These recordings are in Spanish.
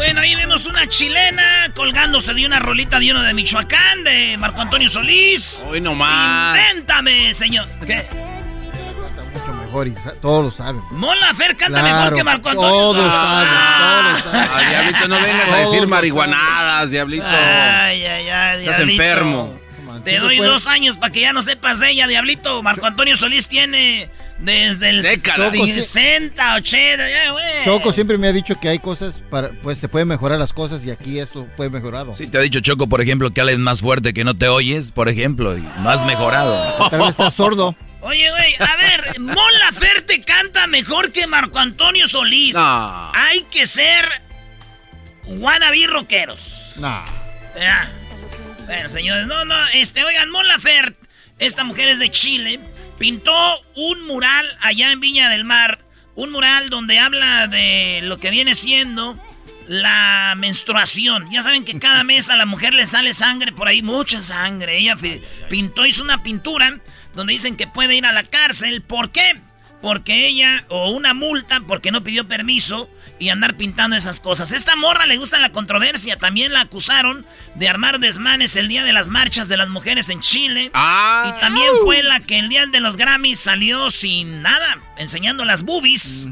Bueno, ahí vemos una chilena colgándose de una rolita de uno de Michoacán, de Marco Antonio Solís. Hoy nomás. Invéntame, señor. ¿Qué? Mucho mejor y todos lo saben. Mon Lafer canta Claro, mejor que Marco Antonio. Todos Ah. saben, todos saben. Ah, diablito, no vengas a decir marihuanadas, diablito. Ay, ay, ay, Estás diablito. enfermo. Te doy dos años para que ya no sepas de ella, Diablito. Marco Antonio Solís tiene desde el Décadas. 60, 80, ya, güey. Choco siempre me ha dicho que hay cosas para, pues se pueden mejorar las cosas y aquí esto fue mejorado. Sí, te ha dicho Choco, por ejemplo, que hablas más fuerte que no te oyes, por ejemplo, y no has mejorado. Tal vez estás sordo. Oye, güey, a ver, Mon Laferte canta mejor que Marco Antonio Solís. No. Hay que ser wannabe rockeros. Nah. Ya. Bueno, señores, no, no, este, oigan, Mon Laferte, esta mujer es de Chile, pintó un mural allá en Viña del Mar, un mural donde habla de lo que viene siendo la menstruación. Ya saben que cada mes a la mujer le sale sangre, por ahí mucha sangre. Ella pintó, hizo una pintura donde dicen que puede ir a la cárcel. ¿Por qué? Porque ella, o una multa porque no pidió permiso y andar pintando esas cosas. Esta morra le gusta la controversia. También la acusaron de armar desmanes el día de las marchas de las mujeres en Chile. Ah. Y también fue la que el día de los Grammys salió sin nada, enseñando las boobies.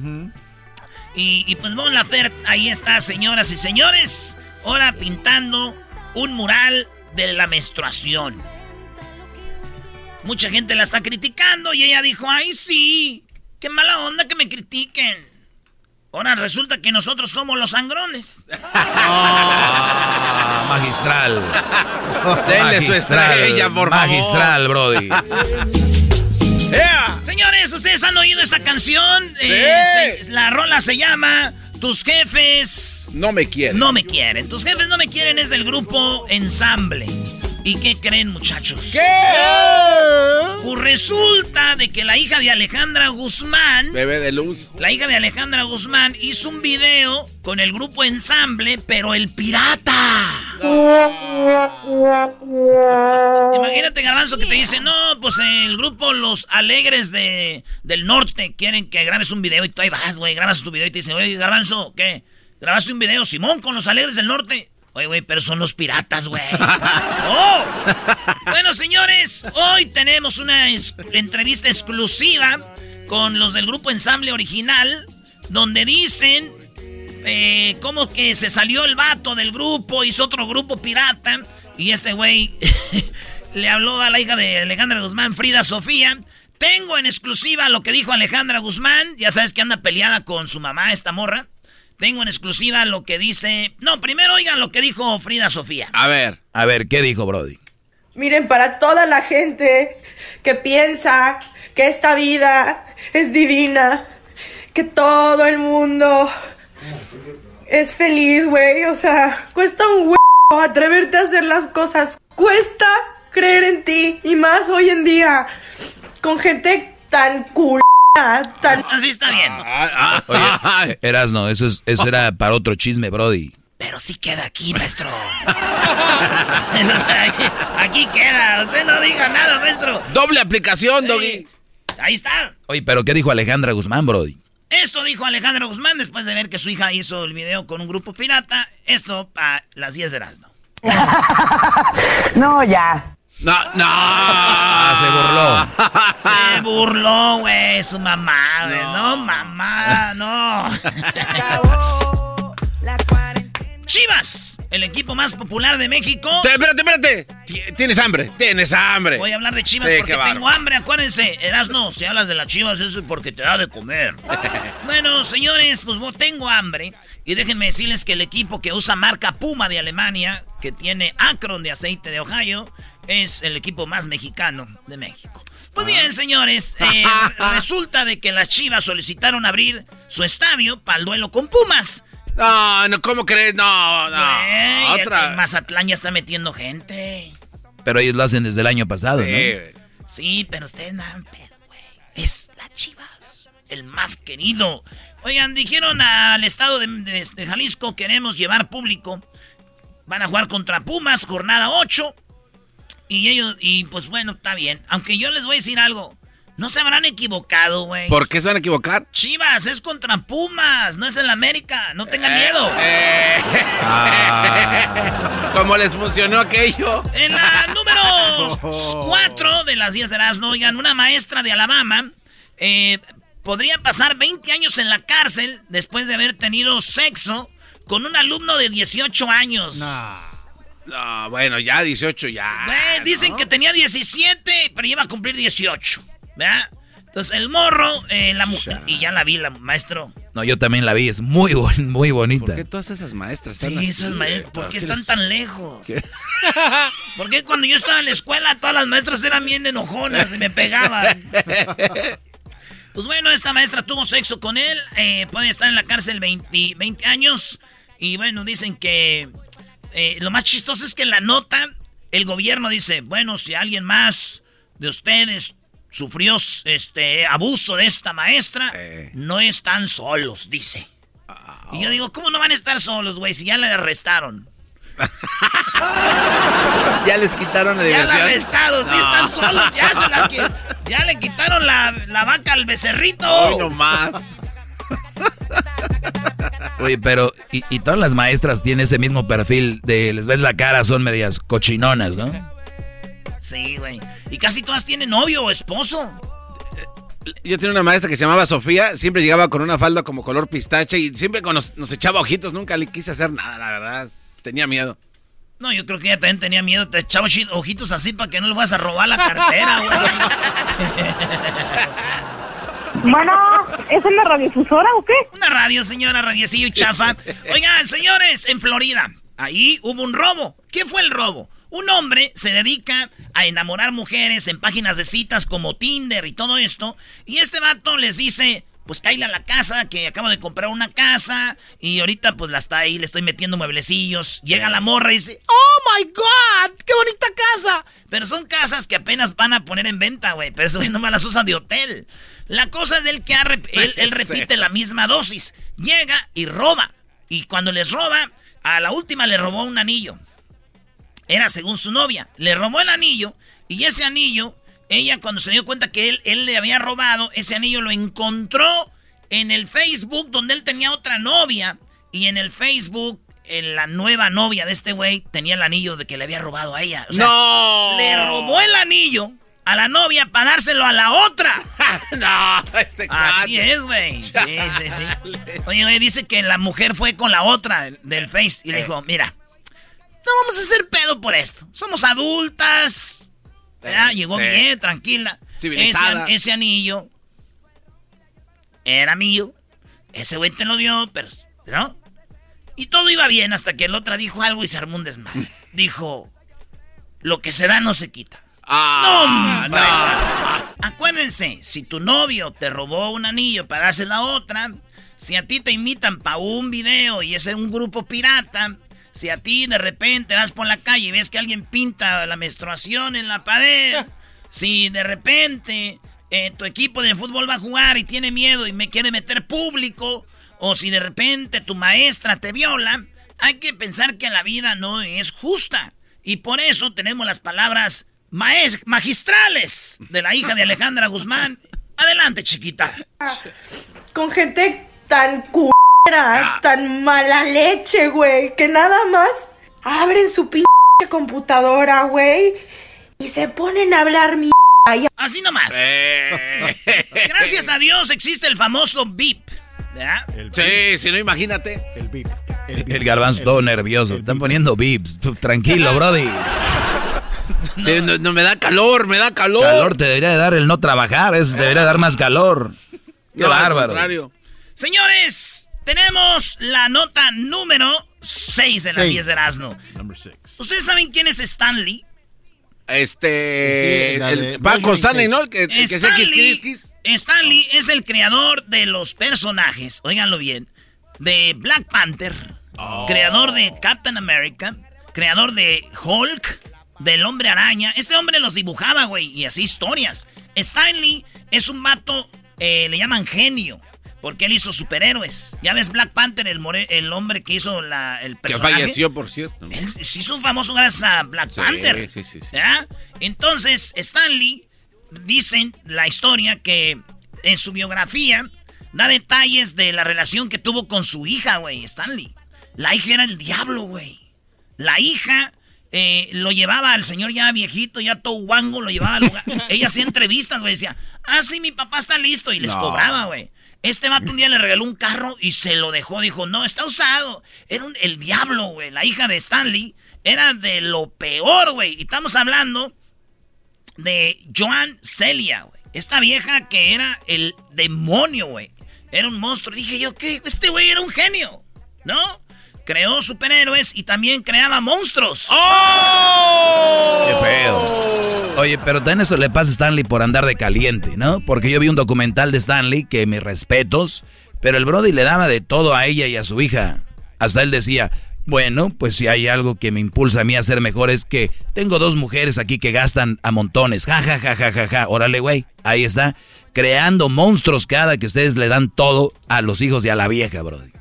Y, y pues Mon Laferte, ahí está, señoras y señores. Ahora pintando un mural de la menstruación. Mucha gente la está criticando y ella dijo, ay sí, qué mala onda que me critiquen. Ahora resulta que nosotros somos los sangrones. Ah, magistral. Denle su estrella, por favor. Magistral, Brody. Señores, ustedes han oído esta canción. Eh, se- la rola se llama Tus jefes No me quieren. no me quieren. Tus jefes no me quieren es del grupo Ensamble. ¿Y qué creen, muchachos? ¿Qué? Pues resulta de que la hija de Alejandra Guzmán, Bebé de luz. la hija de Alejandra Guzmán hizo un video con el grupo Ensamble, pero el pirata. Imagínate, Garbanzo, que te dice, no, pues el grupo Los Alegres de, del Norte quieren que grabes un video y tú ahí vas, güey, grabas tu video y te dicen, oye, Garbanzo, ¿qué? ¿Grabaste un video, Simón, con Los Alegres del Norte? Oye, güey, pero son los piratas, güey. ¡Oh! Bueno, señores, hoy tenemos una entrevista exclusiva con los del grupo Ensamble Original, donde dicen eh, cómo que se salió el vato del grupo, hizo otro grupo pirata, y este güey le habló a la hija de Alejandra Guzmán, Frida Sofía. Tengo en exclusiva lo que dijo Alejandra Guzmán, ya sabes que anda peleada con su mamá, esta morra. Tengo en exclusiva lo que dice... No, primero oigan lo que dijo Frida Sofía. A ver. A ver, ¿qué dijo Brody? Miren, para toda la gente que piensa que esta vida es divina, que todo el mundo es feliz, güey. O sea, cuesta un huevo atreverte a hacer las cosas. Cuesta creer en ti. Y más hoy en día, con gente tan cool. Tan... Así está bien. Oye, Erasno, eso, es, eso era para otro chisme, Brody. Pero sí queda aquí, maestro. aquí queda. Usted no diga nada, maestro. Doble aplicación, Doggy. Ahí está. Oye, pero ¿qué dijo Alejandra Guzmán, Brody? Esto dijo Alejandra Guzmán después de ver que su hija hizo el video con un grupo pirata. Esto a las 10 de Erasmo. No, ya. No, no. Ah, Se burló, güey, su mamá, güey. No. mamá, no. Chivas, el equipo más popular de México. Te- Espérate, espérate. Ti- Tienes hambre, tienes hambre. Voy a hablar de Chivas Sí, porque tengo hambre, acuérdense. Erasno, si hablas de las Chivas eso es porque te da de comer. bueno, señores, pues tengo hambre. Y déjenme decirles que el equipo que usa marca Puma de Alemania, que tiene Akron de aceite de Ohio, es el equipo más mexicano de México. Pues bien, señores, eh, resulta de que las Chivas solicitaron abrir su estadio para el duelo con Pumas. No, no, ¿cómo crees? No, no. Güey, Otra. el Mazatlán ya está metiendo gente. Pero ellos lo hacen desde el año pasado, Sí, ¿no? Sí, pero ustedes me dan pedo, güey. Es la Chivas, el más querido. Oigan, dijeron al estado de, de- de Jalisco, queremos llevar público. Van a jugar contra Pumas, jornada 8. Y ellos, y pues bueno, está bien. Aunque yo les voy a decir algo. No se habrán equivocado, güey. ¿Por qué se van a equivocar? Chivas, es contra Pumas, no es en la América. No tengan miedo. Eh. ¿Cómo les funcionó aquello? En la número 4 de las 10 de Erasmo, oigan, una maestra de Alabama eh, podría pasar 20 años en la cárcel después de haber tenido sexo con un alumno de 18 años. No, bueno, ya 18 ya. Dicen que tenía 17, pero iba a cumplir 18. ¿Verdad? Entonces el morro, eh, la mujer, y ya la vi, la maestro. No, yo también la vi, es muy, bon- muy bonita. ¿Por qué todas esas maestras están Sí, así, güey? maestros, ¿por qué ¿Qué están tan lejos? ¿Por qué cuando yo estaba en la escuela todas las maestras eran bien enojonas y me pegaban? Pues bueno, esta maestra tuvo sexo con él, eh, puede estar en la cárcel 20, 20 años y bueno, dicen que eh, lo más chistoso es que en la nota el gobierno dice, bueno, si alguien más de ustedes sufrió este abuso de esta maestra, Eh. no están solos, dice. Y yo digo, ¿cómo no van a estar solos, güey, si ya la arrestaron? Ya les quitaron la Ya la arrestaron, sí, están solos, ya se la ya le quitaron la, la vaca al becerrito. Hoy no más. Oye, pero, y, y todas las maestras tienen ese mismo perfil de les ves la cara, son medias cochinonas, ¿no? Sí, güey. Y casi todas tienen novio o esposo. Yo tenía una maestra que se llamaba Sofía, siempre llegaba con una falda como color pistache y siempre nos, nos echaba ojitos, nunca le quise hacer nada, la verdad. Tenía miedo. No, yo creo que ella también tenía miedo. Te echaba ojitos así para que no le vas a robar la cartera, güey. Bueno, ¿es en la radiodifusora o qué? Una radio, señora, radiecillo y chafa. Oigan, señores, en Florida, ahí hubo un robo. ¿Qué fue el robo? Un hombre se dedica a enamorar mujeres en páginas de citas como Tinder y todo esto. Y este vato les dice, pues cállale a la casa, que acabo de comprar una casa. Y ahorita pues la está ahí, le estoy metiendo mueblecillos. Llega la morra y dice, oh my god, qué bonita casa. Pero son casas que apenas van a poner en venta, güey. Pero eso güey no me las usa de hotel. La cosa es del que él repite la misma dosis. Llega y roba. Y cuando les roba, a la última le robó un anillo. Era según su novia. Le robó el anillo y ese anillo, ella cuando se dio cuenta que él, él le había robado, ese anillo lo encontró en el Facebook donde él tenía otra novia. Y en el Facebook, en la nueva novia de este güey tenía el anillo de que le había robado a ella. O sea, ¡No! Le robó el anillo a la novia para dárselo a la otra. no, este Así cuate. es, güey. Sí, sí, sí. Oye, güey, dice que la mujer fue con la otra del Face y le dijo, mira, no vamos a hacer pedo por esto. Somos adultas. Ya, Eh, llegó bien, tranquila. Civilizada. Ese, ese anillo era mío. Ese güey te lo dio, pero, ¿no? Y todo iba bien hasta que el otra dijo algo y se armó un desmadre. Dijo, lo que se da no se quita. Ah, ¡No, hombre! Acuérdense, si tu novio te robó un anillo para dárselo a otra, si a ti te invitan para un video y es en un grupo pirata, si a ti de repente vas por la calle y ves que alguien pinta la menstruación en la pared, si de repente eh, tu equipo de fútbol va a jugar y tiene miedo y me quiere meter público, o si de repente tu maestra te viola, hay que pensar que la vida no es justa. Y por eso tenemos las palabras maes- magistrales de la hija de Alejandra Guzmán Adelante, chiquita. Con gente tan culera, tan mala leche, güey, que nada más abren su pinche computadora, güey, y se ponen a hablar mi. Así nomás. Eh. Gracias a Dios existe el famoso beep. ¿verdad? Sí, si no, imagínate. El beat. El garbanzo todo nervioso. Están poniendo bips. Tranquilo, Brody. Sí, no, no, me da calor, me da calor. Calor te debería de dar el no trabajar. Es, debería dar más calor. Qué No, bárbaro. Señores, tenemos la nota número 6 de las Seis. 10 de Erasmo. Number six. ¿Ustedes saben quién es Stanley? Este. Sí, el Stanley. ¿no? El que, el que se Stanley, quis. Stanley es el creador de los personajes, óiganlo bien, de Black Panther, creador de Captain America, creador de Hulk, del Hombre Araña. Este hombre los dibujaba, güey, y así historias. Stanley es un vato, eh, le llaman genio. Porque él hizo superhéroes. Ya ves Black Panther, el, more- el hombre que hizo la, el Que personaje. falleció, por cierto. Él se hizo famoso gracias a Black Sí, Panther. sí, sí, sí. Entonces, Stanley, dicen la historia que en su biografía da detalles de la relación que tuvo con su hija, güey, Stanley. La hija era el diablo, güey. La hija eh, lo llevaba al señor ya viejito, ya todo guango, lo llevaba al lugar. Ella hacía entrevistas, güey, decía, ah, sí, mi papá está listo, y les No. cobraba, güey. Este vato un día le regaló un carro y se lo dejó. Dijo, no, está usado. Era un- el diablo, güey. La hija de Stanley era de lo peor, güey. Y estamos hablando de Joan Celia, güey. Esta vieja que era el demonio, güey. Era un monstruo. Dije yo, ¿qué? Este güey era un genio, ¿no? Creó superhéroes y también creaba monstruos. Qué feo. Oye, pero también eso le pasa a Stanley por andar de caliente, ¿no? Porque yo vi un documental de Stanley, que mis respetos, pero el Brody le daba de todo a ella y a su hija. Hasta él decía, bueno, pues si hay algo que me impulsa a mí a ser mejor es que tengo dos mujeres aquí que gastan a montones. Ja, ja, ja, ja, ja, ja. Órale, güey. Ahí está. Creando monstruos cada que ustedes le dan todo a los hijos y a la vieja, Brody.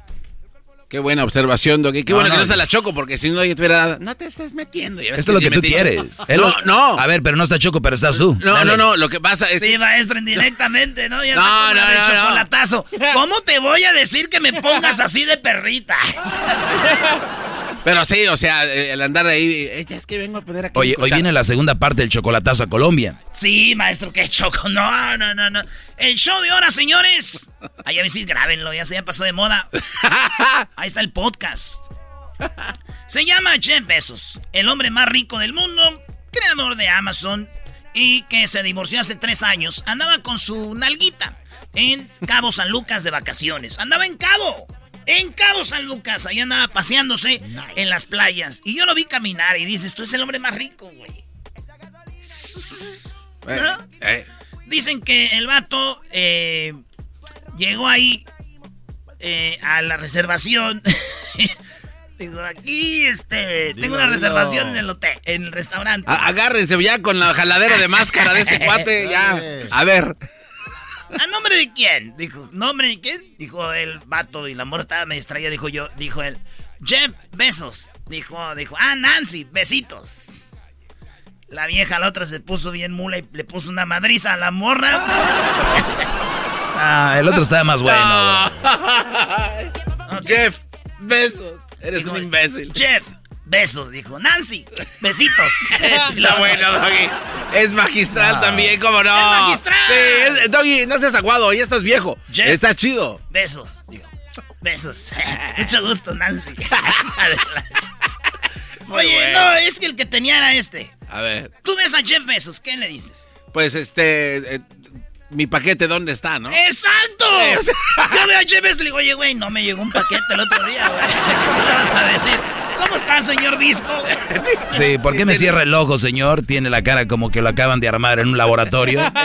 Qué buena observación, Doggy. Qué No, bueno que no, se la choco, porque si no, yo tuviera. No te estés metiendo. ya ves Esto es lo que tú metido. quieres. Es No, lo- no. A ver, pero no está Choco, pero estás tú. No, Dale. no, no. Lo que pasa es. Sí, maestro, indirectamente, ¿no? Ya No, no, no. chocolatazo. ¿Cómo te voy a decir que me pongas así de perrita? Pero sí, o sea, eh, el andar ahí. eh, es que vengo a poner aquí. Oye, hoy viene la segunda parte del chocolatazo a Colombia. Sí, maestro, qué choco. No, no, no, no. El show de ahora, señores. Ahí a ver si grábenlo, ya se ya pasó de moda. Ahí está el podcast. Se llama Jeff Bezos, el hombre más rico del mundo, creador de Amazon y que se divorció hace tres años. Andaba con su nalguita en Cabo San Lucas de vacaciones. Andaba en Cabo. En Cabo San Lucas, ahí andaba paseándose en las playas. Y yo lo vi caminar y dices, tú es el hombre más rico, güey. eh, ¿no? eh, Dicen que el vato eh, llegó ahí eh, a la reservación. Digo, aquí, este, tengo una reservación en el hotel, en el restaurante. a- agárrense ya con la jaladera de máscara de este cuate. Ya. A ver. ¿A nombre de quién? Dijo, ¿nombre de quién? Dijo el vato y la morra estaba me distraía, dijo yo, dijo él. Jeff, besos. Dijo, dijo, ah, Nancy, besitos. La vieja, la otra se puso bien mula y le puso una madriza a la morra. Ah, el otro estaba más bueno. güey. Jeff, besos. Eres Dijo, un imbécil. Jeff, besos, dijo. Nancy, besitos. Está bueno, Doggy. Es magistral No. también, ¿cómo no? Es magistral. Sí, es- Doggy, no seas aguado, ya estás viejo. Jeff. Está chido. Besos, digo. Besos. Mucho gusto, Nancy. Oye, bueno. no, es que el que tenía era este. A ver, Tú ves a Jeff Bezos, ¿qué le dices? pues este. eh, mi paquete, ¿dónde está, no? ¡Exacto! Yo veo a Jeff Bezos y le digo, oye, güey, no me llegó un paquete el otro día, güey. ¿Cómo le vas a decir? ¿Cómo está, señor Disco? Sí, ¿por qué me cierra el ojo, señor? Tiene la cara como que lo acaban de armar en un laboratorio.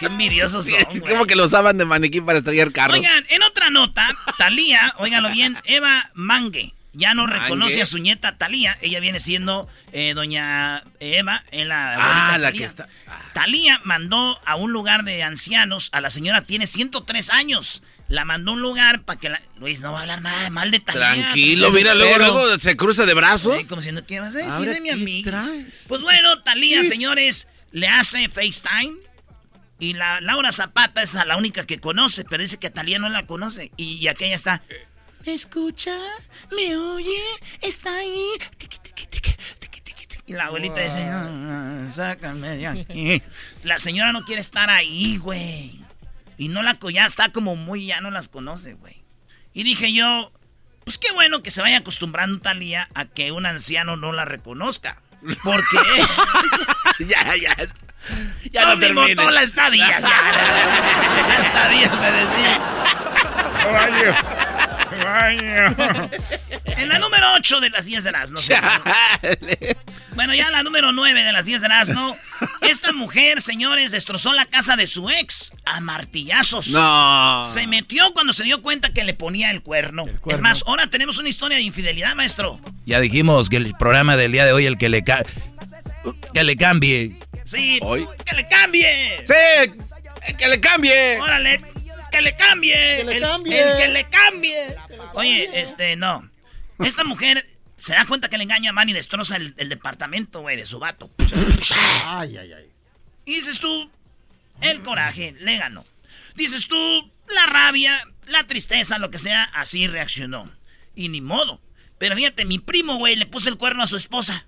Qué envidiosos son. Como que lo usaban de maniquí para estrellar carros. Oigan, en otra nota, Talía, óiganlo bien, Eva Mangue ya no reconoce a su nieta Talía. Ella viene siendo eh, doña Eva en la. Ah, la que está- ah. Talía mandó a un lugar de ancianos. A la señora tiene 103 años. La mandó a un lugar para que la. Luis, no va a hablar nada mal de Talía. Tranquilo, mira, luego, luego se cruza de brazos. Sí, como diciendo, ¿qué vas a decir de mi ¿qué amiga? Pues bueno, Talía, señores, le hace FaceTime Y la Laura Zapata es la única que conoce, pero dice que a Talía no la conoce. Y, y aquella está. ¿Me escucha? ¿Me oye? ¿Está ahí? Y la abuelita dice, "Ah, sácame de aquí". La señora no quiere estar ahí, güey. Y no la ya está como muy, ya no las conoce, güey. Y dije yo, pues qué bueno que se vaya acostumbrando Talía a que un anciano no la reconozca. Porque ya, ya. ya no no termine. la estadía. ya. La estadía se decía. En la número 8 de las 10 de las no sé. Bueno, ya la número 9 de las 10 de las no. Esta mujer, señores, destrozó la casa de su ex a martillazos. No. Se metió cuando se dio cuenta que le ponía el cuerno. Es más, ahora tenemos una historia de infidelidad, maestro. Ya dijimos que el programa del día de hoy, el que le, ca- que le cambie. Sí, Hoy. que le cambie. Sí, que le cambie. Órale, que le cambie. Que le el, cambie. el que le cambie. Oye, este, no. Esta mujer se da cuenta que le engaña a Man y destroza el, el departamento, güey, de su vato. Ay, ay, ay. Y dices tú, el coraje le ganó. Dices tú, la rabia, la tristeza, lo que sea, así reaccionó. Y ni modo. Pero fíjate, mi primo, güey, le puso el cuerno a su esposa.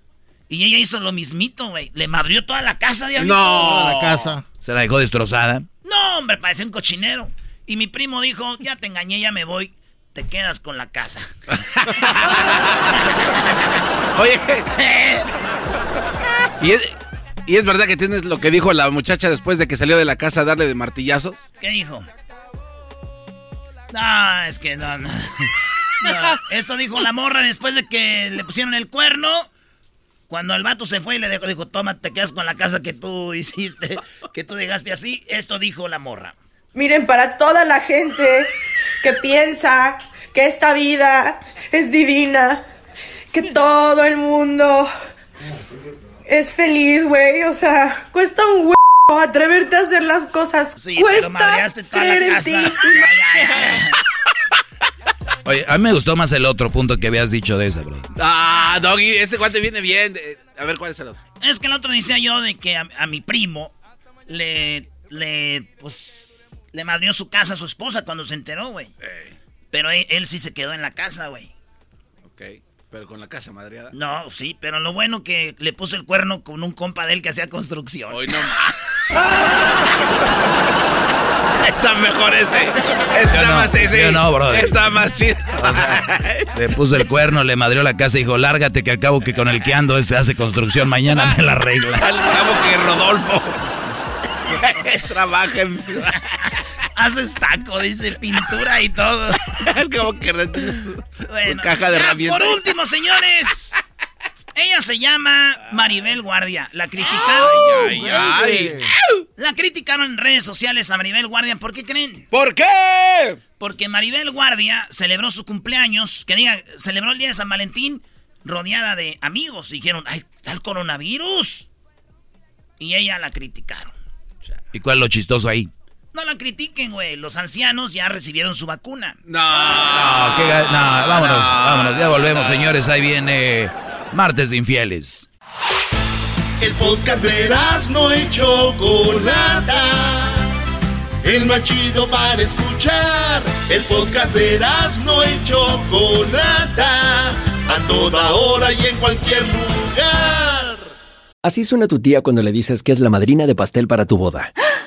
Y ella hizo lo mismito, güey. Le madrió toda la casa, diablito. Toda la casa. Se la dejó destrozada. No, hombre, parece un cochinero. Y mi primo dijo, ya te engañé, ya me voy. Te quedas con la casa. Oye. ¿Y es, ¿Y es verdad que tienes lo que dijo la muchacha después de que salió de la casa a darle de martillazos? ¿Qué dijo? No, es que no, no. No, Esto dijo la morra después de que le pusieron el cuerno. Cuando el vato se fue y le dejó, dijo, toma, te quedas con la casa que tú hiciste, que tú dejaste así. Esto dijo la morra. Miren, para toda la gente que piensa que esta vida es divina, que todo el mundo es feliz, güey. O sea, cuesta un huevo atreverte a hacer las cosas. Sí, cuesta pero madreaste toda la creer en casa. ti. Oye, a mí me gustó más el otro punto que habías dicho de esa, bro. Ah, Doggy, este guante viene bien. Eh, A ver, ¿cuál es el otro? Es que el otro decía yo de que a, a mi primo le, le, pues, le madrió su casa a su esposa cuando se enteró, güey. Pero él, él sí se quedó en la casa, güey. Ok, pero con la casa madreada. No, sí, pero lo bueno que le puso el cuerno con un compa de él que hacía construcción. Hoy no Está mejor ese. Está no, más ese. yo no. Está más chido. Le puso el cuerno, le madrió la casa y dijo, lárgate que acabo que con el que ando este hace construcción, mañana me la arregla. Al cabo que Rodolfo trabaja en. Haces taco, dice pintura y todo. Cabo que Bueno, caja de ya herramientas. Por último, señores. Ella se llama Maribel Guardia. La criticaron. Ay, ay. La criticaron en redes sociales a Maribel Guardia. ¿Por qué creen? ¿Por qué? Porque Maribel Guardia celebró su cumpleaños, que diga, celebró el día de San Valentín rodeada de amigos. Y dijeron, ¡ay, está el coronavirus! Y ella la criticaron. ¿Y cuál es lo chistoso ahí? No la critiquen, güey. Los ancianos ya recibieron su vacuna. No. No, qué no, vámonos, vámonos, ya volvemos, señores. Ahí viene Martes de Infieles. El podcast de no y Chocolata. El más chido para escuchar. El podcast de no y Chocolata. A toda hora y en cualquier lugar. Así suena tu tía cuando le dices que es la madrina de pastel para tu boda.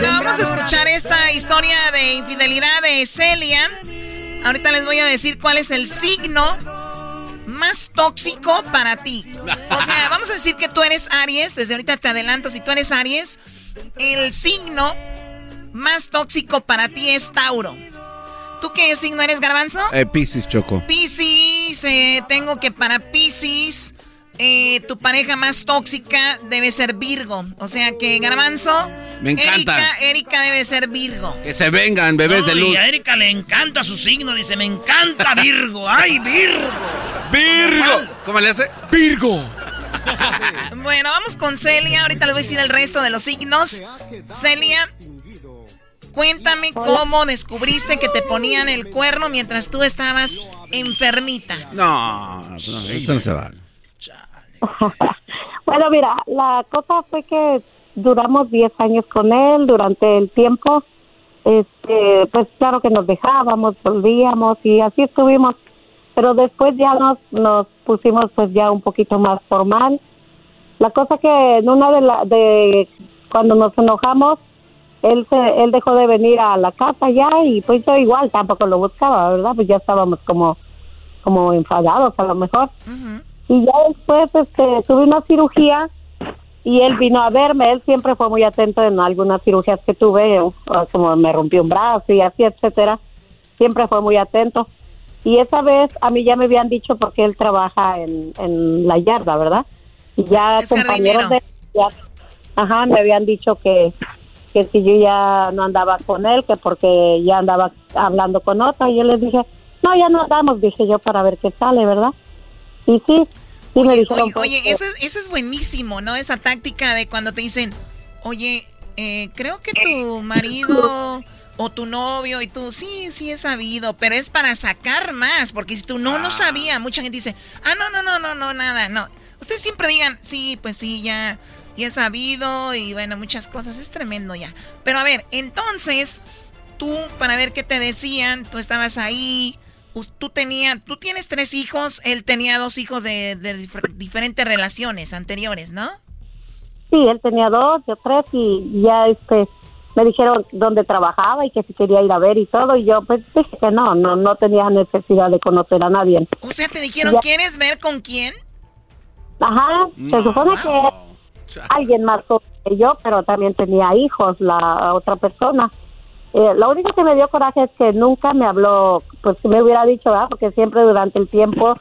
Bueno, vamos a escuchar esta historia de infidelidad de Celia. Ahorita les voy a decir cuál es el signo más tóxico para ti. O sea, vamos a decir que tú eres Aries, desde ahorita te adelanto, si tú eres Aries, el signo más tóxico para ti es Tauro. ¿Tú qué signo eres, Garbanzo? Eh, Piscis, Choco. Piscis, eh, tengo que para Piscis, eh, tu pareja más tóxica debe ser Virgo. O sea que Garbanzo, Me encanta. Erika, Erika debe ser Virgo. Que se vengan, bebés de luz. Y a Erika le encanta su signo, dice, me encanta Virgo. ¡Ay, Virgo! ¡Virgo! ¿Cómo le hace? ¡Virgo! Bueno, vamos con Celia. Ahorita les voy a decir el resto de los signos. Celia, cuéntame cómo descubriste que te ponían el cuerno mientras tú estabas enfermita. No, no, eso no se vale. Bueno, mira, la cosa fue que duramos 10 años con él durante el tiempo. Este, pues claro que nos dejábamos, volvíamos y así estuvimos. Pero después ya nos, nos pusimos pues ya un poquito más formal. La cosa que en una de la, de cuando nos enojamos, él se, él dejó de venir a la casa ya y pues yo igual tampoco lo buscaba, ¿verdad? Pues ya estábamos como, como enfadados a lo mejor. Y ya después este, tuve una cirugía y él vino a verme. Él siempre fue muy atento en algunas cirugías que tuve, o- o como me rompí un brazo y así, etcétera. Siempre fue muy atento. Y esa vez a mí ya me habían dicho porque él trabaja en, en la yarda, ¿verdad? Y ya Es compañeros de ya, ajá, me habían dicho que que si yo ya no andaba con él, que porque ya andaba hablando con otra. Y yo les dije, no, ya no andamos, dije yo, para ver qué sale, ¿verdad? Y sí, sí me Oye, dijeron oye, pues, oye, que- eso, es- eso es buenísimo, ¿no? Esa táctica de cuando te dicen, oye, eh, creo que tu marido o tu novio y tú, sí, sí he sabido, pero es para sacar más, porque si tú no, no sabía, mucha gente dice, ah, no, no, no, no, no, nada, no. Ustedes siempre digan, sí, pues sí, ya, ya he sabido y bueno, muchas cosas, es tremendo ya. Pero a ver, entonces, tú, para ver qué te decían, tú estabas ahí, tú tenía, tú tienes tres hijos, él tenía dos hijos de, de dif- diferentes relaciones anteriores, ¿no? Sí, él tenía dos, yo tres y ya este me dijeron dónde trabajaba y que si quería ir a ver y todo y yo pues dije que no, no no tenía necesidad de conocer a nadie. O sea, te dijeron, Ya. ¿quieres ver con quién? Ajá, se supone que alguien más que yo, pero también tenía hijos la otra persona. Eh, lo único que me dio coraje es que nunca me habló, pues que me hubiera dicho, ¿verdad? Porque siempre durante el tiempo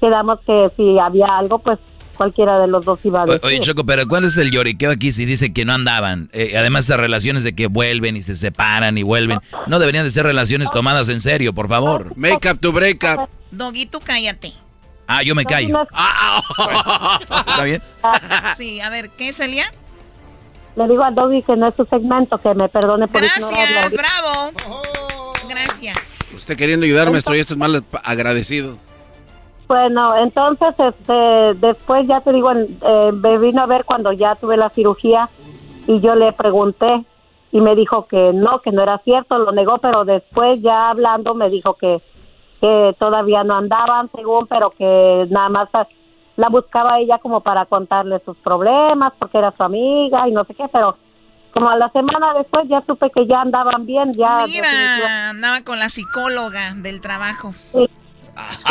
quedamos que si había algo, pues cualquiera de los dos iba a decir. Oye, Choco, pero ¿cuál es el lloriqueo aquí si dice que no andaban? Eh, además, esas relaciones de que vuelven y se separan y vuelven. No deberían de ser relaciones tomadas en serio, por favor. Make up to break up. Doguito, cállate. Ah, yo me callo. ¿Está bien? Sí, a ver, ¿qué, Celia? Le digo a Doggy que no es su segmento, que me perdone por ignorarlo. Gracias, bravo. Gracias. Usted queriendo ayudar, maestro, y estos mal agradecidos. Bueno, entonces, este, después ya te digo, en- eh, me vino a ver cuando ya tuve la cirugía y yo le pregunté y me dijo que no, que no era cierto, lo negó, pero después ya hablando me dijo que, que todavía no andaban, según, pero que nada más la buscaba ella como para contarle sus problemas, porque era su amiga y no sé qué, pero como a la semana después ya supe que ya andaban bien, ya... Mira, andaba con la psicóloga del trabajo. Sí,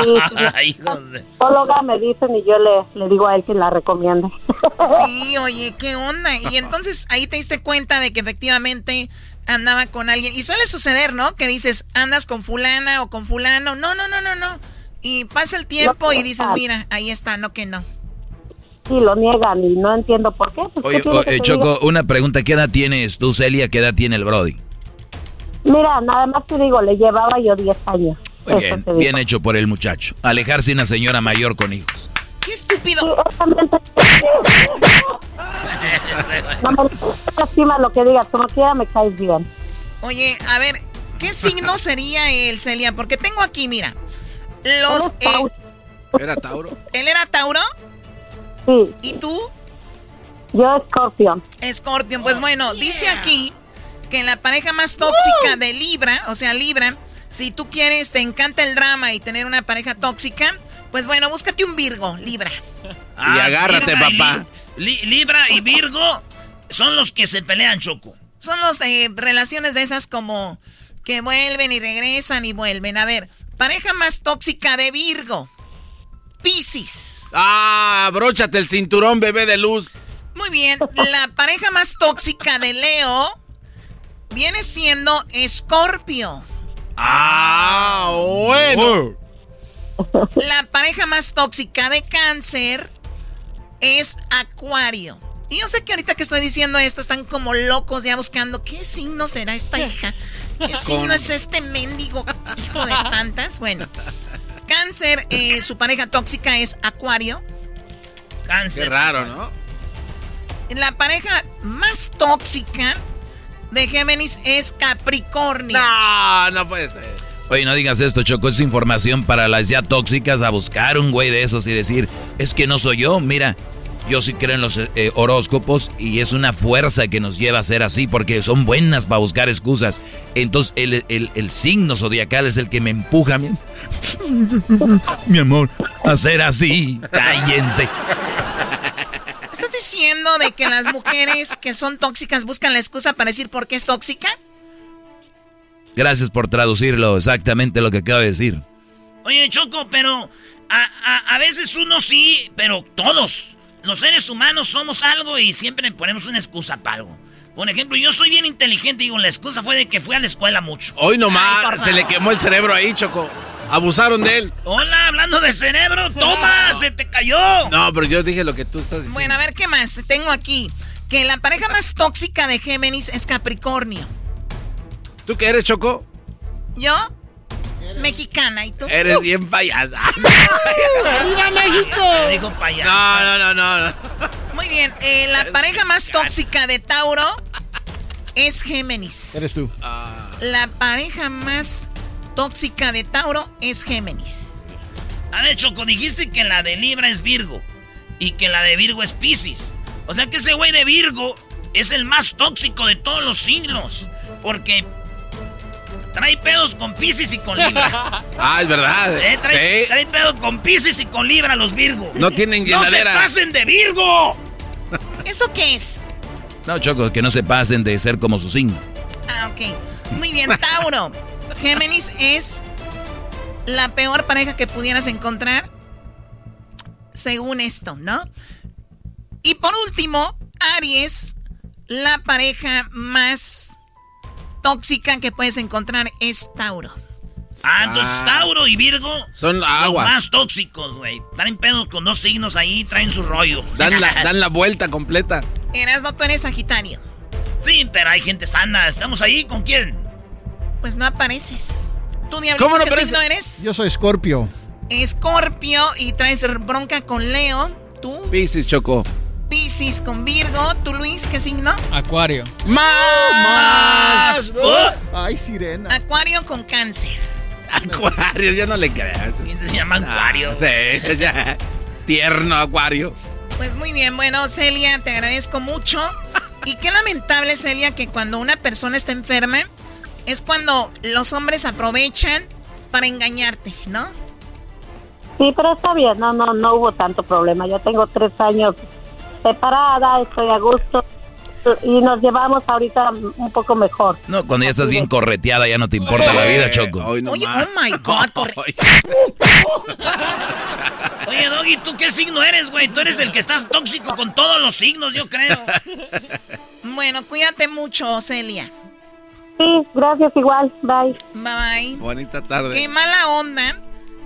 sí, sí. psicóloga me dicen y yo le, le digo a él que la recomiende. Sí, oye, ¿qué onda? Y entonces ahí te diste cuenta de que efectivamente andaba con alguien. Y suele suceder, ¿no? Que dices, andas con fulana o con fulano. No, no, no, no, no. Y pasa el tiempo y dices, mira, ahí está, no que no. Sí, lo niegan y no entiendo por qué. Pues, Oye, ¿qué quiere que oye, te Choco, una pregunta. ¿Qué edad tienes tú, Celia? ¿Qué edad tiene el Brody? Mira, nada más te digo, le llevaba yo 10 años. Muy bien, bien hecho por el muchacho. Alejarse de una señora mayor con hijos. ¡Qué estúpido! No me lastima lo que digas, como quiera me caes bien. Oye, a ver, ¿qué signo sería él, Celia? Porque tengo aquí, mira, los... eh, ¿Era Tauro? ¿Él era Tauro? Sí. ¿Y tú? Yo, Scorpion. Scorpion, pues bueno, dice aquí que la pareja más tóxica de Libra, o sea, Libra, si tú quieres, te encanta el drama y tener una pareja tóxica, pues bueno, búscate un Virgo, Libra. Y agárrate, Libra y papá. Li- Li- Libra y Virgo son los que se pelean, Choco. Son las relaciones de esas como que vuelven y regresan y vuelven. A ver, pareja más tóxica de Virgo. Piscis. Ah, abróchate el cinturón, bebé de luz. Muy bien, la pareja más tóxica de Leo viene siendo Escorpio. Ah, bueno. La pareja más tóxica de cáncer es Acuario. Y yo sé que ahorita que estoy diciendo esto están como locos ya buscando qué signo será esta hija. ¿Qué signo es este mendigo hijo de tantas? Bueno, cáncer, eh, su pareja tóxica es Acuario. Cáncer. Qué raro, ¿no? La pareja más tóxica de Géminis es Capricornio. No, no puede ser. Oye, no digas esto, Choco, es información para las ya tóxicas a buscar un güey de esos y decir, es que no soy yo, mira, yo sí creo en los eh, horóscopos y es una fuerza que nos lleva a ser así porque son buenas para buscar excusas. Entonces el, el- el signo zodiacal es el que me empuja, mi, mi amor, a ser así. Cállense. ¿Estás diciendo de que las mujeres que son tóxicas buscan la excusa para decir por qué es tóxica? Gracias por traducirlo, exactamente lo que acaba de decir. Oye, Choco, pero a, a- a veces uno sí, pero todos, los seres humanos somos algo y siempre ponemos una excusa para algo. Por ejemplo, yo soy bien inteligente y digo, la excusa fue de que fui a la escuela mucho. Hoy Ay, nomás se le quemó el cerebro ahí, Choco. Abusaron de él. Hola, hablando de cerebro, toma, se te cayó. No, pero yo dije lo que tú estás diciendo. Bueno, a ver qué más. Tengo aquí que la pareja más tóxica de Géminis es Capricornio. ¿Tú qué eres, Choco? Yo, mexicana, ¿y tú? Eres bien payasa. ¡Viva México! Me dijo payaso. No, no, no, no. no. Muy bien, eh, la pareja más tóxica de Tauro es Géminis. Eres tú. La pareja más tóxica de Tauro es Géminis. A ver, Choco, dijiste que la de Libra es Virgo y que la de Virgo es Piscis. O sea que ese güey de Virgo es el más tóxico de todos los signos. Porque trae pedos con Piscis y con Libra. Ah, es verdad. Eh, trae, Sí. trae pedos con Piscis y con Libra los Virgo. No tienen ¡No se llenadera. pasen de Virgo! ¿Eso qué es? No, Choco, que no se pasen de ser como su signo. Ah, ok. Muy bien, Tauro. Géminis es la peor pareja que pudieras encontrar, según esto, ¿no? Y por último, Aries, la pareja más tóxica que puedes encontrar es Tauro. Ah, entonces Ah. Tauro y Virgo Son los más tóxicos, güey. Traen pedos con dos signos ahí, traen su rollo. Dan la, dan la vuelta completa. Erasno, tú eres Sagitario. Sí, pero hay gente sana. ¿Estamos ahí con quién? Pues no apareces. ¿Tú, Diablito, ¿Cómo no qué aparece? signo eres? Yo soy Scorpio. Escorpio y traes bronca con Leo. Tú, Piscis, Choco. Piscis con Virgo. ¿Tú, Luis, qué signo? Acuario. ¡Más! Ay, sirena. Acuario con cáncer. Acuario, ya no le creas. ¿Quién se llama Acuario? Sí, ya. Tierno Acuario. Pues muy bien, bueno, Celia, te agradezco mucho. Y qué lamentable, Celia, que cuando una persona está enferma, es cuando los hombres aprovechan para engañarte, ¿no? Sí, pero está bien, no, no, no hubo tanto problema. Yo tengo tres años separada, estoy a gusto y nos llevamos ahorita un poco mejor. No, cuando ya estás bien correteada ya no te importa la vida, Choco. No Oye, oh my God, corre- Oye, Doggy, ¿tú qué signo eres, güey? Tú eres el que estás tóxico con todos los signos, yo creo. Bueno, cuídate mucho, Celia. Sí, gracias igual, bye. Bye bye. Bonita Qué tarde. mala onda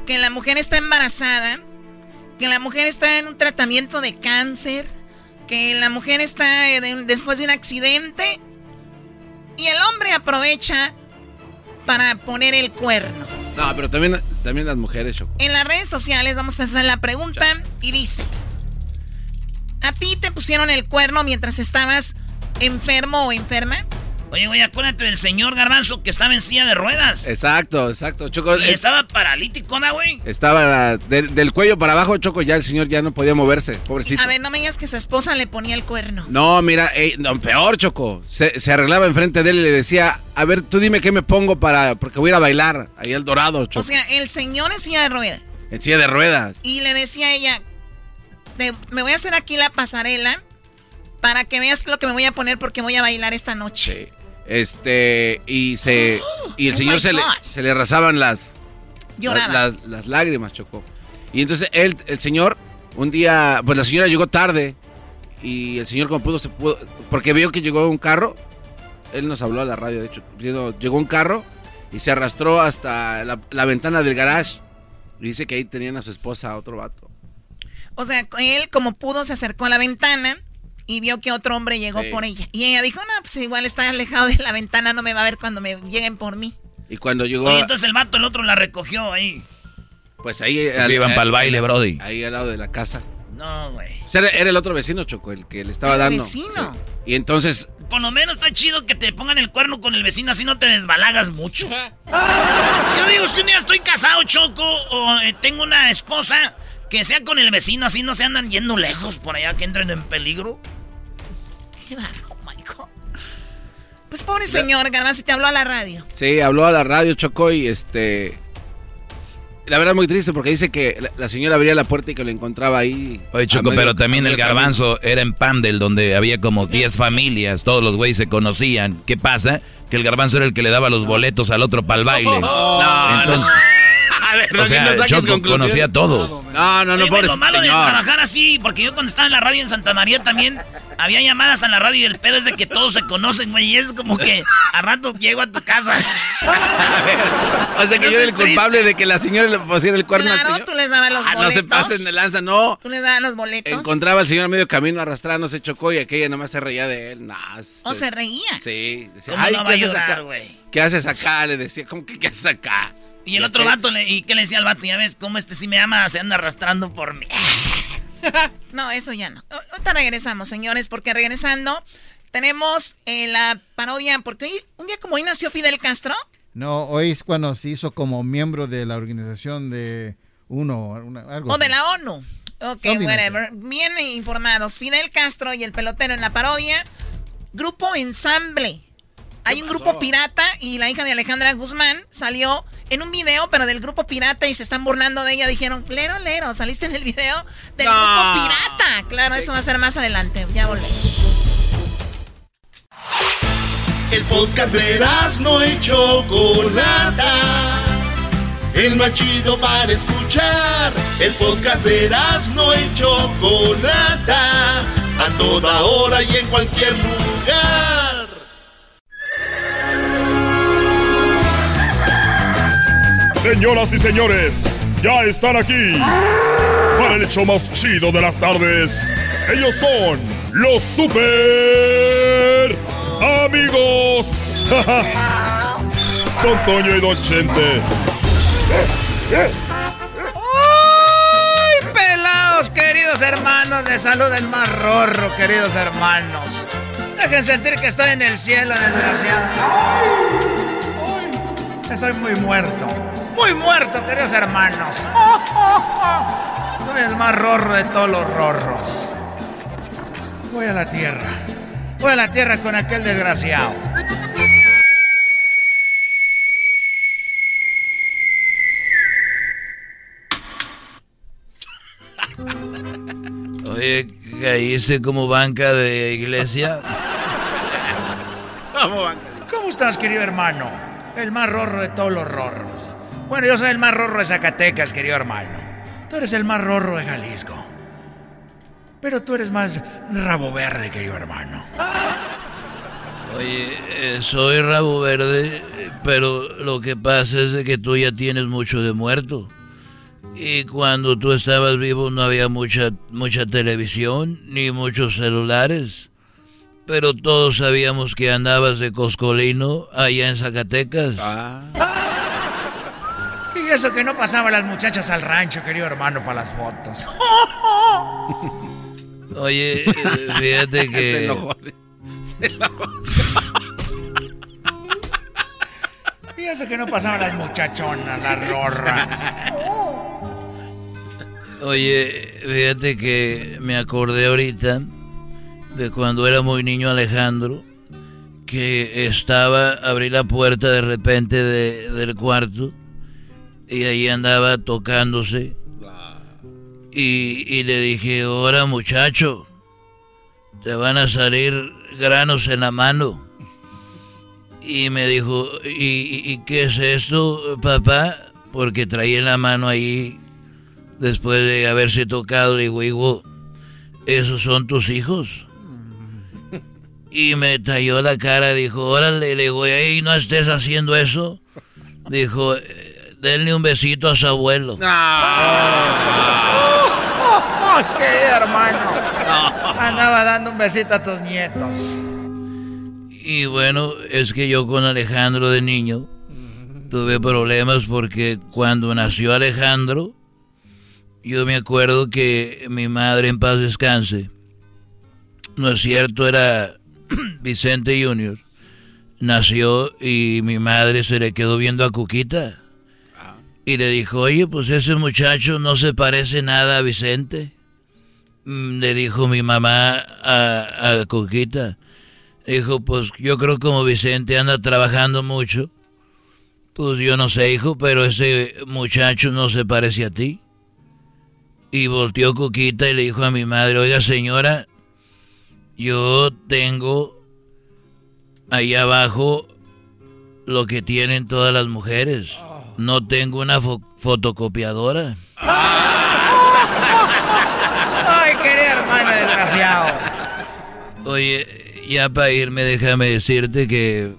que la mujer está embarazada, que la mujer está en un tratamiento de cáncer, que la mujer está eh, de- después de un accidente y el hombre aprovecha para poner el cuerno. No, pero también, también las mujeres, Choco. En las redes sociales vamos a hacer la pregunta y dice, ¿a ti te pusieron el cuerno mientras estabas enfermo o enferma? Oye, güey, acuérdate del señor Garbanzo que estaba en silla de ruedas. Exacto, exacto, Choco. Y eh, estaba paralítico, ¿no, güey? Estaba del- del cuello para abajo, Choco, ya el señor ya no podía moverse, pobrecito. A ver, no me digas que su esposa le ponía el cuerno. No, mira, ey, no, peor, Choco. Se, se arreglaba enfrente de él y le decía, a ver, tú dime qué me pongo para, porque voy a ir a bailar ahí al Dorado, Choco. O sea, el señor en silla de ruedas. en silla de ruedas. Y le decía a ella, "Te- me voy a hacer aquí la pasarela para que veas lo que me voy a poner porque voy a bailar esta noche. Este, y se, y el Oh señor se le, se le arrasaban las, las, las- las lágrimas, Choco. Y entonces él, el señor, un día, pues la señora llegó tarde y el señor como pudo, se pudo, porque vio que llegó un carro, él nos habló a la radio, de hecho, llegó un carro y se arrastró hasta la, la ventana del garage. Y dice que ahí tenían a su esposa, a otro vato. O sea, él como pudo se acercó a la ventana y vio que otro hombre llegó Sí. por ella. Y ella dijo, no, pues igual está alejado de la ventana, no me va a ver cuando me lleguen por mí. Y cuando llegó, Oye, entonces el vato, el otro la recogió ahí. pues ahí... Pues iban pa'l baile, brody. Ahí al lado de la casa. No, güey. O sea, era, era el otro vecino, Choco, el que le estaba ¿El dando. vecino? Sí. Y entonces, Por lo menos está chido que te pongan el cuerno con el vecino, así no te desbalagas mucho. Yo digo, si un día estoy casado, Choco, o eh, tengo una esposa, que sea con el vecino, así no se andan yendo lejos por allá, que entren en peligro. Qué barro, oh God. Pues pobre señor, Garbanzo, te habló a la radio. sí, habló a la radio, Choco, y este... La verdad muy triste porque dice que la, señora abría la puerta y que lo encontraba ahí. Oye, Choco, medio- pero también el garbanzo era en Pandel, donde había como 10 familias, todos los güeyes se conocían. ¿Qué pasa? Que el garbanzo era el que le daba los boletos al otro para el baile. No, Entonces, A ver, o sea, no saques conocía a todos. No, no, no, Oye, pobre lo malo de trabajar así, porque yo cuando estaba en la radio en Santa María también había llamadas a la radio y el pedo es de que todos se conocen, güey, y es como que a rato llego a tu casa. O sea, que yo era el culpable de que la señora le pusiera el cuerno al Claro, señor. tú les dabas los Ah, no se boletos. pasen de lanza, no. Tú les dabas los boletos. Encontraba al señor a medio camino arrastrando, se chocó y aquella nomás se reía de él. Nah, O se reía. Sí. Decía, ¿Cómo Ay, no ¿qué va a haces llorar, acá? güey? ¿Qué haces acá? Le decía, ¿cómo que qué haces acá? Y el otro vato, le, ¿y qué le decía al vato? Ya ves cómo este sí me ama, se anda arrastrando por mí. No, eso ya no. Ahorita regresamos, señores, porque regresando tenemos eh, la parodia, porque hoy, un día como hoy nació Fidel Castro. No, hoy es cuando se hizo como miembro de la organización de uno, una- algo O de la ONU. Ok, whatever. Bien informados. Fidel Castro y el pelotero en la parodia. Grupo Ensamble. Hay un grupo pirata y la hija de Alejandra Guzmán salió en un video, pero del grupo pirata y se están burlando de ella. Dijeron, Lero, Lero, saliste en el video del No. grupo pirata. Claro, eso va a ser más adelante. Ya volvemos. El podcast de no y Chocolata. El más chido para escuchar. El podcast de no y Chocolata. A toda hora y en cualquier lugar. Señoras y señores, ya están aquí para el hecho más chido de las tardes. Ellos son los super amigos. Don Toño y Don Chente. ¡Ay, pelados, queridos hermanos! Les saluda el más rorro, queridos hermanos. Dejen sentir que estoy en el cielo, desgraciado. Estoy muy muerto. Muy muerto, queridos hermanos. Soy el más rorro de todos los rorros. Voy a la tierra. Voy a la tierra con aquel desgraciado. Oye, ¿caíste como banca de iglesia? ¿Cómo estás, querido hermano? El más rorro de todos los rorros. Bueno, yo soy el más rorro de Zacatecas, querido hermano. Tú eres el más rorro de Jalisco. Pero tú eres más rabo verde, querido hermano. Oye, eh, soy rabo verde, pero lo que pasa es que tú ya tienes mucho de muerto. Y cuando tú estabas vivo no había mucha, mucha televisión ni muchos celulares. Pero todos sabíamos que andabas de coscolino allá en Zacatecas. Y eso que no pasaban las muchachas al rancho, querido hermano, para las fotos. Oye, eh, fíjate Se que... enojó. Se enojó. Y eso que no pasaban las muchachonas, las rorras. Oye, fíjate que me acordé ahorita de cuando era muy niño Alejandro, que estaba, abrí la puerta de repente de- del cuarto y ahí andaba tocándose. Y, y le dije, ahora muchacho, te van a salir granos en la mano. Y me dijo, ¿y, y- y qué es esto, papá? Porque traía en la mano ahí, después de haberse tocado, digo, hijo, ¿esos son tus hijos? Y me talló la cara, dijo, órale, le digo, ey, no estés haciendo eso. Dijo, "Eh, denle un besito a su abuelo. ¡Qué hermano! Andaba dando un besito a tus nietos. Y bueno, es que yo con Alejandro de niño tuve problemas porque cuando nació Alejandro, yo me acuerdo que mi madre en paz descanse, no es cierto, era Vicente Junior, nació y mi madre se le quedó viendo a Cuquita y le dijo, oye, pues ese muchacho no se parece nada a Vicente. Mm, Le dijo mi mamá a, a Cuquita. Dijo, pues yo creo como Vicente anda trabajando mucho. Pues yo no sé, hijo, pero ese muchacho no se parece a ti. Y volteó Cuquita y le dijo a mi madre, oiga señora, yo tengo ahí abajo lo que tienen todas las mujeres. No tengo una fo- fotocopiadora. ¡Ay, querido hermano desgraciado! Oye, ya para irme, déjame decirte que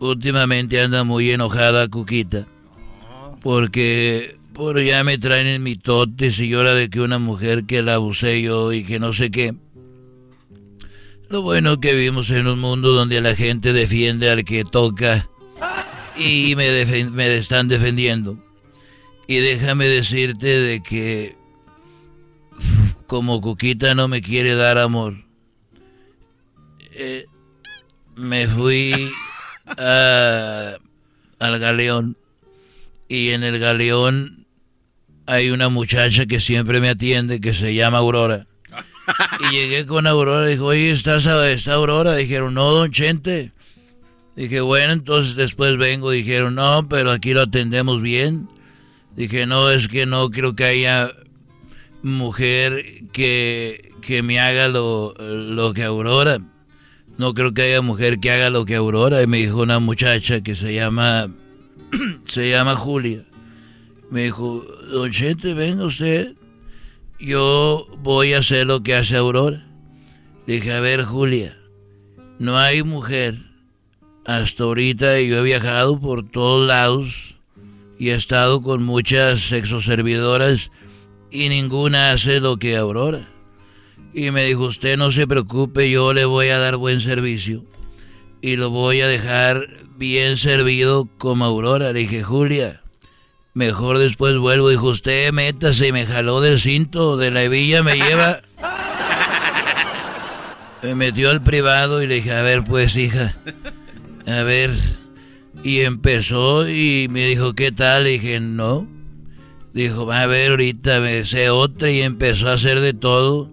últimamente anda muy enojada Cuquita. Porque por ya me traen en mi totes y llora de que una mujer que la abusé yo y que no sé qué. Lo bueno que vivimos en un mundo donde la gente defiende al que toca y me, defen- me están defendiendo. Y déjame decirte de que como Cuquita no me quiere dar amor, eh, me fui a- al galeón y en el galeón hay una muchacha que siempre me atiende que se llama Aurora. Y llegué con Aurora y dijo, oye, ¿estás a- está Aurora? Dijeron, no, don Chente. Dije, bueno, entonces después vengo. Dijeron, no, pero aquí lo atendemos bien. Dije, no, es que no creo que haya mujer que, que me haga lo, lo que Aurora. No creo que haya mujer que haga lo que Aurora. Y me dijo una muchacha que se llama, se llama Julia. Me dijo, don Chente, venga usted. Yo voy a hacer lo que hace Aurora. Dije, a ver, Julia, no hay mujer. Hasta ahorita yo he viajado por todos lados y he estado con muchas sexoservidoras y ninguna hace lo que Aurora. Y me dijo, usted no se preocupe, yo le voy a dar buen servicio y lo voy a dejar bien servido como Aurora. Le dije, Julia, mejor después vuelvo. Dijo, usted métase y me jaló del cinto de la hebilla, me lleva... Me metió al privado y le dije, a ver pues hija, a ver. Y empezó y me dijo, ¿qué tal? Le dije, no. Dijo, a ver, ahorita me sé otra y empezó a hacer de todo.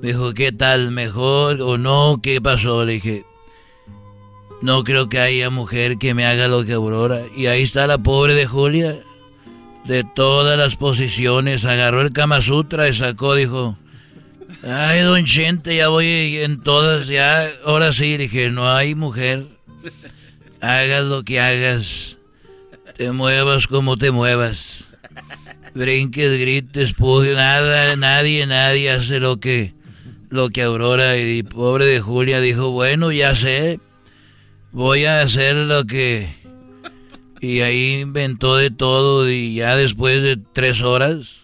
Me dijo, ¿qué tal? ¿Mejor o no? ¿Qué pasó? Le dije, no creo que haya mujer que me haga lo que Aurora. Y ahí está la pobre de Julia. De todas las posiciones, agarró el Kama Sutra y sacó, dijo, ay, don Chente, ya voy en todas, ya, ahora sí, dije, no hay mujer. Hagas lo que hagas, te muevas como te muevas. Brinques, grites, pujes, nada, nadie, nadie hace lo que, lo que Aurora y pobre de Julia dijo, bueno, ya sé, voy a hacer lo que... Y ahí inventó de todo y ya después de tres horas,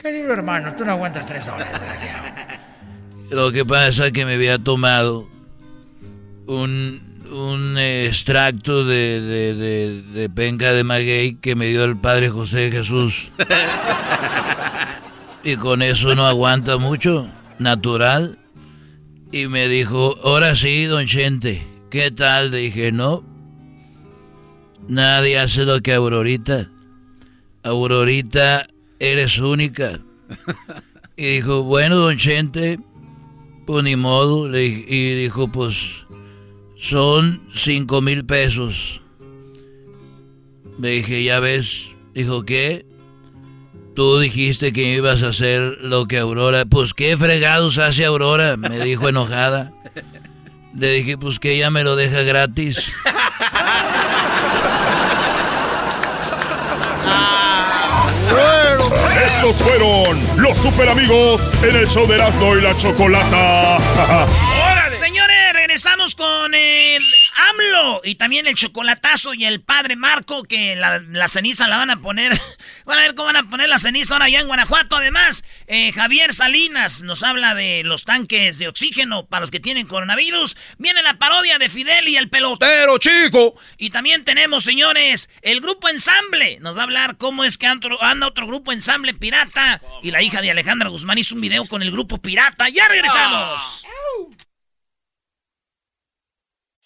Querido hermano, tú no aguantas tres horas, lo que pasa es que me había tomado un, un extracto de, de, de, de penca de maguey que me dio el padre José Jesús. y con eso no aguanta mucho, natural. Y me dijo, ahora sí, don Chente, ¿qué tal? Le dije, no, nadie hace lo que Aurorita. Aurorita, eres única. Y dijo, bueno, don Chente, pues ni modo. Le y dijo, pues son cinco mil pesos. Le dije, ya ves. Dijo, ¿qué? Tú dijiste que ibas a hacer lo que Aurora. Pues qué fregados hace Aurora, me dijo enojada. Le dije, pues que ella me lo deja gratis. Estos fueron los super amigos en el show de Erasmo y la Chocolata. Señores, regresamos con el Y también el chocolatazo y el padre Marco, que la, ceniza la van a poner. Van a ver cómo van a poner la ceniza ahora allá en Guanajuato. Además, eh, Javier Salinas nos habla de los tanques de oxígeno para los que tienen coronavirus. Viene la parodia de Fidel y el pelotero, chico. Y también tenemos, señores, el grupo Ensamble. Nos va a hablar cómo es que anda otro grupo Ensamble pirata. Y la hija de Alejandra Guzmán hizo un video con el grupo pirata. ¡Ya regresamos!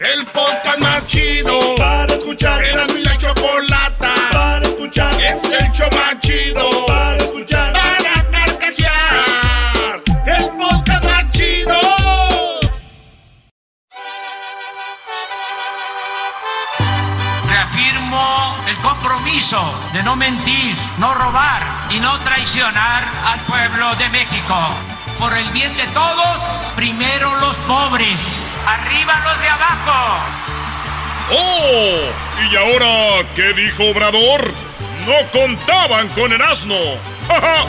El podcast más chido para escuchar. Era mi la chocolata para escuchar. Es el show más chido para escuchar. Para carcajear. El podcast más chido. Reafirmo el compromiso de no mentir, no robar y no traicionar al pueblo de México. Por el bien de todos, primero los pobres, arriba los de abajo. ¡Oh! ¿Y ahora qué dijo Obrador? No contaban con el asno. ¡Ja,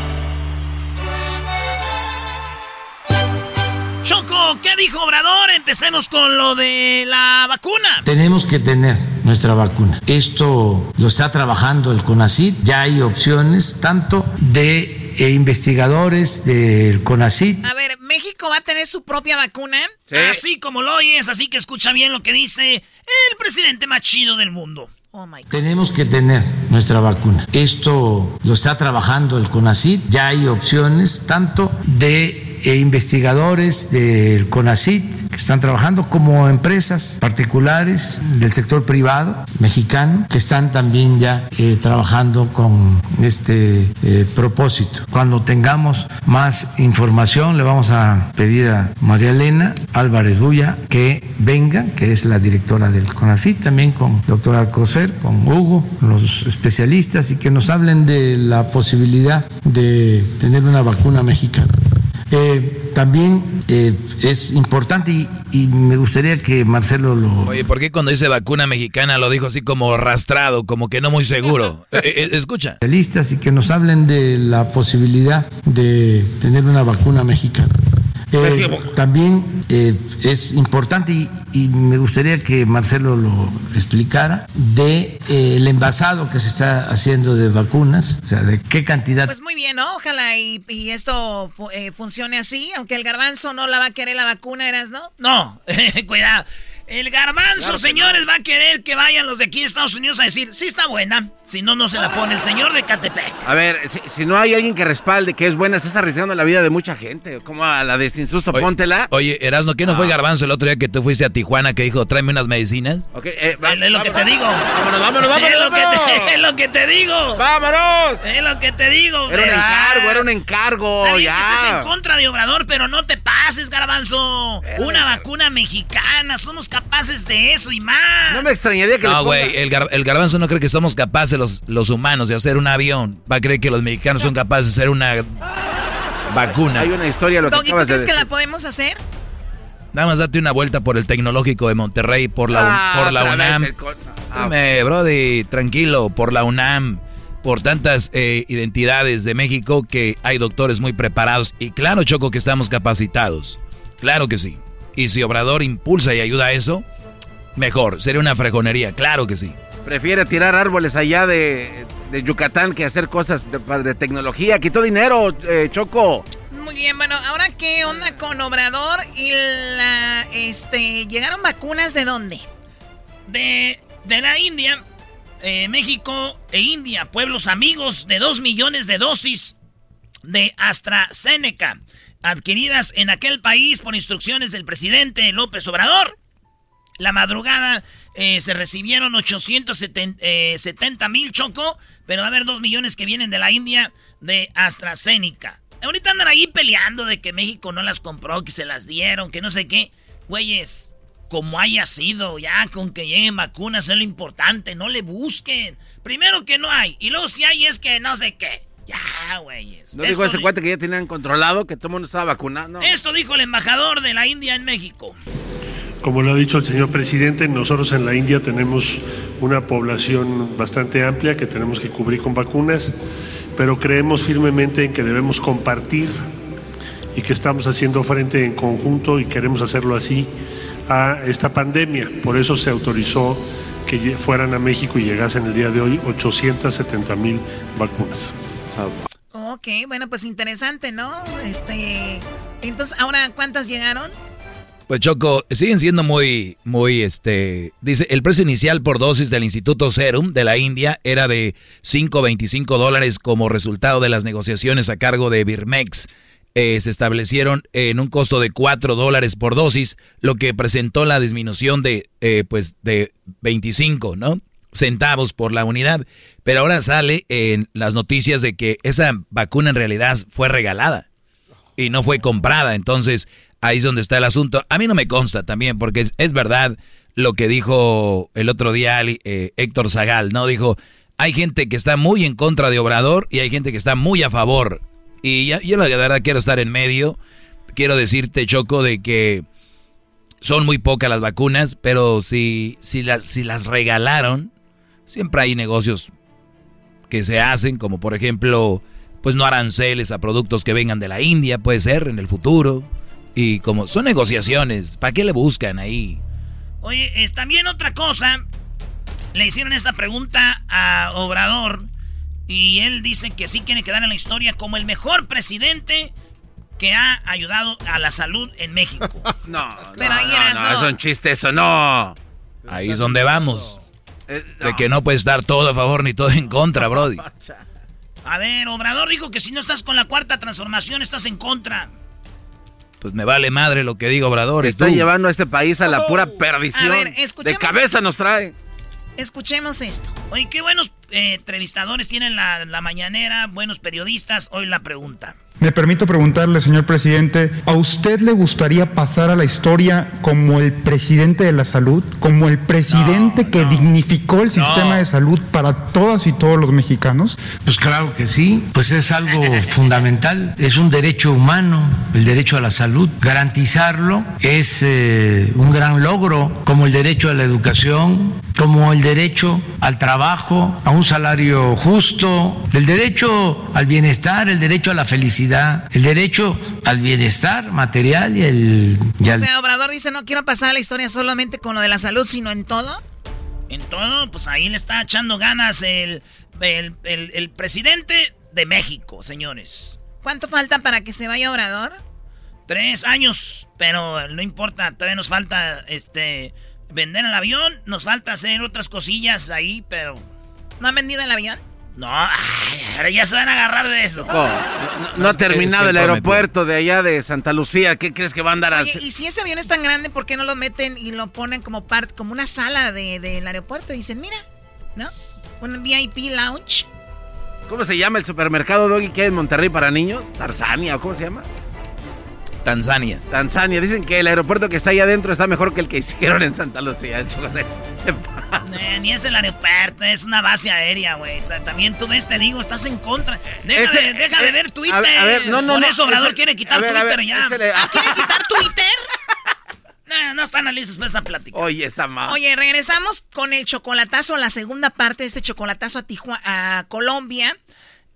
¿qué dijo Obrador? Empecemos con lo de la vacuna. Tenemos que tener nuestra vacuna. Esto lo está trabajando el CONACID. Ya hay opciones tanto de eh, investigadores del CONACID A ver, ¿México va a tener su propia vacuna? Así como lo oyes, así que escucha bien lo que dice el presidente más chido del mundo. Oh my God. Tenemos que tener nuestra vacuna. Esto lo está trabajando el CONACID. Ya hay opciones tanto de eh, investigadores del CONACID que están trabajando como empresas particulares del sector privado mexicano que están también ya eh, trabajando con este eh, propósito. Cuando tengamos más información le vamos a pedir a María Elena Álvarez Bulla que venga, que es la directora del CONACID, también con doctor Alcocer, con Hugo, los especialistas y que nos hablen de la posibilidad de tener una vacuna mexicana. Eh, también eh, es importante y, y me gustaría que Marcelo lo... Oye, ¿por qué cuando dice vacuna mexicana lo dijo así como arrastrado, como que no muy seguro? Eh, eh, escucha. especialistas y que nos hablen de la posibilidad de tener una vacuna mexicana. Eh, también eh, es importante y, y me gustaría que Marcelo lo explicara de eh, el envasado que se está haciendo de vacunas, o sea, de qué cantidad Pues muy bien, ¿no? Ojalá y, y esto eh, funcione así, aunque el garbanzo no la va a querer la vacuna, ¿eras, no? No, cuidado. El garbanzo, Claro señores, va a querer que vayan los de aquí de Estados Unidos a decir, sí está buena. Si no, no se la pone el señor de Catepec. A ver, si, si no hay alguien que respalde que es buena, estás arriesgando la vida de mucha gente. Como a la de Sin Susto, póntela. Oye, Erasno, ¿qué no fue Garbanzo el otro día que tú fuiste a Tijuana que dijo, tráeme unas medicinas? Ok, eh, va- Es lo que te digo. Vámonos, vámonos, vámonos. Es lo que te, es lo que te digo. ¡Vámonos! Es lo que te digo. Era un encargo, era un encargo. Está bien que estés en ya. contra de Obrador, pero no te pases, garbanzo. Una vacuna mexicana, somos capaces de eso y más. No me extrañaría que No, ponga- güey, el, gar- el garbanzo no cree que somos capaces los, los humanos de hacer un avión. Va a creer que los mexicanos son capaces de hacer una vacuna. Hay una historia, lo que Doggy, ¿tú de crees que la podemos hacer? Nada más date una vuelta por el Tecnológico de Monterrey, por la, Ah, por la UNAM. Ah, Dime, Brody, tranquilo, por la UNAM, por tantas eh, identidades de México que hay doctores muy preparados. Y claro, Choco, que estamos capacitados. Claro que sí. Y si Obrador impulsa y ayuda a eso, mejor. Sería una fregonería, claro que sí. Prefiere tirar árboles allá de, de Yucatán que hacer cosas de, de tecnología. Quitó dinero, eh, Choco. Muy bien, bueno, ahora qué onda con Obrador y la este llegaron vacunas de dónde? De, de la India, eh, México e India, pueblos amigos de 2 millones de dosis de AstraZeneca, adquiridas en aquel país por instrucciones del presidente López Obrador. La madrugada eh, se recibieron 870 mil choco, pero va a haber 2 millones que vienen de la India de AstraZeneca. Ahorita andan ahí peleando de que México no las compró, que se las dieron, que no sé qué. Güeyes, como haya sido, ya con que lleguen vacunas es lo importante, no le busquen. Primero que no hay, y luego si hay es que no sé qué. Ya, güeyes. ¿No Esto dijo ese di- cuate que ya tenían controlado, que todo el mundo estaba vacunado? Esto dijo el embajador de la India en México. Como lo ha dicho el señor presidente, nosotros en la India tenemos una población bastante amplia que tenemos que cubrir con vacunas, pero creemos firmemente en que debemos compartir y que estamos haciendo frente en conjunto y queremos hacerlo así a esta pandemia. Por eso se autorizó que fueran a México y llegasen el día de hoy 870 mil vacunas. Ok, bueno, pues interesante, ¿no? Este, entonces, ahora ¿cuántas llegaron? Pues Choco, siguen siendo muy, muy, este, dice, el precio inicial por dosis del Instituto Serum de la India era de 5.25 dólares como resultado de las negociaciones a cargo de Birmex. Eh, se establecieron en un costo de 4 dólares por dosis, lo que presentó la disminución de, eh, pues, de 25, ¿no? Centavos por la unidad. Pero ahora sale en las noticias de que esa vacuna en realidad fue regalada y no fue comprada. Entonces, ahí es donde está el asunto. A mí no me consta también, porque es, verdad lo que dijo el otro día eh, Héctor Zagal, ¿no? Dijo, hay gente que está muy en contra de Obrador y hay gente que está muy a favor. Y yo la verdad quiero estar en medio. Quiero decirte, Choco, de que son muy pocas las vacunas, pero si, si, las, si las regalaron, siempre hay negocios que se hacen, como por ejemplo, pues no aranceles a productos que vengan de la India, puede ser en el futuro. Y como son negociaciones, ¿para qué le buscan ahí? Oye, eh, también otra cosa, le hicieron esta pregunta a Obrador y él dice que sí quiere quedar en la historia como el mejor presidente que ha ayudado a la salud en México. no, Pero ahí no, eras, no, no. es un chiste eso, no. Ahí es donde vamos. Eh, De que no puede estar todo a favor ni todo en contra, Brody. A ver, Obrador dijo que si no estás con la cuarta transformación, estás en contra. Pues me vale madre lo que diga Obrador. Está tú. llevando a este país a la pura perdición. A ver, de escuchemos- cabeza nos trae. Escuchemos esto. Oye, qué buenos eh, entrevistadores tienen la, la mañanera, buenos periodistas. Hoy la pregunta. Me permito preguntarle, señor presidente, ¿a usted le gustaría pasar a la historia como el presidente de la salud, como el presidente que dignificó el sistema de salud para todas y todos los mexicanos? Pues claro que sí, pues es algo fundamental, es un derecho humano, el derecho a la salud. Garantizarlo es eh, un gran logro, como el derecho a la educación, como el derecho al trabajo, a un salario justo, el derecho al bienestar, el derecho a la felicidad, el derecho al bienestar material y el... y O sea, Obrador dice, no quiero pasar a la historia solamente con lo de la salud, sino en todo. En todo, pues ahí le está echando ganas el, el, el- el presidente de México, señores. ¿Cuánto falta para que se vaya Obrador? Tres años, pero no importa, todavía nos falta este vender el avión. Nos falta hacer otras cosillas ahí, pero... ¿No han vendido el avión? No, ay, ahora ya se van a agarrar de eso. No, no ha terminado el aeropuerto de allá de Santa Lucía. ¿Qué crees que va a andar a Oye, y si ese avión es tan grande, ¿por qué no lo meten y lo ponen como parte, como una sala de- del aeropuerto? Y dicen, mira, ¿no? Un VIP lounge. ¿Cómo se llama el supermercado Doggy que hay en Monterrey para niños? Tarzania, ¿o cómo se llama? Tanzania. Tanzania. Dicen que el aeropuerto que está ahí adentro está mejor que el que hicieron en Santa Lucía. Eh, ni es el aeropuerto, es una base aérea, güey. Ta- También tú ves, te digo, estás en contra. Deja, Ese- de, deja de eh, ver Twitter. a ver, a ver, no, no, Por no, eso Obrador ese- quiere quitar ver, Twitter ver, ya. le- ¿Ah, quiere quitar Twitter? no, no están listos para esta plática. Oye, esa ma. Oye, regresamos con el chocolatazo, la segunda parte de este chocolatazo a Tijuana, a Colombia.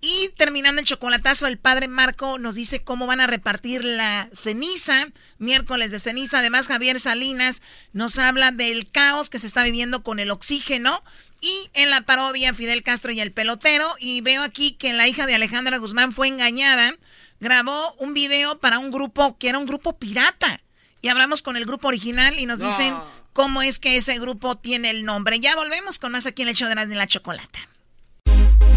Y terminando el chocolatazo, el padre Marco nos dice cómo van a repartir la ceniza, miércoles de ceniza. Además, Javier Salinas nos habla del caos que se está viviendo con el oxígeno. Y en la parodia, Fidel Castro y el pelotero. Y veo aquí que la hija de Alejandra Guzmán fue engañada. Grabó un video para un grupo que era un grupo pirata. Y hablamos con el grupo original y nos No. dicen cómo es que ese grupo tiene el nombre. Ya volvemos con más aquí en el show de la, de la chocolata.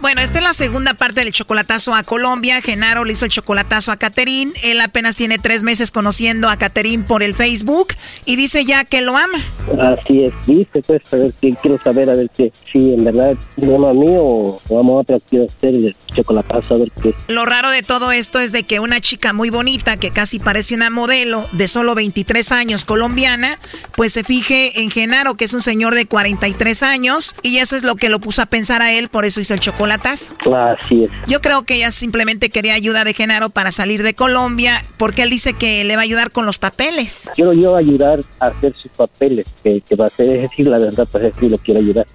Bueno, esta es la segunda parte del chocolatazo a Colombia. Genaro le hizo el chocolatazo a Caterín. Él apenas tiene tres meses conociendo a Caterín por el Facebook y dice ya que lo ama. Así es, viste, pues, a ver, quiero saber, a ver que si en verdad me ama a mí o, o ama a otra, quiero hacer el chocolatazo, a ver qué. Lo raro de todo esto es de que una chica muy bonita, que casi parece una modelo de solo 23 años colombiana, pues se fije en Genaro, que es un señor de 43 años, y eso es lo que lo puso a pensar a él, por eso hizo el chocolatazo. Así es. Yo creo que ella simplemente quería ayuda de Genaro para salir de Colombia, porque él dice que le va a ayudar con los papeles. Quiero yo ayudar a hacer sus papeles, que, que va a ser, es decir, la verdad, pues es que lo quiero ayudar.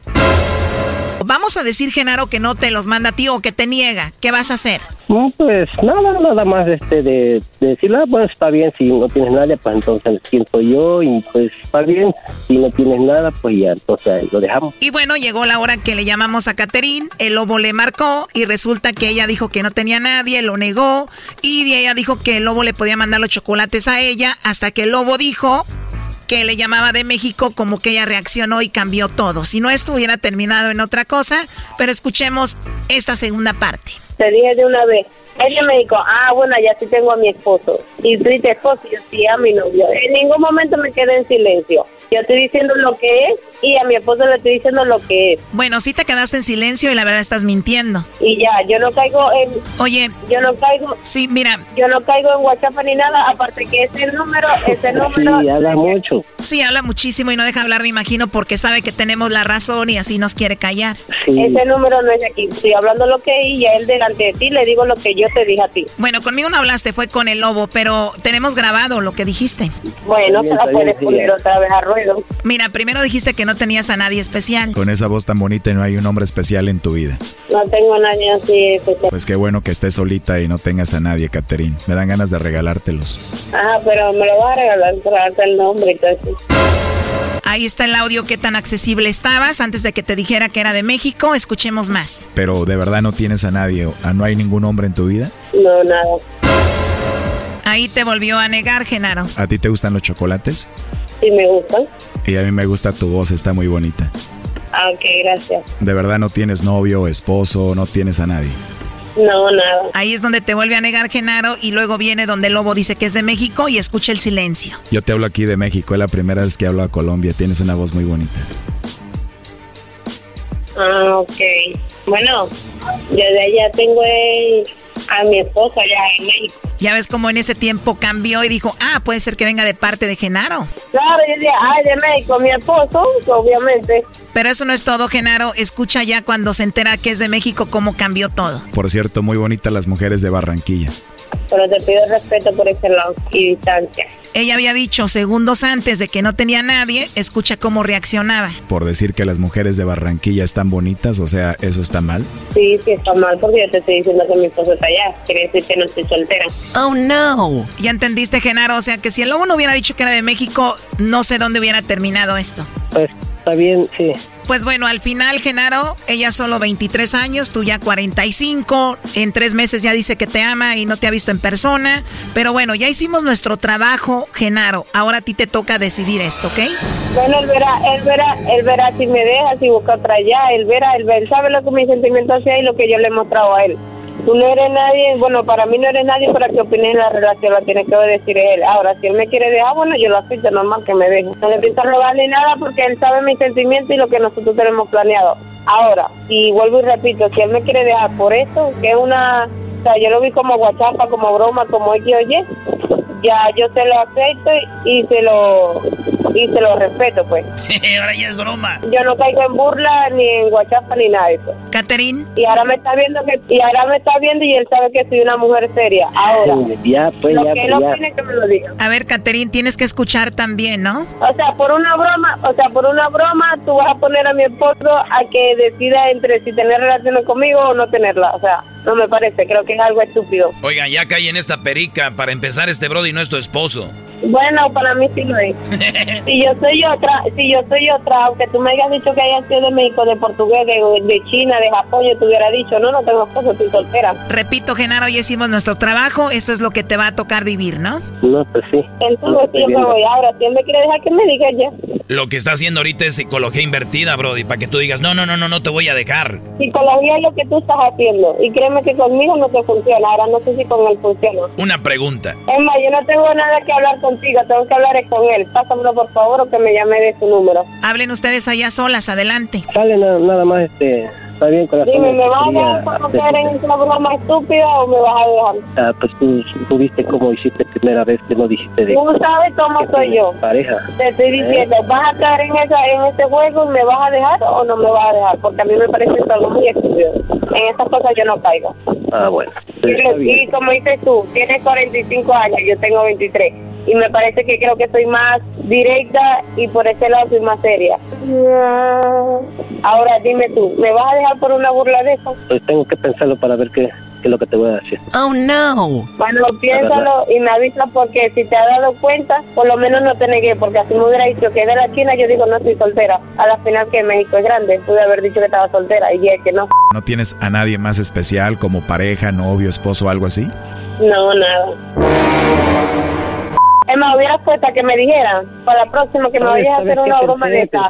Vamos a decir, Genaro, que no te los manda a ti o que te niega. ¿Qué vas a hacer? No, pues nada, nada más este de, de decir, ah, pues está bien, si no tienes nada, pues entonces siento yo y pues está bien, si no tienes nada, pues ya, entonces lo dejamos. Y bueno, llegó la hora que le llamamos a Caterín, el lobo le marcó y resulta que ella dijo que no tenía nadie, lo negó y ella dijo que el lobo le podía mandar los chocolates a ella hasta que el lobo dijo que le llamaba de México como que ella reaccionó y cambió todo. Si no esto hubiera terminado en otra cosa, pero escuchemos esta segunda parte. Te dije de una vez. Ella me dijo, ah, bueno, ya sí tengo a mi esposo. Y tú esposo, y yo sí a mi novio. En ningún momento me quedé en silencio. Yo estoy diciendo lo que es y a mi esposo le estoy diciendo lo que es. Bueno, sí te quedaste en silencio y la verdad estás mintiendo. Y ya, yo no caigo en... Oye. Yo no caigo... Sí, mira. Yo no caigo en WhatsApp ni nada, aparte que ese número, ese número... Sí, habla mucho. Sí, habla muchísimo y no deja hablar, me imagino, porque sabe que tenemos la razón y así nos quiere callar. Ese número no es aquí. Estoy hablando lo que es y a él delante de ti le digo lo que yo te dije a ti. Bueno, conmigo no hablaste, fue con el lobo, pero tenemos grabado lo que dijiste. Bueno, se la puedes poner otra vez a Mira, primero dijiste que no tenías a nadie especial. Con esa voz tan bonita no hay un hombre especial en tu vida. No tengo a nadie así especial. Pues qué bueno que estés solita y no tengas a nadie, Caterín. Me dan ganas de regalártelos. Ah, pero me lo vas a regalar darte el nombre y todo eso. Ahí está el audio, qué tan accesible estabas antes de que te dijera que era de México. Escuchemos más. Pero de verdad no tienes a nadie, ¿o- ¿no hay ningún hombre en tu vida? No, nada. Ahí te volvió a negar, Genaro. ¿A ti te gustan los chocolates? Sí, me gustan. Y a mí me gusta tu voz, está muy bonita. Ah, ok, gracias. ¿De verdad no tienes novio, esposo, no tienes a nadie? No, nada. Ahí es donde te vuelve a negar Genaro y luego viene donde el lobo dice que es de México y escucha el silencio. Yo te hablo aquí de México, es la primera vez que hablo a Colombia, tienes una voz muy bonita. Ah, ok. Bueno, yo de allá tengo el- a mi esposo allá en México. Ya ves cómo en ese tiempo cambió y dijo, ah, puede ser que venga de parte de Genaro. Claro, yo decía, ay, de México, mi esposo, obviamente. Pero eso no es todo, Genaro. Escucha ya cuando se entera que es de México cómo cambió todo. Por cierto, muy bonitas las mujeres de Barranquilla. Pero te pido respeto por ese lado y distancia. Ella había dicho segundos antes de que no tenía nadie, escucha cómo reaccionaba. Por decir que las mujeres de Barranquilla están bonitas, o sea, ¿eso está mal? Sí, sí, está mal porque yo te estoy diciendo que mi esposo está allá. Quiere decir que no estoy soltera. Oh no. Ya entendiste, Genaro. O sea que si el lobo no hubiera dicho que era de México, no sé dónde hubiera terminado esto. Pues está bien, sí. Pues bueno, al final, Genaro, ella solo 23 años, tú ya 45. En tres meses ya dice que te ama y no te ha visto en persona. Pero bueno, ya hicimos nuestro trabajo, Genaro. Ahora a ti te toca decidir esto, ¿ok? Bueno, él verá, él verá, él verá si me deja, si busca otra allá. Él verá, él, verá, él sabe lo que mi sentimiento hacia y lo que yo le he mostrado a él. Tú no eres nadie, bueno, para mí no eres nadie para que opine en la relación, lo tiene que decir él. Ahora, si él me quiere dejar, bueno, yo lo acepto, normal que me deje. No le pienso robar ni nada porque él sabe mis sentimientos y lo que nosotros tenemos planeado. Ahora, y vuelvo y repito, si él me quiere dejar por eso, que es una, o sea, yo lo vi como guachapa, como broma, como X oye, ya yo se lo acepto y, se lo y se lo respeto, pues. Ahora ya es broma. Yo no caigo en burla ni en guachapa ni nada de eso. Catherine. Y ahora me está viendo que y ahora me está viendo y él sabe que soy una mujer seria. Ahora, Ya, pues, lo ya, que él pues, ya. opine que me lo diga. A ver, Catherine, tienes que escuchar también, ¿no? O sea, por una broma, o sea, por una broma, tú vas a poner a mi esposo a que decida entre si tener relaciones conmigo o no tenerla. O sea, no me parece, creo que es algo estúpido. Oigan, ya caí en esta perica. Para empezar, este Brody no es tu esposo. Bueno, para mí sí lo es. si yo soy otra, si yo soy otra, aunque tú me hayas dicho que hayas sido de México, de portugués, de, de China, de Japón, yo te hubiera dicho, no, no tengo esposo, estoy soltera. Repito, Genaro, ya hicimos nuestro trabajo. Esto es lo que te va a tocar vivir, ¿no? No, pues sí. Entonces siempre voy. Ahora, si él me quiere dejar que me diga ya. Lo que está haciendo ahorita es psicología invertida, Brody, para que tú digas, no, no, no, no, no te voy a dejar. Psicología es lo que tú estás haciendo. Y créeme que conmigo no te funciona. Ahora no sé si con él funciona. Una pregunta. Más, yo no tengo nada que hablar contigo, tengo que hablar con él. Pásamelo por favor o que me llame de su número. Hablen ustedes allá solas, adelante. Sale nada, nada más, este, está bien, corazón. Dime, ¿me vas a hacerte- caer en esa broma estúpida o me vas a dejar? Ah, pues tú, tú viste cómo hiciste primera vez que no dijiste de Tú sabes cómo soy yo. pareja. Te estoy diciendo, ¿vas a caer en, esa, en ese juego y me vas a dejar o no me vas a dejar? Porque a mí me parece eso algo muy estúpido. En esas cosas yo no caigo. Ah, bueno. pues Y, y como dices tú, tienes 45 años, yo tengo 23. Y me parece que creo que soy más directa y por ese lado soy más seria. Ahora dime tú, ¿me vas a dejar por una burla de eso? Pues tengo que pensarlo para ver qué, qué es lo que te voy a decir. Oh no. Bueno, piénsalo y me avisas porque si te has dado cuenta, por lo menos no te negué, porque así me hubiera dicho que de la China, yo digo no estoy soltera. A la final que México es grande, pude haber dicho que estaba soltera y es que no. ¿No tienes a nadie más especial como pareja, novio, esposo, algo así? No, nada. Es más, hubiera puesto a que me dijeran para la próxima que me ¿Sabes- vayas a hacer una broma de esta.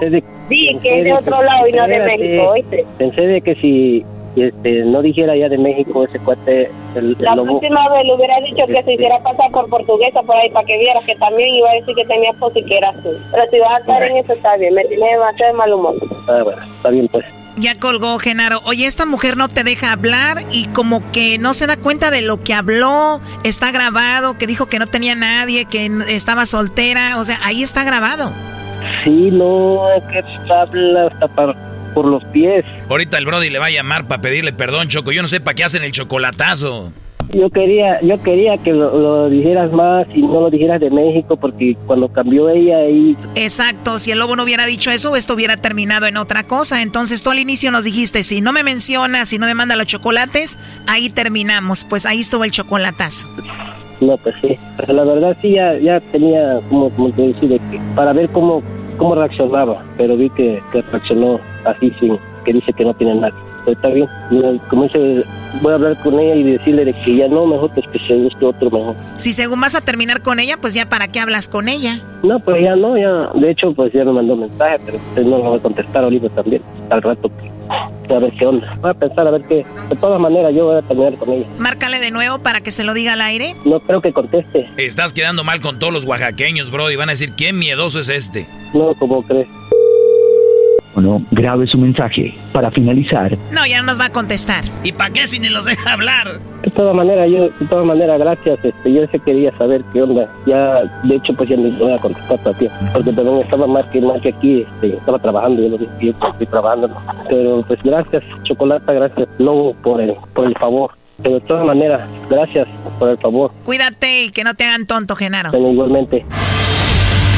Di pensé que es de otro lado y no de México, ¿oíste? Pensé de que si este, no dijera ya de México ese cuate, el, el La lobo, próxima vez le hubiera dicho que se hiciera pasar por portuguesa por ahí para que vieras que también iba a decir que tenía esposo y que era tú. Pero si vas a estar en eso, está bien. Me tienes demasiado de mal humor. ah, bueno, está bien pues. Ya colgó Genaro. Oye, esta mujer no te deja hablar y como que no se da cuenta de lo que habló. Está grabado, que dijo que no tenía nadie, que estaba soltera. O sea, ahí está grabado. Sí, no, es que habla hasta por los pies. Ahorita el Brody le va a llamar para pedirle perdón, Choco. Yo no sé para qué hacen el chocolatazo. Yo quería, yo quería que lo, lo dijeras más y no lo dijeras de México porque cuando cambió ella ahí, Exacto, si el lobo no hubiera dicho eso, esto hubiera terminado en otra cosa. Entonces tú al inicio nos dijiste, si no me menciona, si no me manda los chocolates, ahí terminamos. Pues ahí estuvo el chocolatazo. No, pues sí. Pero la verdad sí, ya, ya tenía, como, como te decía, de que para ver cómo, cómo reaccionaba, pero vi que, que reaccionó así sin, que dice que no tiene nada. Pues está bien. Mira, como dice, voy a hablar con ella y decirle de que ya no, mejor pues que se busque otro mejor. Si según vas a terminar con ella, pues ya para qué hablas con ella. No, pues ya no, ya, de hecho, pues ya me mandó mensaje, pero pues no lo voy a contestar ahorita también, al rato que, a ver qué onda. Voy a pensar a ver qué, de todas maneras yo voy a terminar con ella. Márcale de nuevo para que se lo diga al aire. No creo que conteste. Estás quedando mal con todos los oaxaqueños, bro, y van a decir, ¿quién miedoso es este? No, como crees? No, grabe su mensaje. Para finalizar, No, ya no nos va a contestar. ¿Y para qué si ni los deja hablar? De todas maneras, yo, de todas maneras, gracias. Este, yo sé quería saber qué onda. Ya, de hecho, pues ya me voy a contestar todavía. Porque también estaba más que, más que aquí, este, estaba trabajando, yo lo dije, yo estoy trabajando. Pero pues gracias, Chocolata, gracias, Lobo, por el, por el favor. Pero de todas maneras, gracias por el favor. Cuídate y que no te hagan tonto, Genaro. Igualmente.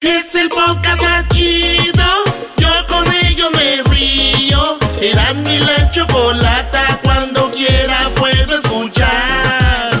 Es el podcast chido. Yo con ello me río. Eras mi la chocolata. Cuando quiera puedo escuchar.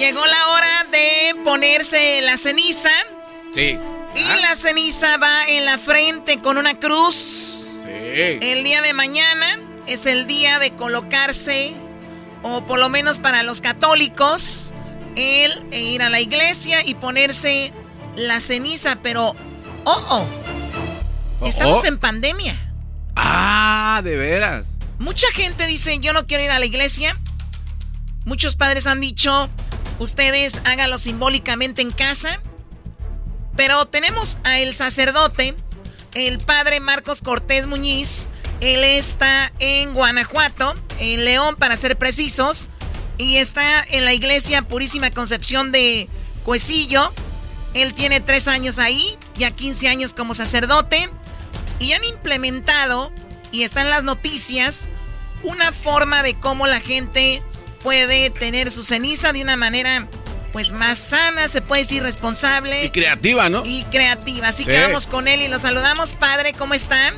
Llegó la hora de ponerse la ceniza. Sí. Y la ceniza va en la frente con una cruz. Sí. El día de mañana es el día de colocarse, o por lo menos para los católicos, el e ir a la iglesia y ponerse la ceniza. Pero, oh, oh, estamos oh. en pandemia. Ah, de veras. Mucha gente dice, yo no quiero ir a la iglesia. Muchos padres han dicho, ustedes háganlo simbólicamente en casa. Pero tenemos a el sacerdote, el padre Marcos Cortés Muñiz. Él está en Guanajuato, en León para ser precisos. Y está en la iglesia Purísima Concepción de Cuesillo. Él tiene tres años ahí, ya 15 años como sacerdote. Y han implementado, y está en las noticias, una forma de cómo la gente puede tener su ceniza de una manera pues más sana, se puede decir responsable. Y creativa, ¿no? Y creativa. Así Sí. que vamos con él y lo saludamos. Padre, ¿cómo están?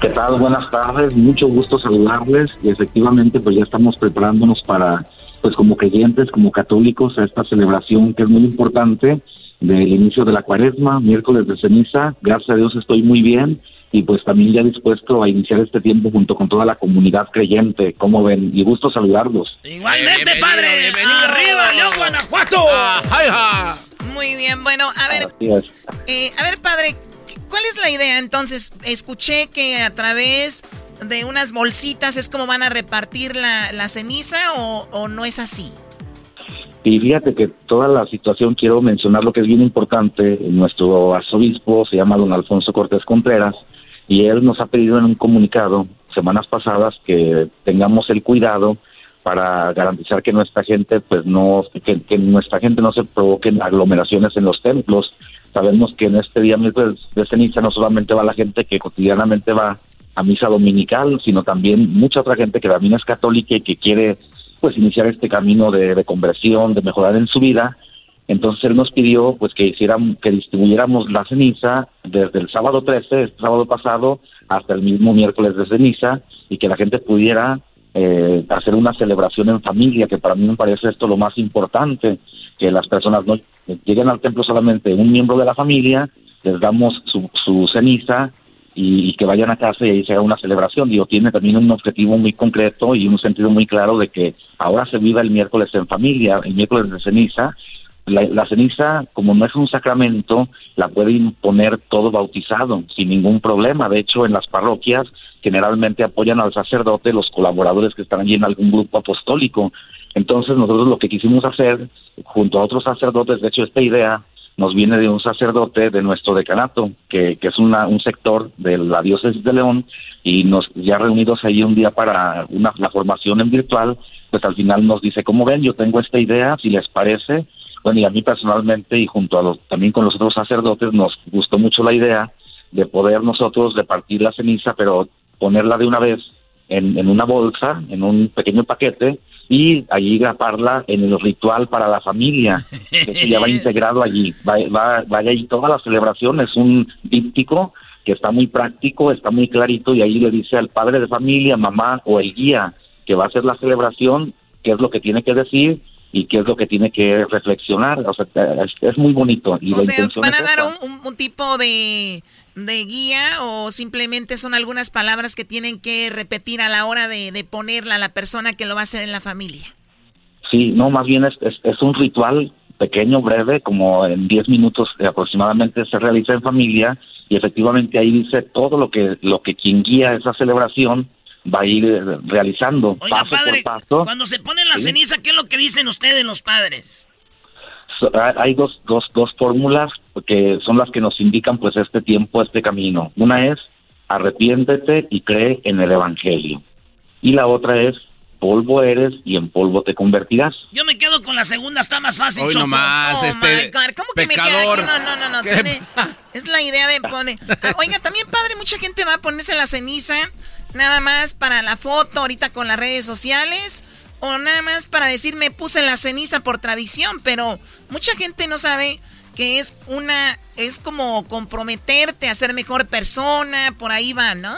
¿Qué tal? Buenas tardes, mucho gusto saludarles y efectivamente pues ya estamos preparándonos para pues como creyentes, como católicos a esta celebración que es muy importante del inicio de la cuaresma, miércoles de ceniza, gracias a Dios estoy muy bien y pues también ya dispuesto a iniciar este tiempo junto con toda la comunidad creyente, como ven, y gusto saludarlos. Igualmente, padre. Arriba, León, Guanajuato. Muy bien, bueno, a ver, eh, a ver, padre, ¿cuál es la idea? Entonces, escuché que a través de unas bolsitas es como van a repartir la, la ceniza o, o no es así. Y fíjate que toda la situación, quiero mencionar lo que es bien importante, nuestro arzobispo se llama don Alfonso Cortés Contreras, y él nos ha pedido en un comunicado semanas pasadas que tengamos el cuidado para garantizar que nuestra gente, pues no, que, que nuestra gente no se provoquen aglomeraciones en los templos. Sabemos que en este día miércoles de ceniza no solamente va la gente que cotidianamente va a misa dominical, sino también mucha otra gente que también es católica y que quiere pues iniciar este camino de, de conversión, de mejorar en su vida. Entonces él nos pidió pues que hicieran, que distribuyéramos la ceniza desde el sábado 13, este sábado pasado, hasta el mismo miércoles de ceniza y que la gente pudiera eh, hacer una celebración en familia, que para mí me parece esto lo más importante, que las personas no lleguen al templo solamente un miembro de la familia, les damos su, su ceniza y, y que vayan a casa y ahí se haga una celebración. Digo, tiene también un objetivo muy concreto y un sentido muy claro de que ahora se viva el miércoles en familia, el miércoles de ceniza, la, ceniza, como no es un sacramento, la puede imponer todo bautizado sin ningún problema. De hecho, en las parroquias generalmente apoyan al sacerdote los colaboradores que están allí en algún grupo apostólico. Entonces nosotros lo que quisimos hacer, junto a otros sacerdotes, de hecho esta idea nos viene de un sacerdote de nuestro decanato, que, que es una, un sector de la diócesis de León, y nos ya reunidos ahí un día para una, la formación en virtual, pues al final nos dice, como ven, yo tengo esta idea, si les parece, bueno, y a mí personalmente y junto a los, también con los otros sacerdotes nos gustó mucho la idea de poder nosotros repartir la ceniza, pero ponerla de una vez en, en una bolsa, en un pequeño paquete, y allí graparla en el ritual para la familia, que ya va integrado allí, va, va, vaya allí toda la celebración, es un díptico que está muy práctico, está muy clarito, y ahí le dice al padre de familia, mamá o el guía que va a hacer la celebración, qué es lo que tiene que decir, y qué es lo que tiene que reflexionar. O sea, es, es muy bonito. Y o la sea, ¿van a dar un, tipo de, de guía o simplemente son algunas palabras que tienen que repetir a la hora de, de ponerla a la persona que lo va a hacer en la familia? Sí, no, más bien es, es, es un ritual pequeño, breve, como en 10 minutos aproximadamente se realiza en familia y efectivamente ahí dice todo lo que lo que quien guía esa celebración va a ir eh, realizando paso Padre, por paso. cuando se pone la Sí. ceniza, ¿qué es lo que dicen ustedes los padres? So- hay- dos, dos, dos fórmulas que son las que nos indican pues este tiempo, este camino. Una es arrepiéntete y cree en el Evangelio. Y la otra es polvo eres y en polvo te convertirás. Yo me quedo con la segunda, está más fácil, Hoy nomás, Oh este, my God, ¿cómo que me queda pecador. aquí? No, no, no, no. Tiene- es la idea de poner. Ah, oiga, también padre, mucha gente va a ponerse la ceniza nada más para la foto ahorita con las redes sociales o nada más para decir me puse la ceniza por tradición, pero mucha gente no sabe que es una es como comprometerte a ser mejor persona, por ahí va, ¿no?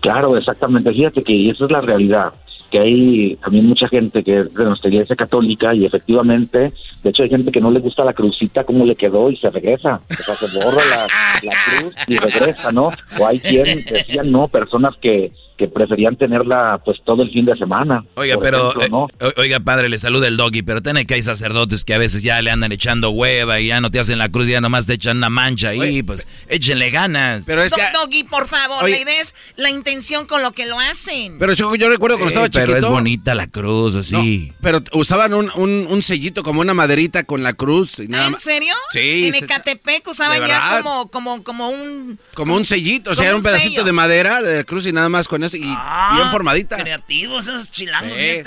Claro, exactamente. Fíjate que esa es la realidad. Que hay también mucha gente que es de nuestra iglesia católica y efectivamente, de hecho hay gente que no le gusta la crucita, cómo le quedó y se regresa. O sea, se borra la, la cruz y regresa, ¿no? O hay quien decían, no, personas que, que preferían tenerla pues todo el fin de semana. Oiga, pero, ejemplo, ¿no? eh, o- oiga, padre, le saluda el doggy, pero tiene que hay sacerdotes que a veces ya le andan echando hueva y ya no te hacen la cruz y ya nomás te echan una mancha ahí, pues échenle ganas. Pero es que... Do- Doggy, por favor, Oye. la idea es la intención con lo que lo hacen. Pero yo, yo recuerdo cuando Sí, estaba chiquito... pero es bonita la cruz, así. Pero usaban un, un, un sellito como una maderita con la cruz y nada ¿En serio? Sí, En Ecatepec usaban ¿De ya como, como, como un... Como un sellito, o sea, era un un pedacito sello. de madera de la cruz y nada más con eso y bien formadita. Creativos esos chilangos, Sí.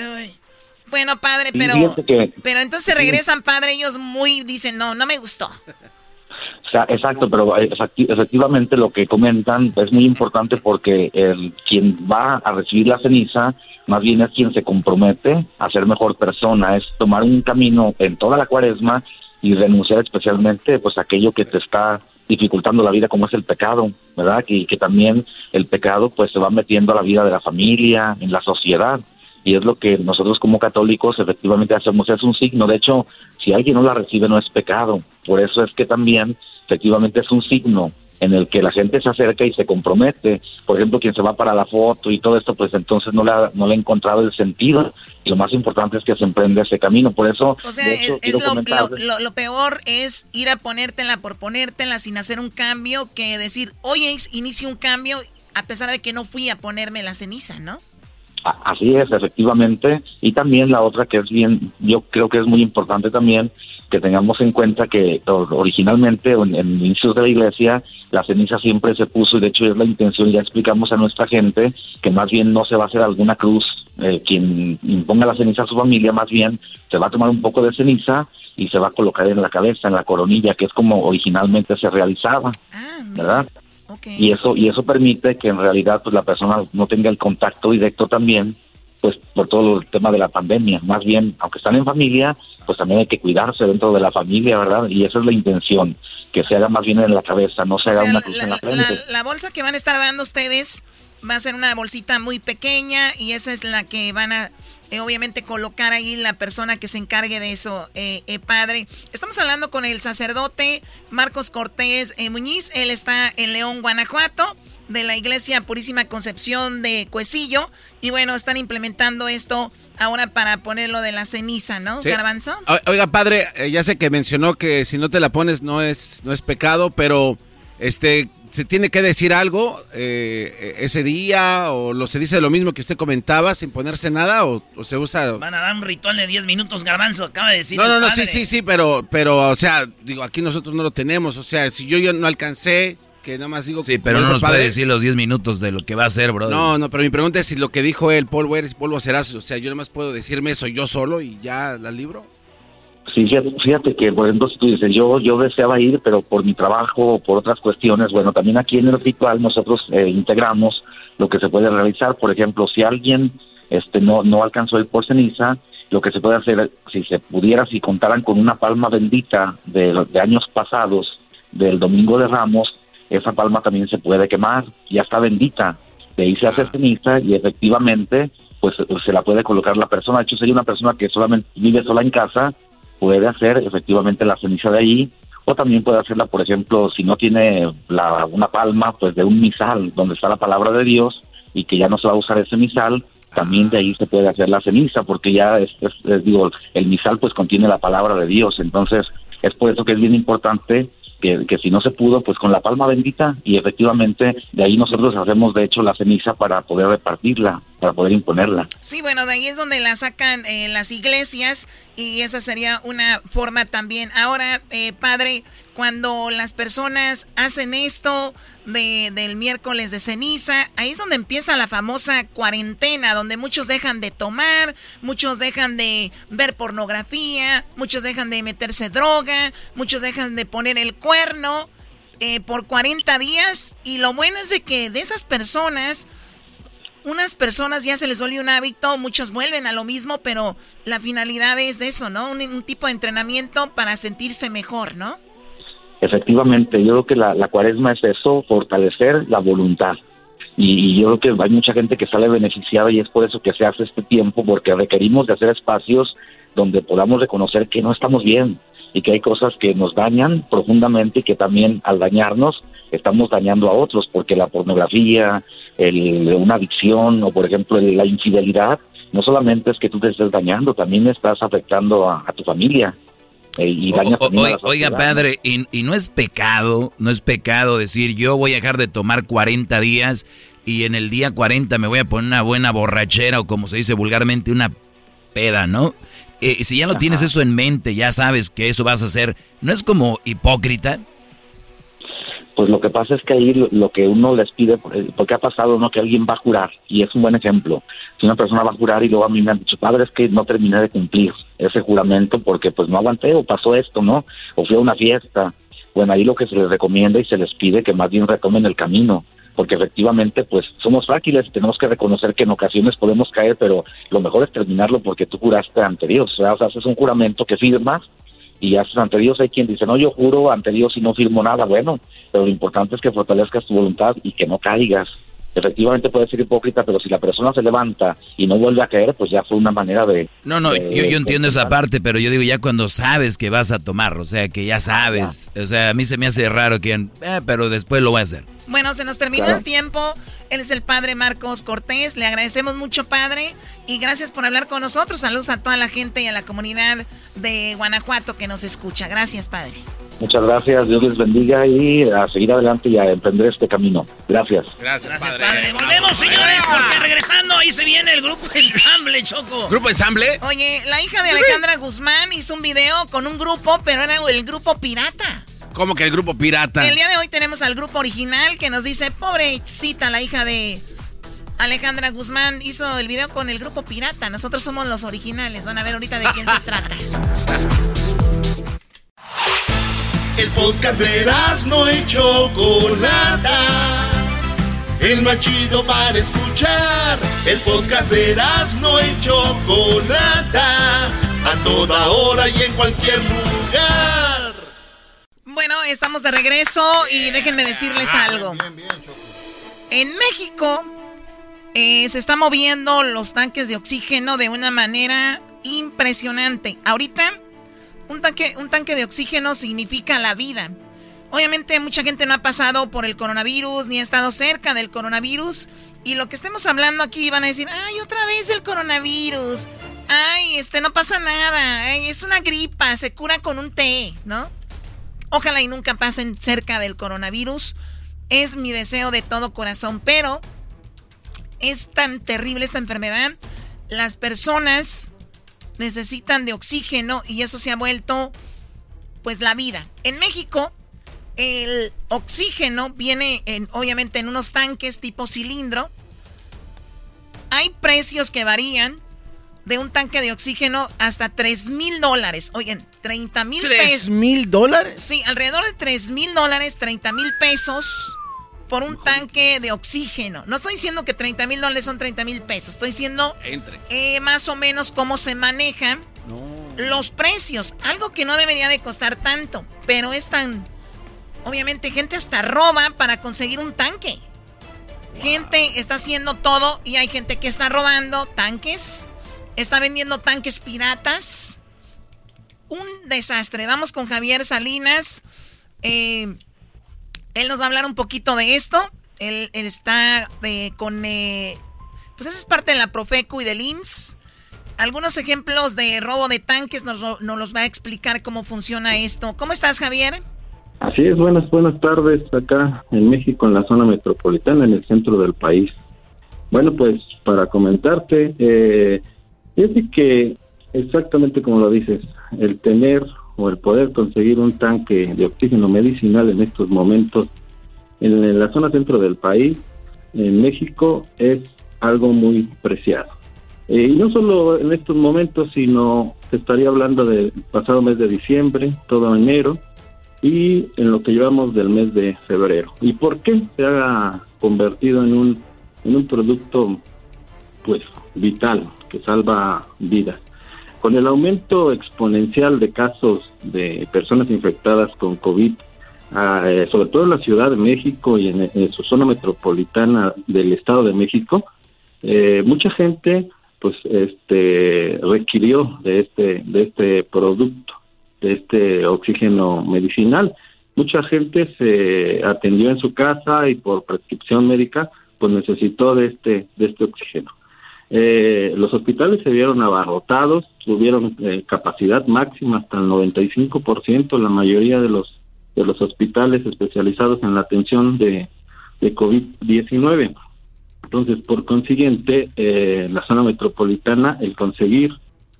Bueno, padre, pero... que- Pero entonces Sí. regresan, padre, ellos muy dicen, no, no me gustó. O sea, exacto, pero eh, efecti- efectivamente lo que comentan es muy importante porque el quien va a recibir la ceniza más bien es quien se compromete a ser mejor persona, es tomar un camino en toda la cuaresma y renunciar especialmente pues a aquello que te está dificultando la vida como es el pecado, ¿verdad? Que, también el pecado pues se va metiendo a la vida de la familia, en la sociedad. Y es lo que nosotros como católicos efectivamente hacemos, es un signo, de hecho, si alguien no la recibe no es pecado, por eso es que también efectivamente es un signo en el que la gente se acerca y se compromete, por ejemplo, quien se va para la foto y todo esto, pues entonces no le ha, no le ha encontrado el sentido, y lo más importante es que se emprende ese camino, por eso, O sea, de hecho, es, lo, lo- lo- lo peor es ir a ponértela por ponértela sin hacer un cambio que decir, oye, inicio un cambio a pesar de que no fui a ponerme la ceniza, ¿no? Así es, efectivamente. Y también la otra que es bien, yo creo que es muy importante también que tengamos en cuenta que originalmente en, en inicios de la iglesia la ceniza siempre se puso y de hecho es la intención, ya explicamos a nuestra gente que más bien no se va a hacer alguna cruz eh, quien imponga la ceniza a su familia, más bien se va a tomar un poco de ceniza y se va a colocar en la cabeza, en la coronilla, que es como originalmente se realizaba, ¿verdad? Y eso y eso permite que en realidad pues la persona no tenga el contacto directo también, pues por todo el tema de la pandemia. Más bien, aunque están en familia, pues también hay que cuidarse dentro de la familia, ¿verdad? Y esa es la intención, que se haga más bien en la cabeza, no se haga una cruz en la frente. La, bolsa que van a estar dando ustedes va a ser una bolsita muy pequeña y esa es la que van a eh, obviamente colocar ahí la persona que se encargue de eso, eh, eh, padre. Estamos hablando con el sacerdote Marcos Cortés Muñiz, él está en León, Guanajuato de la Iglesia Purísima Concepción de Cuesillo. Y bueno, están implementando esto ahora para ponerlo de la ceniza, ¿no, Garbanzo? Oiga, padre, ya sé que mencionó que si no te la pones no es, no es pecado, pero este, ¿Se tiene que decir algo eh, ese día o lo se dice lo mismo que usted comentaba sin ponerse nada o, se usa... Van a dar un ritual de 10 minutos, garbanzo, acaba de decir. No, no, no, sí, sí, sí, pero, pero, o sea, digo, aquí nosotros no lo tenemos, o sea, si yo, yo no alcancé, que nada más digo... Sí, pero no nos puede decir los 10 minutos de lo que va a hacer, bro. No, no, pero mi pregunta es si lo que dijo él, polvo eres, polvo serás, o sea, yo nada más puedo decirme eso yo solo y ya la libro. Sí, fíjate que, por ejemplo, si tú dices, yo, yo deseaba ir, pero por mi trabajo o por otras cuestiones, bueno, también aquí en el ritual nosotros eh, integramos lo que se puede realizar. Por ejemplo, si alguien este no, no alcanzó el por ceniza, lo que se puede hacer, si se pudiera, si contaran con una palma bendita de, de años pasados, del Domingo de Ramos, esa palma también se puede quemar, ya está bendita. De ahí se hace ceniza y efectivamente, pues se la puede colocar la persona. De hecho, sería una persona que solamente vive sola en casa, puede hacer efectivamente la ceniza de ahí o también puede hacerla, por ejemplo, si no tiene la, una palma, pues de un misal donde está la palabra de Dios y que ya no se va a usar ese misal, también de ahí se puede hacer la ceniza, porque ya es, digo, el misal pues contiene la palabra de Dios, entonces es por eso que es bien importante que, si no se pudo, pues con la palma bendita y efectivamente de ahí nosotros hacemos de hecho la ceniza para poder repartirla, para poder imponerla. Sí, bueno, de ahí es donde la sacan eh, las iglesias y esa sería una forma también. Ahora, eh, padre, cuando las personas hacen esto de, del miércoles de ceniza, ahí es donde empieza la famosa cuarentena, donde muchos dejan de tomar, muchos dejan de ver pornografía, muchos dejan de meterse droga, muchos dejan de poner el cuerno eh, por 40 días. Y lo bueno es de que de esas personas, unas personas ya se les vuelve un hábito, muchos vuelven a lo mismo, pero la finalidad es eso, ¿no? Un, tipo de entrenamiento para sentirse mejor, ¿no? Efectivamente, yo creo que la, la cuaresma es eso, fortalecer la voluntad. Y, yo creo que hay mucha gente que sale beneficiada y es por eso que se hace este tiempo, porque requerimos de hacer espacios donde podamos reconocer que no estamos bien y que hay cosas que nos dañan profundamente y que también al dañarnos estamos dañando a otros, porque la pornografía, el, una adicción o por ejemplo la infidelidad, no solamente es que tú te estés dañando, también estás afectando a, tu familia. Eh, y oiga, padre, y, y, no es pecado, no es pecado decir yo voy a dejar de tomar 40 días y en el día 40 me voy a poner una buena borrachera o como se dice vulgarmente una peda, ¿no? Eh, si ya no tienes eso en mente, ya sabes que eso vas a hacer, ¿no es como hipócrita? Pues lo que pasa es que ahí lo, que uno les pide, porque ha pasado, ¿no? Que alguien va a jurar, y es un buen ejemplo. Si una persona va a jurar y luego a mí me han dicho, padre, es que no terminé de cumplir ese juramento porque pues no aguanté o pasó esto, ¿no? O fui a una fiesta. Bueno, ahí lo que se les recomienda y se les pide que más bien retomen el camino, porque efectivamente pues somos frágiles, tenemos que reconocer que en ocasiones podemos caer, pero lo mejor es terminarlo porque tú juraste ante Dios, o sea, haces un juramento que firmas y haces ante Dios, hay quien dice, no, yo juro ante Dios y no firmo nada, bueno, pero lo importante es que fortalezcas tu voluntad y que no caigas. Efectivamente puede ser hipócrita, pero si la persona se levanta y no vuelve a caer, pues ya fue una manera de... No, no, yo, yo entiendo esa parte, pero yo digo ya cuando sabes que vas a tomar, o sea, que ya sabes, o sea, a mí se me hace raro que, eh, pero después lo voy a hacer. Bueno, se nos terminó el tiempo. Él es el padre Marcos Cortés. Le agradecemos mucho, padre. Y gracias por hablar con nosotros. Saludos a toda la gente y a la comunidad de Guanajuato que nos escucha. Gracias, padre. Muchas gracias, Dios les bendiga y a seguir adelante y a emprender este camino. Gracias. Gracias, padre. Volvemos, señores, porque regresando ahí se viene el grupo Ensamble, Choco. ¿Grupo Ensamble? Oye, la hija de Alejandra Guzmán hizo un video con un grupo, pero era el grupo pirata. ¿Cómo que el grupo pirata? El día de hoy tenemos al grupo original que nos dice, pobrecita la hija de Alejandra Guzmán hizo el video con el grupo Pirata. Nosotros somos los originales. Van a ver ahorita de quién se trata. El podcast de no hecho Chocolata. El más chido para escuchar. El podcast de no hecho Chocolata. A toda hora y en cualquier lugar. Bueno, estamos de regreso y déjenme decirles algo. En México eh, se están moviendo los tanques de oxígeno de una manera impresionante. Ahorita, un tanque, de oxígeno significa la vida. Obviamente mucha gente no ha pasado por el coronavirus ni ha estado cerca del coronavirus. Y lo que estemos hablando aquí van a decir, ay, otra vez el coronavirus. Ay, este, no pasa nada. es una gripa, se cura con un té, ¿no? Ojalá y nunca pasen cerca del coronavirus. Es mi deseo de todo corazón. Pero es tan terrible esta enfermedad, las personas necesitan de oxígeno y eso se ha vuelto pues la vida. En México el oxígeno viene en, obviamente en unos tanques tipo cilindro. Hay precios que varían de un tanque de oxígeno hasta 3 mil dólares. Oigan, 30 mil pesos. ¿3 mil dólares? Sí, alrededor de 3 mil dólares, 30 mil pesos por un tanque de oxígeno. No estoy diciendo que 30 mil dólares son 30 mil pesos. Estoy diciendo eh, más o menos cómo se manejan los precios. Algo que no debería de costar tanto. Pero es tan... Obviamente gente hasta roba para conseguir un tanque. Gente está haciendo todo y hay gente que está robando tanques. Está vendiendo tanques piratas. Un desastre. Vamos con Javier Salinas. Eh, él nos va a hablar un poquito de esto. Él, está eh, con... Eh, pues eso es parte de la Profeco y del INS. Algunos ejemplos de robo de tanques nos, nos los va a explicar cómo funciona esto. ¿Cómo estás, Javier? Así es, buenas, buenas tardes acá en México, en la zona metropolitana, en el centro del país. Bueno, pues para comentarte, eh, es que exactamente como lo dices, el tener o el poder conseguir un tanque de oxígeno medicinal en estos momentos en la zona centro del país, en México, es algo muy preciado. Eh, y no solo en estos momentos, sino se estaría hablando del pasado mes de diciembre, todo enero, y en lo que llevamos del mes de febrero. ¿Y por qué se ha convertido en un, en un producto pues vital que salva vidas? Con el aumento exponencial de casos de personas infectadas con COVID, ah, eh, sobre todo en la Ciudad de México y en, su zona metropolitana del Estado de México, eh, mucha gente pues este requirió de este de este producto, de este oxígeno medicinal. Mucha gente se atendió en su casa y por prescripción médica pues necesitó de este de este oxígeno. Eh, los hospitales se vieron abarrotados, tuvieron eh, capacidad máxima hasta el 95%, la mayoría de los de los hospitales especializados en la atención de, de COVID-19. Entonces, por consiguiente, eh, la zona metropolitana, el conseguir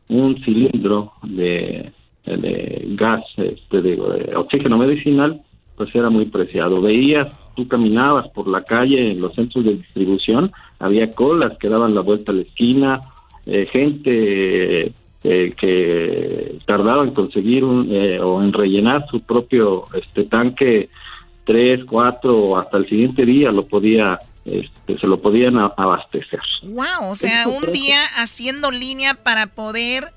un cilindro de, de gas, este, de, de, oxígeno medicinal, pues era muy preciado. Veías, tú caminabas por la calle en los centros de distribución había colas que daban la vuelta a la esquina, eh, gente eh, que tardaba en conseguir un, eh, o en rellenar su propio este tanque tres, cuatro o hasta el siguiente día lo podía este, se lo podían abastecer. Wow, o sea, un día haciendo línea para poder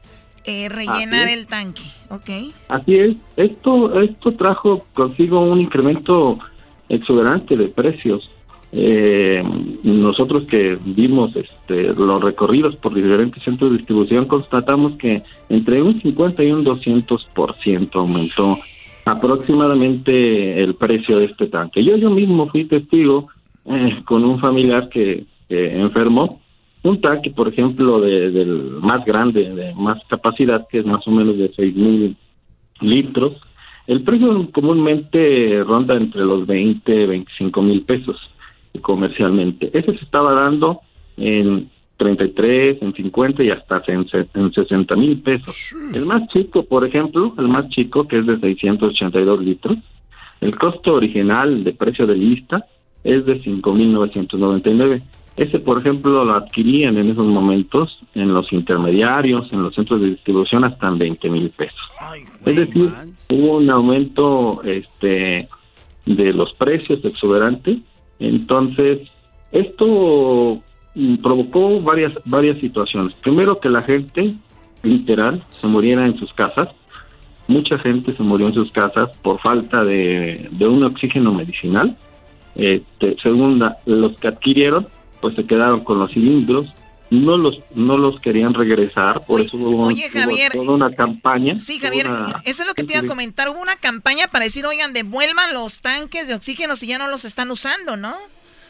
rellenar el tanque, ¿ok? Así es. Esto esto trajo consigo un incremento exuberante de precios. Eh, nosotros que vimos este, los recorridos por diferentes centros de distribución constatamos que entre un 50 y un 200% aumentó aproximadamente el precio de este tanque. Yo yo mismo fui testigo eh, con un familiar que, enfermó un tanque, por ejemplo, de, del más grande, de más capacidad, que es más o menos de 6 mil litros. El precio comúnmente ronda entre los 20 y 25 mil pesos comercialmente. Ese se estaba dando en 33, en 50 y hasta en, en 60 mil pesos. El más chico, por ejemplo, el más chico, que es de 682 litros, el costo original de precio de lista es de 5.999. ese, por ejemplo, lo adquirían en esos momentos en los intermediarios, en los centros de distribución, hasta en 20 mil pesos. es decir, hubo un aumento este, de los precios exuberantes. Entonces, esto mm, provocó varias, varias situaciones. Primero, que la gente, literal, se muriera en sus casas. Mucha gente se murió en sus casas por falta de, de un oxígeno medicinal. Este, segunda, los que adquirieron pues se quedaron con los cilindros, no los no los querían regresar, por eso hubo, toda una campaña. Sí, Javier, eso es lo que te iba a comentar, hubo una campaña para decir, oigan, devuelvan los tanques de oxígeno si ya no los están usando, ¿no?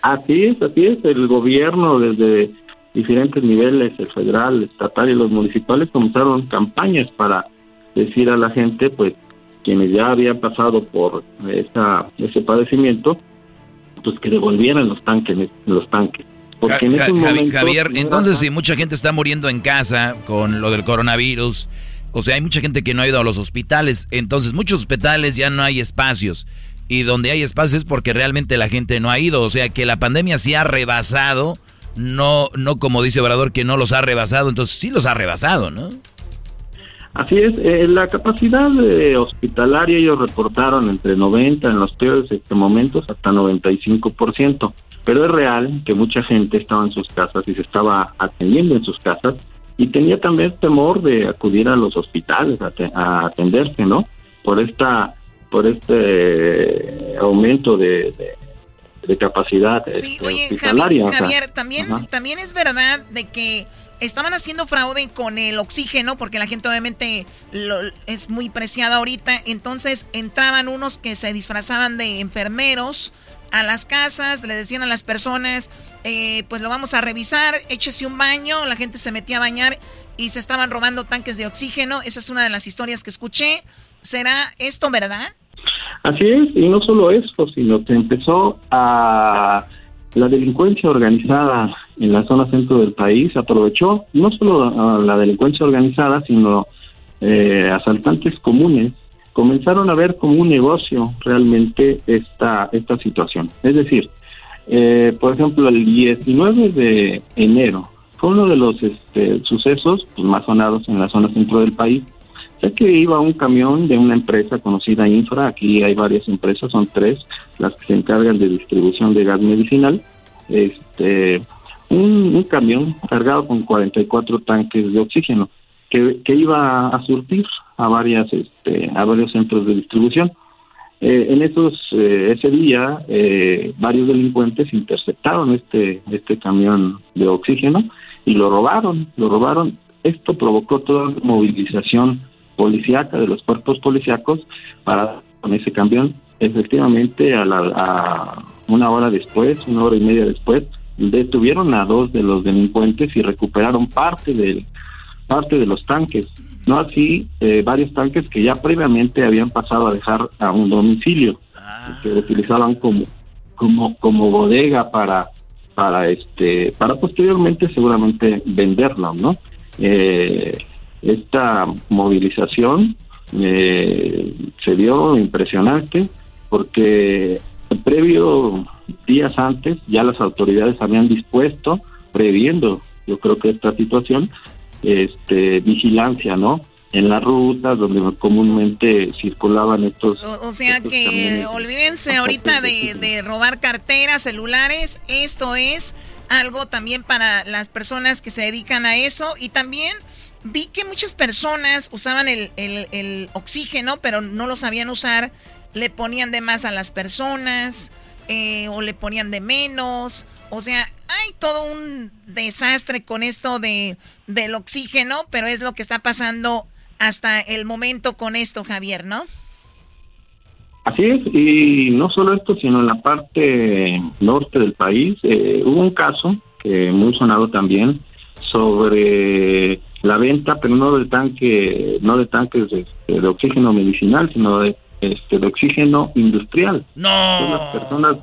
Así es, así es, el gobierno desde diferentes niveles, el federal, el estatal y los municipales comenzaron campañas para decir a la gente, pues, quienes ya habían pasado por esa, ese padecimiento, pues que devolvieran los tanques, los tanques. Javier, entonces si mucha gente está muriendo en casa con lo del coronavirus, o sea, hay mucha gente que no ha ido a los hospitales, entonces muchos hospitales ya no hay espacios. Y donde hay espacios es porque realmente la gente no ha ido. O sea, que la pandemia sí ha rebasado, no, no como dice Obrador que no los ha rebasado, entonces sí los ha rebasado, ¿no? Así es, eh, la capacidad hospitalaria ellos reportaron entre 90 en los peores este, momentos hasta 95%. Pero es real que mucha gente estaba en sus casas y se estaba atendiendo en sus casas y tenía también temor de acudir a los hospitales a, atenderse, ¿no? Por esta por este aumento de, capacidad sí, este, oye, Javier, Javier también, también es verdad de que estaban haciendo fraude con el oxígeno porque la gente obviamente es muy preciada ahorita. Entonces entraban unos que se disfrazaban de enfermeros a las casas, le decían a las personas, eh, pues lo vamos a revisar, échese un baño, la gente se metía a bañar y se estaban robando tanques de oxígeno. Esa es una de las historias que escuché. ¿Será esto verdad? Así es, y no solo eso, sino que empezó a la delincuencia organizada en la zona centro del país aprovechó no solo la delincuencia organizada, sino eh, asaltantes comunes comenzaron a ver como un negocio realmente esta, esta situación. Es decir, eh, por ejemplo, el 19 de enero fue uno de los este, sucesos más sonados en la zona centro del país. Sé que iba un camión de una empresa conocida Infra, aquí hay varias empresas, son tres las que se encargan de distribución de gas medicinal. Este, un, un camión cargado con 44 tanques de oxígeno que, que iba a surtir a varias este, a varios centros de distribución. Eh, en esos eh, ese día eh, varios delincuentes interceptaron este este camión de oxígeno y lo robaron, lo robaron. Esto provocó toda movilización policíaca de los cuerpos policíacos para con ese camión. Efectivamente, a, la, a una hora después, una hora y media después, detuvieron a dos de los delincuentes y recuperaron parte del parte de los tanques no así eh, varios tanques que ya previamente habían pasado a dejar a un domicilio que utilizaban como como como bodega para para este para posteriormente seguramente venderlo no eh, esta movilización eh, se vio impresionante porque previo días antes ya las autoridades habían dispuesto previendo yo creo que esta situación este, vigilancia, ¿no? En las rutas donde comúnmente circulaban estos. O, sea que olvídense ahorita de, de robar carteras, celulares. Esto es algo también para las personas que se dedican a eso y también vi que muchas personas usaban el, el, el, oxígeno, pero no lo sabían usar, le ponían de más a las personas eh, o le ponían de menos. O sea, hay todo un desastre con esto de, del oxígeno, pero es lo que está pasando hasta el momento con esto, Javier, ¿no? Así es, y no solo esto, sino en la parte norte del país eh, hubo un caso que muy sonado también sobre la venta, pero no del tanque, no de tanques de, de oxígeno medicinal, sino de este de oxígeno industrial. No. las personas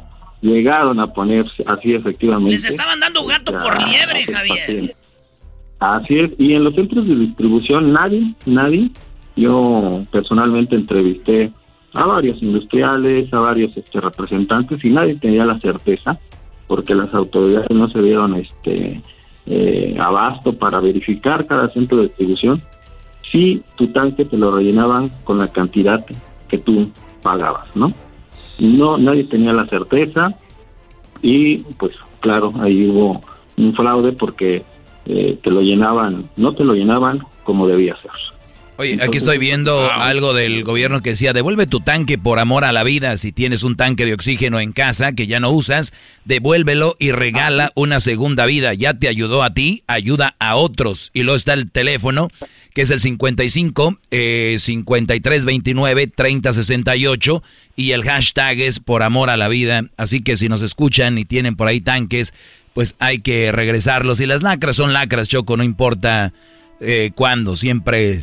llegaron a ponerse así efectivamente. Les estaban dando gato por liebre, Javier. Así es, y en los centros de distribución nadie, nadie, yo personalmente entrevisté a varios industriales, a varios este, representantes y nadie tenía la certeza porque las autoridades no se dieron este eh, abasto para verificar cada centro de distribución si tu tanque te lo rellenaban con la cantidad que tú pagabas, ¿no? No, nadie tenía la certeza y pues claro, ahí hubo un fraude porque eh, te lo llenaban, no te lo llenaban como debía ser. Oye, aquí estoy viendo algo del gobierno que decía, devuelve tu tanque por amor a la vida. Si tienes un tanque de oxígeno en casa que ya no usas, devuélvelo y regala una segunda vida. Ya te ayudó a ti, ayuda a otros. Y luego está el teléfono, que es el 55 eh, 53 29 30 68 y el hashtag es por amor a la vida. Así que si nos escuchan y tienen por ahí tanques, pues hay que regresarlos. Y las lacras son lacras, Choco, no importa eh, cuándo, siempre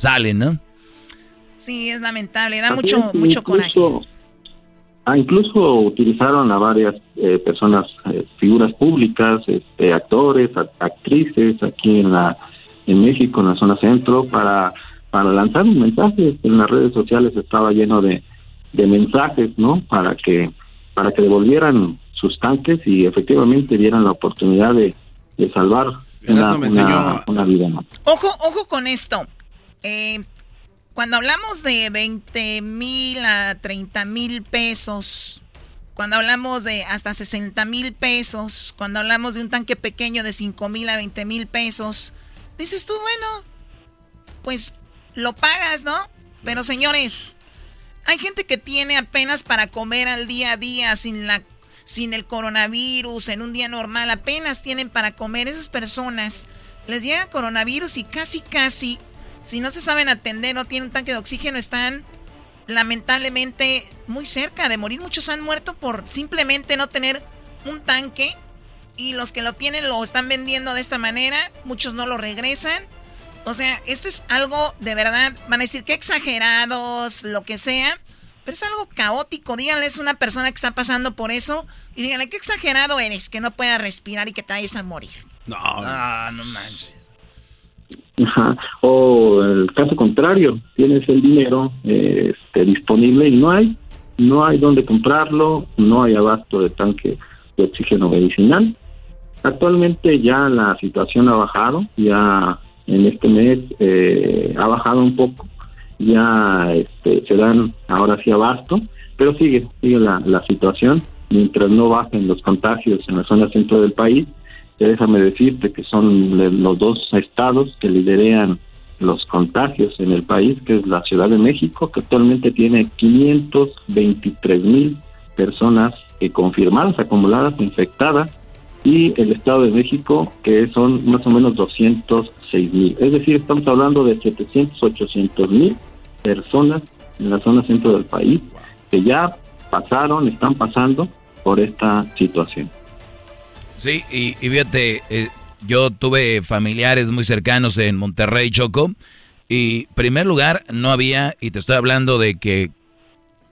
salen, ¿no? Sí, es lamentable, da mucho, mucho coraje. Ah, incluso utilizaron a varias eh, personas, eh, figuras públicas, este, actores, actrices aquí en la en México, en la zona centro, para para lanzar un mensaje. En las redes sociales estaba lleno de, de mensajes, ¿no? Para que para que devolvieran sus tanques y efectivamente dieran la oportunidad de, de salvar una, una, vida. Ojo, ojo con esto. Eh, cuando hablamos de 20 mil a 30 mil pesos, cuando hablamos de hasta 60 mil pesos, cuando hablamos de un tanque pequeño de 5 mil a 20 mil pesos, dices tú, bueno, pues lo pagas, ¿no? Pero señores, hay gente que tiene apenas para comer al día a día sin la sin el coronavirus, en un día normal, apenas tienen para comer. Esas personas les llega coronavirus y casi, casi si no se saben atender, no tienen un tanque de oxígeno, están lamentablemente muy cerca de morir. Muchos han muerto por simplemente no tener un tanque y los que lo tienen lo están vendiendo de esta manera. Muchos no lo regresan. O sea, esto es algo de verdad, van a decir que exagerados, lo que sea, pero es algo caótico. Díganle, es una persona que está pasando por eso y díganle, qué exagerado eres, que no pueda respirar y que te vayas a morir. No, no, no manches. O el caso contrario, tienes el dinero este, disponible y no hay, no hay donde comprarlo, no hay abasto de tanque de oxígeno medicinal. Actualmente ya la situación ha bajado, ya en este mes eh, ha bajado un poco, ya este, se dan ahora sí abasto, pero sigue, sigue la, la situación, mientras no bajen los contagios en la zona centro del país, déjame decirte que son los dos estados que liderean los contagios en el país, que es la Ciudad de México, que actualmente tiene 523 mil personas confirmadas, acumuladas, infectadas, y el Estado de México, que son más o menos 206 mil. Es decir, estamos hablando de 700, 800 mil personas en la zona centro del país que ya pasaron, están pasando por esta situación. Sí, y, fíjate, eh, yo tuve familiares muy cercanos en Monterrey, Choco, y primer lugar no había, y te estoy hablando de que,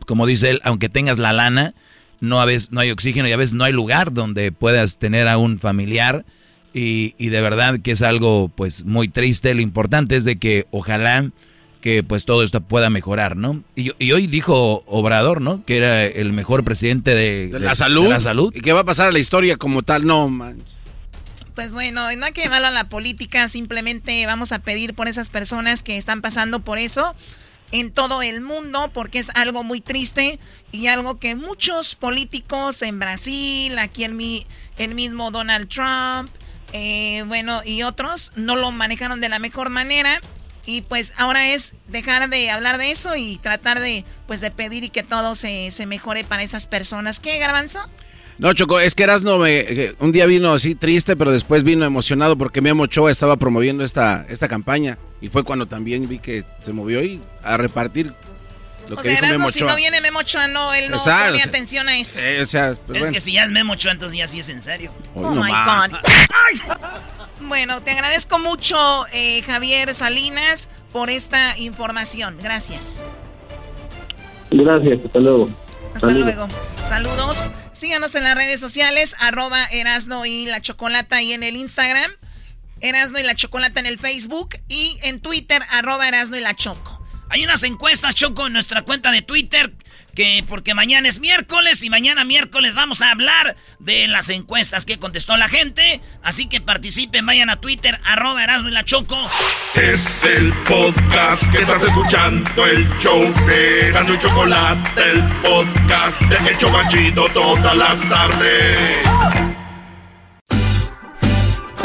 como dice él, aunque tengas la lana, no, a veces, no hay oxígeno y a veces no hay lugar donde puedas tener a un familiar. Y, y de verdad que es algo pues muy triste. Lo importante es de que ojalá que pues todo esto pueda mejorar, ¿no? Y, y, hoy dijo Obrador, ¿no? Que era el mejor presidente de, la salud. la salud. ¿Y qué va a pasar a la historia como tal? No, man. Pues bueno, no hay que llevarlo a la política, simplemente vamos a pedir por esas personas que están pasando por eso en todo el mundo, porque es algo muy triste y algo que muchos políticos en Brasil, aquí en mi, el mismo Donald Trump, eh, bueno, y otros no lo manejaron de la mejor manera y pues ahora es dejar de hablar de eso y tratar de, pues de pedir y que todo se, se mejore para esas personas. ¿Qué, Garbanzo? No, Choco, es que Erasno me, eh, un día vino así triste, pero después vino emocionado porque Memo Ochoa estaba promoviendo esta, esta campaña. Y fue cuando también vi que se movió y a repartir lo o que sea, dijo Erasmo, si no viene Memo Ochoa, no, él no pone atención a eso. Eh, o sea, es que si ya es Memo Ochoa, entonces ya sí es en serio. oh, my God. Bueno, te agradezco mucho, eh, Javier Salinas, por esta información. Gracias. Gracias, hasta luego. Hasta luego. Saludos. Síganos en las redes sociales, arroba Erasno y la Chocolata y en el Instagram, Erasno y la Chocolata en el Facebook y en Twitter, arroba Erasno y la Choco. Hay unas encuestas, Choco, en nuestra cuenta de Twitter que porque mañana es miércoles y mañana miércoles vamos a hablar de las encuestas que contestó la gente. Así que participen, vayan a Twitter, arroba Erasmo y la Choco. Es el podcast que estás escuchando, el show de Erasmo y Chocolate, el podcast de El Chobachito todas las tardes.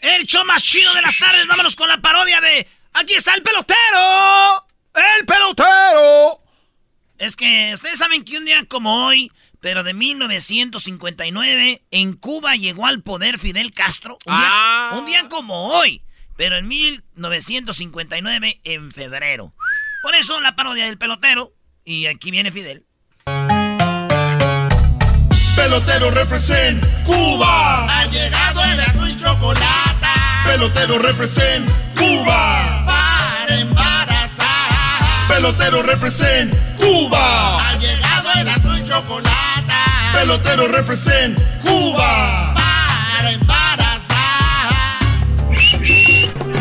el show más chido de las tardes. Vámonos con la parodia de Aquí está el pelotero. ¡El pelotero! Es que ustedes saben que un día como hoy, pero de 1959, en Cuba llegó al poder Fidel Castro. Un, día, Ah. un día como hoy, pero en 1959, en febrero. Por eso la parodia del pelotero. Y aquí viene Fidel. Pelotero represent Cuba. Ha llegado el azul y chocolate. Pelotero represent Cuba. Para embarazar. Pelotero represent Cuba. Ha llegado el azul y chocolate. Pelotero represent Cuba. Para embarazar.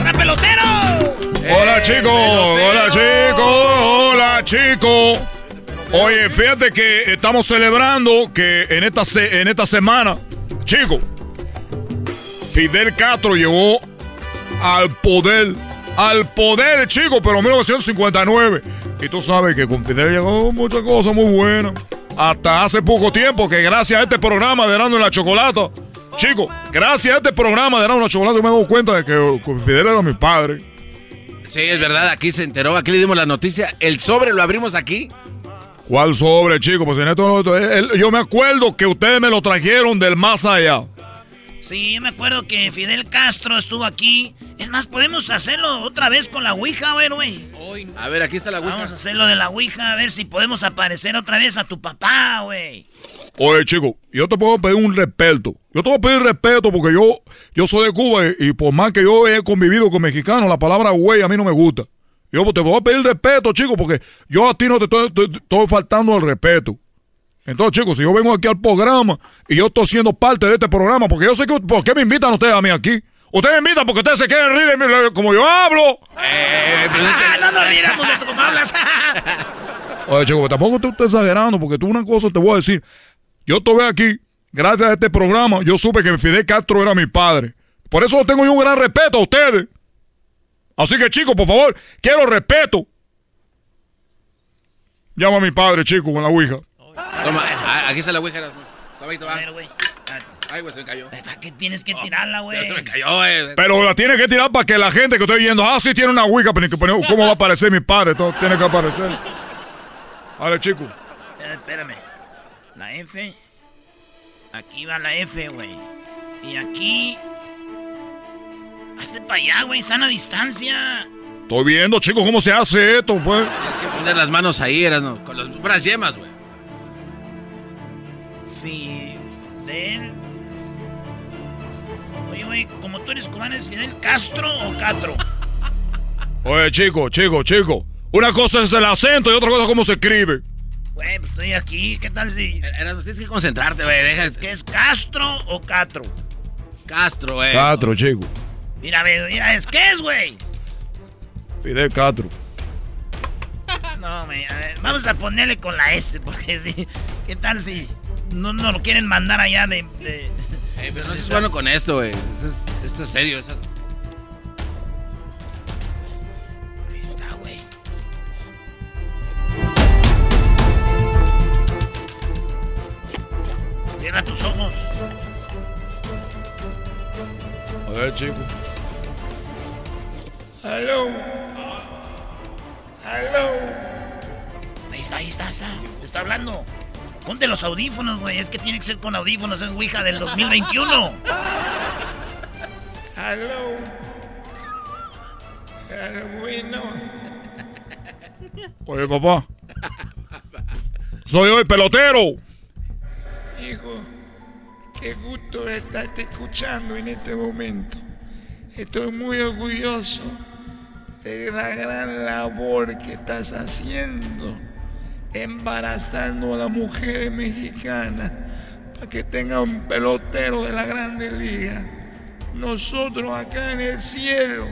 ¡Hola, pelotero! Hola chicos, hola chicos, hola chicos. Oye, fíjate que estamos celebrando que en esta, se- en esta semana, chicos, Fidel Castro llegó al poder, al poder, chicos, pero en 1959. Y tú sabes que con Fidel llegó muchas cosas muy buenas. Hasta hace poco tiempo que gracias a este programa de Erasmo y la Chocolata, chicos, gracias a este programa de Erasmo y la Chocolata yo me he dado cuenta de que Fidel era mi padre. Sí, es verdad, aquí se enteró, aquí le dimos la noticia. El sobre lo abrimos aquí. ¿Cuál sobre, chico? Pues en esto, yo me acuerdo que ustedes me lo trajeron del más allá. Sí, yo me acuerdo que Fidel Castro estuvo aquí. Es más, podemos hacerlo otra vez con la Ouija, a ver, güey. A ver, aquí está la Ouija. Vamos a hacerlo de la Ouija, a ver si podemos aparecer otra vez a tu papá, güey. Oye, chico, yo te puedo pedir un respeto. Yo te voy a pedir respeto porque yo, yo soy de Cuba y, y por más que yo he convivido con mexicanos, la palabra güey a mí no me gusta. Yo te voy a pedir respeto, chico, porque yo a ti no te estoy, estoy- estoy faltando el respeto. Entonces, chicos, si yo vengo aquí al programa y yo estoy siendo parte de este programa, porque yo sé que, ¿por qué me invitan ustedes a mí aquí? Ustedes me invitan porque ustedes se quieren reír de mí como yo hablo. Ah, no nos riéramos de cómo hablas. Oye, chico, tampoco te estés exagerando, porque tú una cosa te voy a decir. Yo estuve aquí, gracias a este programa, yo supe que Fidel Castro era mi padre. Por eso tengo yo un gran respeto a ustedes. Así que, chicos, por favor, quiero respeto. Llama a mi padre, chico, con la ouija. Toma, aquí está la Ouija. Erasmo. Toma ahí, toma. A ver, güey. Ay, güey, se me cayó. ¿Para qué tienes que tirarla, güey? Se me cayó, güey. Pero la tiene que tirar para que la gente que estoy viendo, ah, sí tiene una ouija, pero ni que poner- ¿cómo va a aparecer mi padre? Todo tiene que aparecer. Vale, chico. Eh, espérame. La F. Aquí va la F, güey. Y aquí. Hazte para allá, güey. Sana distancia. Estoy viendo, chicos, cómo se hace esto, pues. Tienes que poner las manos ahí, Erasmo, con las puras yemas, güey. Fidel. Oye, güey, como tú eres cubano, ¿es Fidel Castro o Catro? Oye, chico, chico, chico. Una cosa es el acento y otra cosa es cómo se escribe. Güey, pues estoy aquí. ¿Qué tal si.? Erasmo, tienes que concentrarte, güey. Deja. ¿Es que es Castro o Catro? Castro, güey. Castro, chico. Mira, ve, mira, ¿es qué es, güey? Fidel Castro. No, güey, a ver, vamos a ponerle con la S, porque sí. ¿Qué tal si no nos lo quieren mandar allá de. de- Ey, pero no seas bueno con esto, güey. Esto es, esto es serio. eso- Ahí está, güey. Cierra tus ojos. A ver, chico. Hello. Hello. Ahí está, ahí está, ahí está. Está hablando. Ponte los audífonos, güey. Es que tiene que ser con audífonos en Ouija del 2021. Hello. Bueno. Oye, papá. Soy el pelotero. Hijo, qué gusto estarte escuchando en este momento. Estoy muy orgulloso de la gran labor que estás haciendo, embarazando a las mujeres mexicanas para que tengan un pelotero de la Grande Liga. Nosotros acá en el cielo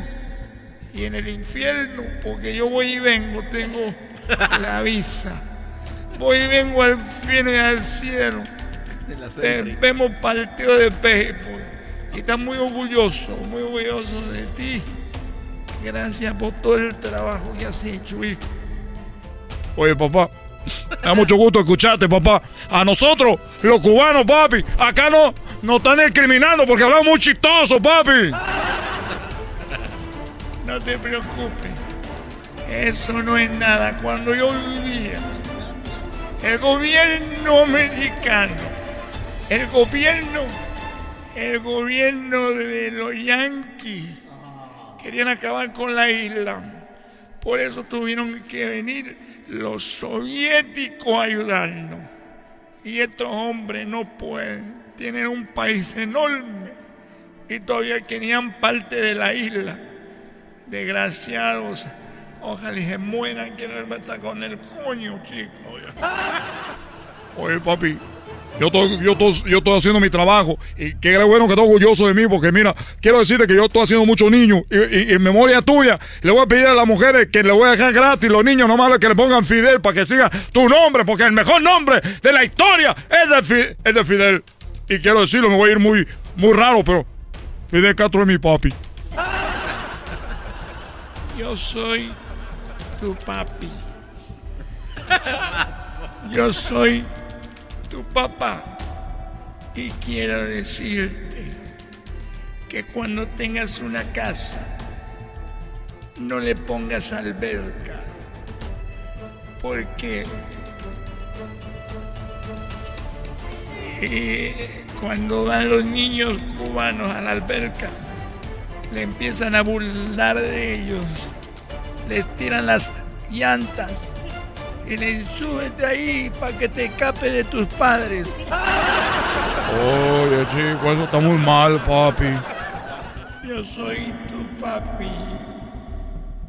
y en el infierno, porque yo voy y vengo, tengo la visa. Voy y vengo al fin y al cielo. Te- vemos partido de béisbol y estás muy orgulloso, muy orgulloso de ti. Gracias por todo el trabajo que has hecho, hijo. Oye, papá, da mucho gusto escucharte, papá. A nosotros, los cubanos, papi, acá no nos están discriminando porque hablamos muy chistoso, papi. No te preocupes. Eso no es nada. Cuando yo vivía, el gobierno americano, el gobierno, el gobierno de los yanquis, querían acabar con la isla. Por eso tuvieron que venir los soviéticos a ayudarnos. Y estos hombres no pueden. Tienen un país enorme y todavía querían parte de la isla. Desgraciados. Ojalá y se mueran que les meta con el coño, chico. Oye, papi, yo estoy, yo, estoy, yo estoy haciendo mi trabajo y qué bueno que estoy orgulloso de mí porque mira, quiero decirte que yo estoy haciendo muchos niños y, en memoria tuya le voy a pedir a las mujeres que le voy a dejar gratis los niños nomás que le pongan Fidel para que siga tu nombre porque el mejor nombre de la historia es de, Fi- es de Fidel. Y quiero decirlo, me voy a ir muy, muy raro, pero Fidel Castro es mi papi. Yo soy tu papi. Yo soy tu papá. Y quiero decirte que cuando tengas una casa, no le pongas alberca. Porque eh, cuando van los niños cubanos a la alberca, le empiezan a burlar de ellos, les tiran las llantas y le dicen, súbete ahí para que te escape de tus padres. Oye, chico, eso está muy mal, papi. Yo soy tu papi.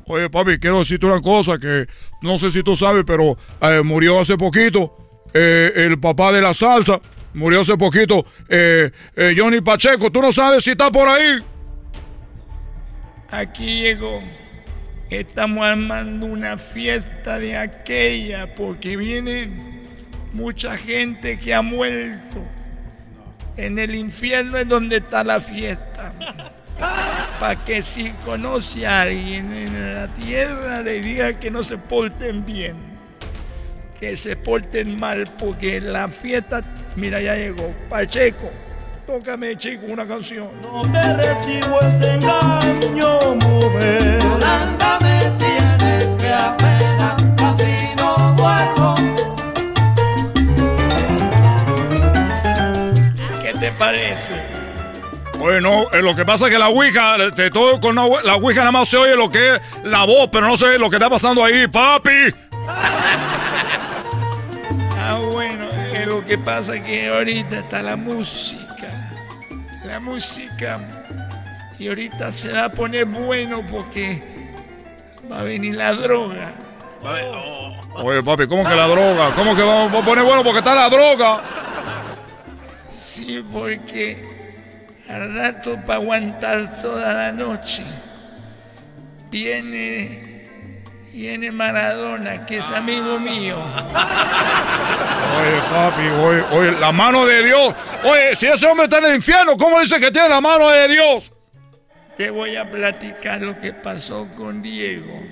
Oye, papi, quiero decirte una cosa que no sé si tú sabes, pero eh, murió hace poquito eh, el papá de la salsa. Murió hace poquito eh, eh, Johnny Pacheco. ¿Tú no sabes si está por ahí? Aquí llegó. Estamos armando una fiesta de aquella porque viene mucha gente que ha muerto. En el infierno es donde está la fiesta. Para que si conoce a alguien en la tierra le diga que no se porten bien. Que se porten mal porque la fiesta, mira ya llegó. Pacheco, tócame chico una canción. No te recibo ese engaño, mujer. Yolanda, me tienes que apenas, casi no duermo. ¿Qué te parece? Bueno, eh, lo que pasa es que la Ouija, te- todo con la, la Ouija nada más se oye lo que es la voz, pero no sé lo que está pasando ahí, papi. Ah, bueno, eh, lo que pasa es que ahorita está la música. La música. Y ahorita se va a poner bueno porque va a venir la droga. Oye, papi, ¿cómo que la droga? ¿Cómo que vamos a poner bueno porque está la droga? Sí, porque al rato para aguantar toda la noche viene, viene Maradona, que es amigo mío. Oye, papi, oye, oye, la mano de Dios. Oye, si ese hombre está en el infierno, ¿cómo dice que tiene la mano de Dios? Te voy a platicar lo que pasó con Diego.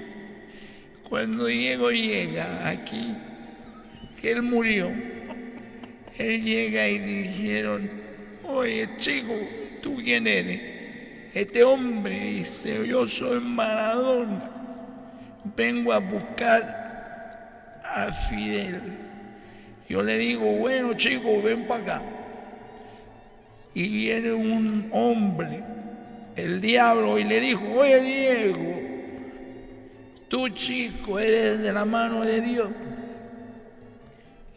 Cuando Diego llega aquí, que él murió, él llega y dijeron, oye chico, ¿tú quién eres? Este hombre dice, yo soy Maradona, vengo a buscar a Fidel. Yo le digo, bueno chico, ven para acá. Y viene un hombre, el diablo, y le dijo, oye Diego, tú chico eres de la mano de Dios.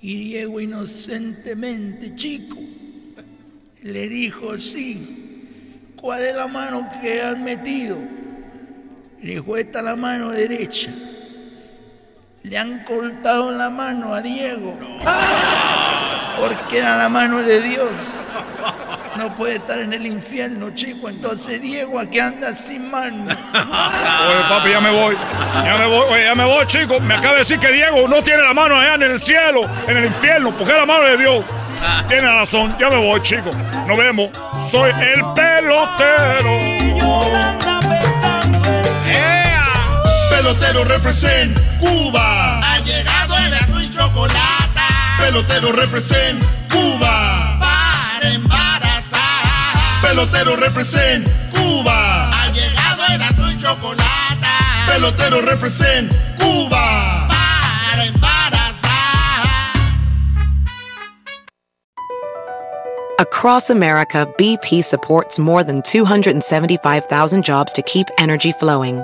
Y Diego inocentemente, chico, le dijo, sí, ¿cuál es la mano que has metido? Le dijo, esta es la mano derecha. Le han cortado la mano a Diego. Porque era la mano de Dios. No puede estar en el infierno, chico. Entonces Diego aquí anda sin mano. Oye, papi, ya me voy. Ya me voy, oye, ya me voy, chico. Me acaba de decir que Diego no tiene la mano allá en el cielo, en el infierno, porque es la mano de Dios. Tiene razón, ya me voy, chico. Nos vemos. Soy el pelotero. Pelotero represent Cuba. Ha llegado el azul y chocolate. Pelotero represent Cuba. Para embarazar. Pelotero represent Cuba. Ha llegado el azul y chocolate. Pelotero represent Cuba. Para embarazar. Across America, BP supports more than 275,000 jobs to keep energy flowing.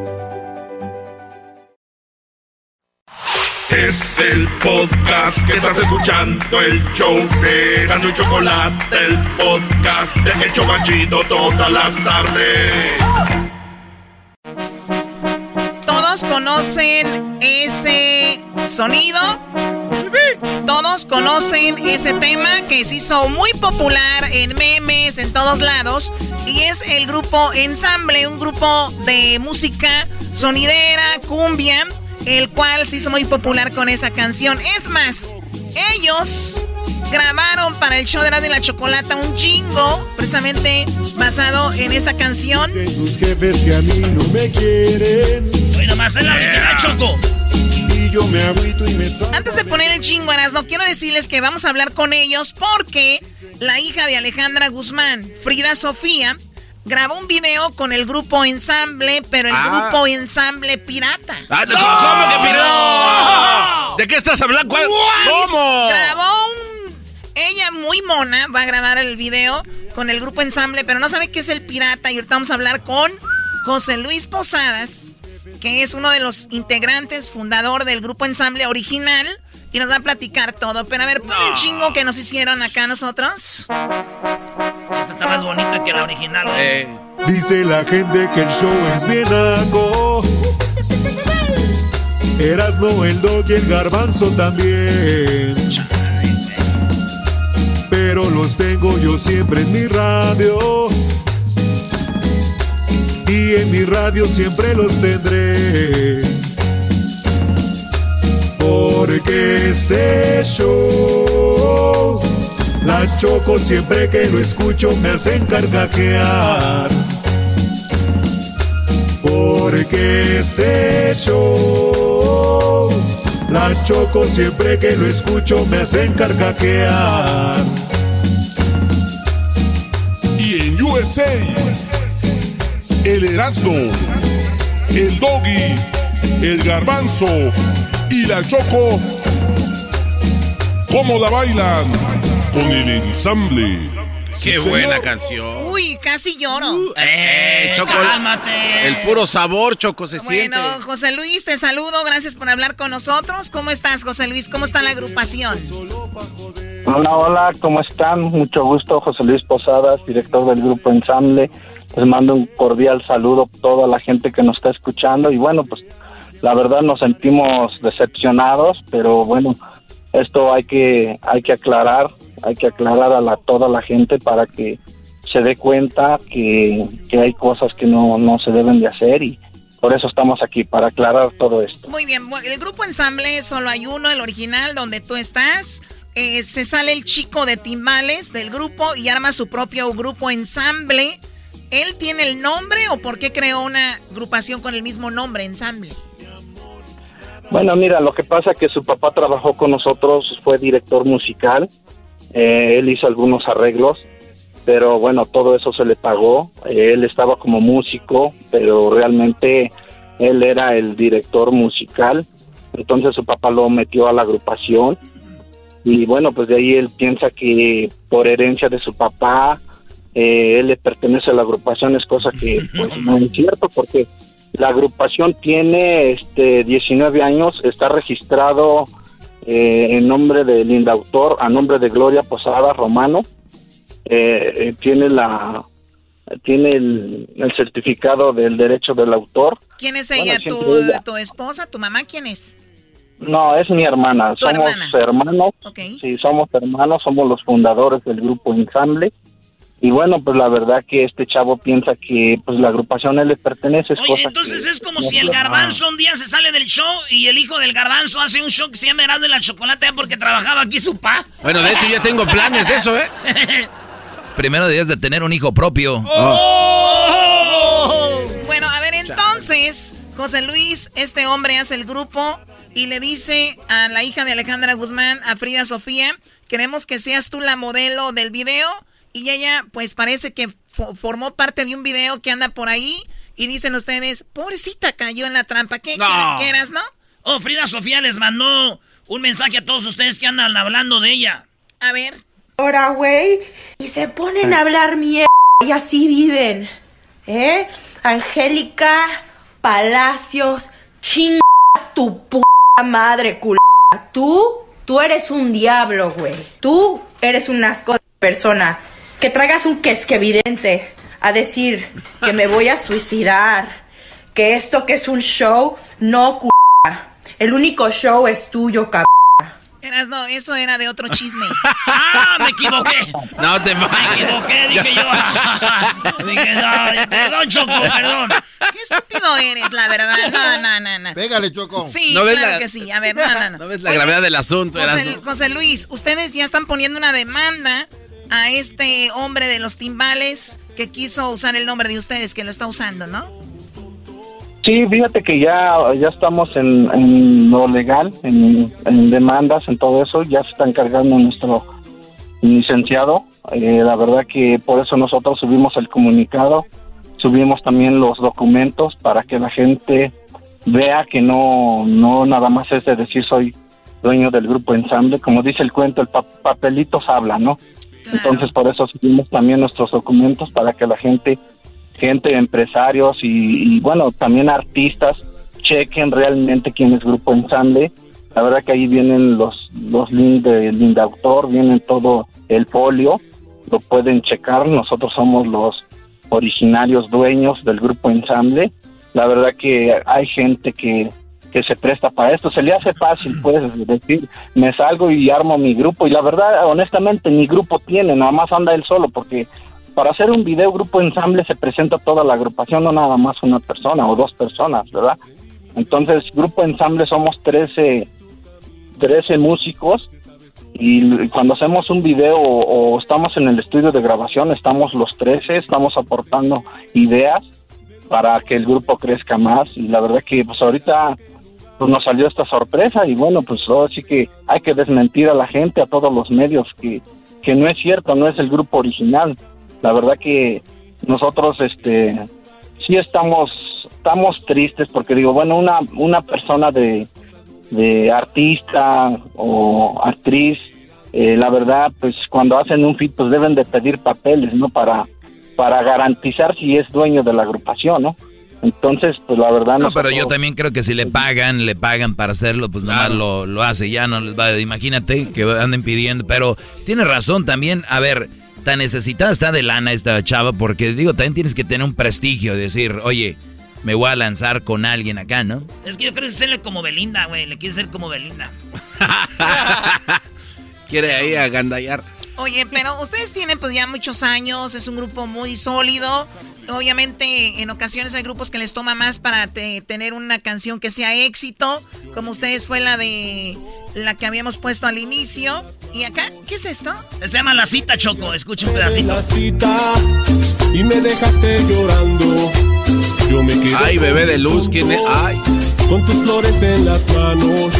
Es el podcast que estás escuchando, el show de Gano y Chocolate, el podcast de El Chobachito todas las tardes. Todos conocen ese sonido. Todos conocen ese tema que se hizo muy popular en memes, en todos lados. Y es el grupo Ensamble, un grupo de música sonidera, cumbia, el cual se hizo muy popular con esa canción. Es más, ellos grabaron para el show de la de la chocolata un jingo precisamente basado en esa canción. Tus jefes que a mí no me quieren. Hoy nomás es la Choco. Y yo me agüito y me salgo. Antes de poner el chingo, no quiero decirles que vamos a hablar con ellos porque la hija de Alejandra Guzmán, Frida Sofía, grabó un video con el grupo Ensamble, pero el Ah. grupo Ensamble Pirata. Ah, no, ¿Cómo que pirata? ¿De qué estás hablando? ¿Cuál- ¿Cómo? Grabó un... Ella muy mona va a grabar el video con el grupo Ensamble, pero no sabe qué es el pirata y ahorita vamos a hablar con José Luis Posadas, que es uno de los integrantes, fundador del grupo Ensamble original. Y nos va a platicar todo. Pero a ver, pon el chingo que nos hicieron acá nosotros. Esta está más bonita que la original. Eh. güey. Dice la gente que el show es bien naco. Erasno, el dog y el garbanzo también. Pero los tengo yo siempre en mi radio. Y en mi radio siempre los tendré. Porque este show, la choco siempre que lo escucho me hacen carcajear. Porque este show, la choco siempre que lo escucho me hacen carcajear. Y en USA, el Erasmo, el Doggy, el Garbanzo y la Choco, ¿cómo la bailan? Con el ensamble. Sí, Qué señor. buena canción. Uy, casi lloro. Eh, Choco. cálmate. El puro sabor, Choco, se siente. Bueno, José Luis, te saludo. Gracias por hablar con nosotros. ¿Cómo estás, José Luis? ¿Cómo está la agrupación? Hola, hola, ¿cómo están? Mucho gusto, José Luis Posadas, director del grupo Ensamble. Les mando un cordial saludo a toda la gente que nos está escuchando y bueno, pues la verdad nos sentimos decepcionados, pero bueno, esto hay que hay que aclarar, hay que aclarar a la, toda la gente para que se dé cuenta que, que hay cosas que no, no se deben de hacer y por eso estamos aquí, para aclarar todo esto. Muy bien, el grupo ensamble solo hay uno, el original, donde tú estás. Eh, se sale el chico de timbales del grupo y arma su propio grupo ensamble. ¿Él tiene el nombre o por qué creó una agrupación con el mismo nombre, ensamble? Bueno, mira, lo que pasa es que su papá trabajó con nosotros, fue director musical, eh, él hizo algunos arreglos pero bueno, todo eso se le pagó. Él estaba como músico, pero realmente él era el director musical. Entonces su papá lo metió a la agrupación y bueno, pues de ahí él piensa que por herencia de su papá, eh, él le pertenece a la agrupación, es cosa que pues no es cierto porque la agrupación tiene este 19 años, está registrado eh, en nombre del indautor, a nombre de Gloria Posada Romano, eh, eh, tiene la tiene el, el certificado del derecho del autor. ¿Quién es ella? ¿Tu, ella. ¿Tu esposa? ¿Tu mamá? ¿Quién es? No, es mi hermana. ¿Tu somos hermana? hermanos. Ok. Sí, somos hermanos, somos los fundadores del grupo Ensamble. Y bueno, pues la verdad que este chavo piensa que pues la agrupación a él le pertenece. Es Oye, cosa entonces que- es como si el garbanzo un día se sale del show y el hijo del garbanzo hace un show que se llama Erasmo en la Chocolate porque trabajaba aquí su pa. Bueno, de hecho ya tengo planes de eso, ¿eh? Primero debías de tener un hijo propio. Bueno, a ver, entonces, José Luis, este hombre hace el grupo y le dice a la hija de Alejandra Guzmán, a Frida Sofía, queremos que seas tú la modelo del video. Y ella, pues parece que fo- formó parte de un video que anda por ahí. Y dicen ustedes, pobrecita, cayó en la trampa. ¿Qué, No. ¿qué, qué eras, no? Oh, Frida Sofía les mandó un mensaje a todos ustedes que andan hablando de ella. A ver. Ahora, güey, y se ponen a hablar mierda y así viven. ¿Eh? Angélica Palacios, chinga tu puta madre, culo. Tú, tú eres un diablo, güey. Tú eres un asco de persona. Que traigas un que es que evidente a decir que me voy a suicidar. Que esto que es un show, no, culo. El único show es tuyo, cabrón. Eras, no, eso era de otro chisme. ¡Ah, me equivoqué! No te Me equivoqué, dije yo. dije, no, perdón, Choco, perdón. Qué estúpido eres, la verdad. No, no, no, no. Pégale, Choco. Sí, ¿No claro la- que sí. A ver, no, no, no. ¿No ves la gravedad del asunto? José? José Luis, ustedes ya están poniendo una demanda a este hombre de los timbales que quiso usar el nombre de ustedes, que lo está usando, ¿no? Sí, fíjate que ya, ya estamos en, lo legal, en, en demandas, en todo eso. Ya se está encargando nuestro licenciado. Eh, la verdad que por eso nosotros subimos el comunicado, subimos también los documentos para que la gente vea que no, no nada más es de decir soy dueño del grupo ensamble. Como dice el cuento, el pa- papelitos habla, ¿no? Entonces por eso subimos también nuestros documentos para que la gente, gente, empresarios y, y, bueno, también artistas chequen realmente quién es Grupo Ensamble. La verdad que ahí vienen los, los links de Linda Autor, vienen todo el folio, lo pueden checar. Nosotros somos los originarios dueños del Grupo Ensamble. La verdad que hay gente que, que se presta para esto. Se le hace fácil, pues, decir, me salgo y armo mi grupo. Y la verdad, honestamente, mi grupo tiene, nada más anda él solo, porque para hacer un video grupo ensamble se presenta toda la agrupación, no nada más una persona o dos personas, ¿verdad? Entonces, grupo ensamble somos 13, 13 músicos y cuando hacemos un video o, o estamos en el estudio de grabación, estamos los 13, estamos aportando ideas para que el grupo crezca más y la verdad que pues ahorita pues nos salió esta sorpresa y bueno, pues sí que hay que desmentir a la gente, a todos los medios que, que no es cierto, no es el grupo original. La verdad que nosotros este sí estamos estamos tristes porque digo, bueno, una una persona de de artista o actriz eh, la verdad, pues cuando hacen un fit, pues deben de pedir papeles, ¿no? Para, para garantizar si es dueño de la agrupación, ¿no? Entonces, pues la verdad... No, pero yo también creo que si le pagan, le pagan para hacerlo, pues nomás lo, lo hace, ya no les va, imagínate que anden pidiendo, pero tiene razón también, a ver, tan necesitada está de lana esta chava, porque digo, también tienes que tener un prestigio, decir, oye, me voy a lanzar con alguien acá, ¿no? Es que yo creo que serle como Belinda, güey. Le quiere ser como Belinda. Quiere ahí agandallar. Oye, pero ustedes tienen pues ya muchos años, es un grupo muy sólido. Obviamente en ocasiones hay grupos que les toma más para te- tener una canción que sea éxito, como ustedes fue la de la que habíamos puesto al inicio. ¿Y acá qué es esto? Se llama La Cita, Choco. Escucha un pedacito. La cita y me dejaste llorando. Yo me quedé Ay, bebé de luz, ¿quién es? Ay. Con tus flores en las manos.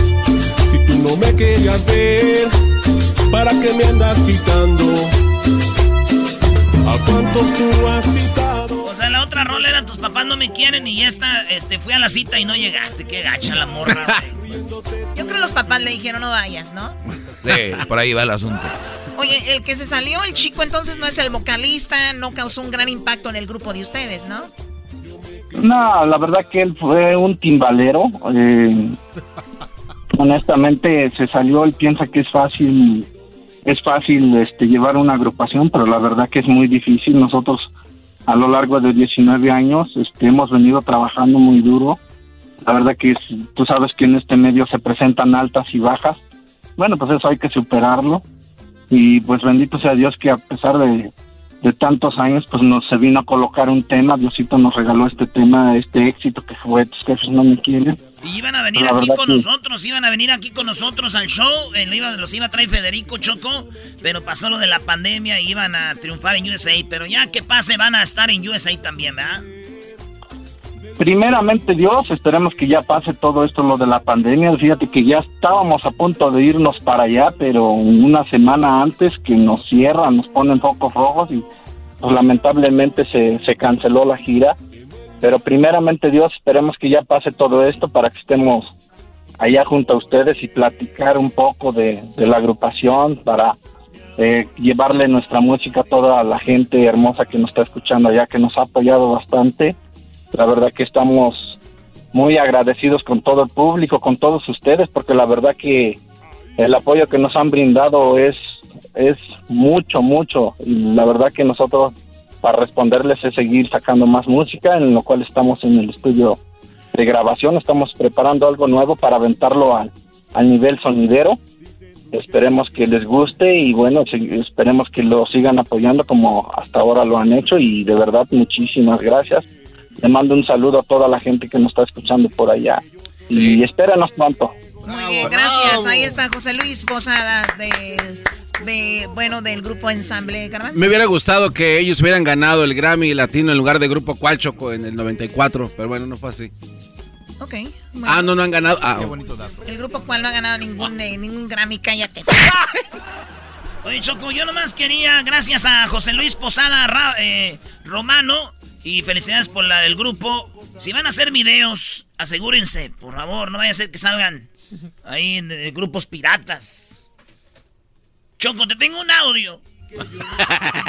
Si tú no me querías ver, ¿para qué me andas citando? cuántos tú has citado. O sea, la otra rola era tus papás no me quieren y esta, este, fui a la cita y no llegaste. Qué gacha la morra. Yo creo que los papás le dijeron no vayas, ¿no? Sí, por ahí va el asunto. Oye, el que se salió, el chico, entonces no es el vocalista, no causó un gran impacto en el grupo de ustedes, ¿no? No, la verdad que él fue un timbalero. eh, honestamente, se salió y piensa que es fácil, es fácil este, llevar una agrupación, pero la verdad que es muy difícil. Nosotros, a lo largo de 19 años, este, hemos venido trabajando muy duro. La verdad que es- tú sabes que en este medio se presentan altas y bajas. Bueno, pues eso hay que superarlo. Y pues bendito sea Dios que a pesar de, de tantos años, pues nos se vino a colocar un tema. Diosito nos regaló este tema, este éxito que fue Tus jefes no me quieren. Y iban a venir La aquí con que- nosotros, iban a venir aquí con nosotros al show. los iba a traer Federico Choco, pero pasó lo de la pandemia y iban a triunfar en USA. Pero ya que pase, van a estar en USA también, ¿verdad? Primeramente Dios, esperemos que ya pase todo esto lo de la pandemia. Fíjate que ya estábamos a punto de irnos para allá, pero una semana antes que nos cierran, nos ponen focos rojos y pues lamentablemente se, se canceló la gira. Pero primeramente Dios, esperemos que ya pase todo esto para que estemos allá junto a ustedes y platicar un poco de, la agrupación para eh, llevarle nuestra música a toda la gente hermosa que nos está escuchando allá, que nos ha apoyado bastante. La verdad que estamos muy agradecidos con todo el público, con todos ustedes, porque la verdad que el apoyo que nos han brindado es, es mucho, mucho. Y la verdad que nosotros, para responderles, es seguir sacando más música, en lo cual estamos en el estudio de grabación, estamos preparando algo nuevo para aventarlo al, al nivel sonidero. Esperemos que les guste y bueno, esperemos que lo sigan apoyando como hasta ahora lo han hecho y de verdad muchísimas gracias. Le mando un saludo a toda la gente que nos está escuchando por allá y espéranos pronto. Muy bien, gracias. Ahí está José Luis Posada del, de, bueno, del grupo Ensamble Garbanzo. Me hubiera gustado que ellos hubieran ganado el Grammy Latino en lugar de Grupo Cualchoco en el 94, pero bueno, no fue así. Ok. Ah, no, no han ganado. Ah, El grupo cual no ha ganado ningún, eh, ningún Grammy, cállate. Oye, Choco, yo nomás quería, gracias a José Luis Posada Ra- eh, Romano, y felicidades por la, el grupo. Si van a hacer videos, asegúrense, por favor, no vaya a ser que salgan ahí en eh, grupos piratas. Choco, te tengo un audio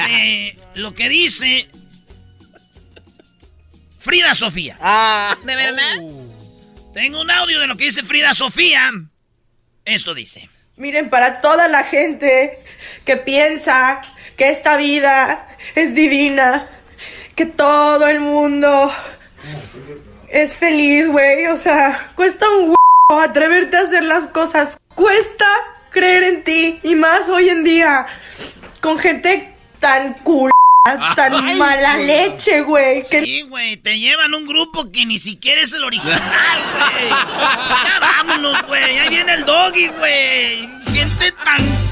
de lo que dice Frida Sofía. ¿De verdad? Tengo un audio de lo que dice Frida Sofía. Esto dice. Miren, para toda la gente que piensa que esta vida es divina, que todo el mundo es feliz, güey. O sea, cuesta un huevo atreverte a hacer las cosas. Cuesta creer en ti. Y más hoy en día, con gente tan cool. Tan Ay, mala güey. leche, güey. Que Sí, güey, te llevan un grupo que ni siquiera es el original, güey. Ya vámonos, güey. Ahí viene el doggy, güey. Gente tan.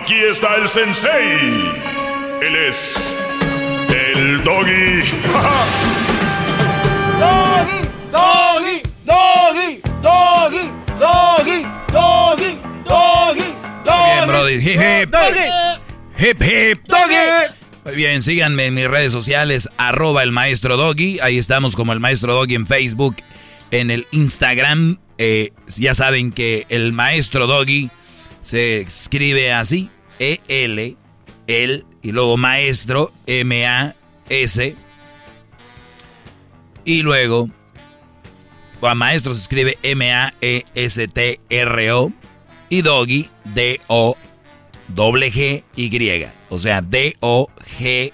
Aquí está el sensei. Él es. El doggy. Doggy, doggy, doggy, doggy, doggy, doggy, doggy, Muy bien, Brody. Hip, hip. doggy. Hip, hip. Doggy. Muy bien, síganme en mis redes sociales, arroba el maestro Doggy. Ahí estamos como el maestro Doggy en Facebook, en el Instagram. eh, ya saben que el maestro Doggy se escribe así, E-L, el, y luego maestro, M-A-S. Y luego a maestro se escribe M-A-E-S-T-R-O y doggy D-O-G-G-Y. O sea, D-O-G-G-Y.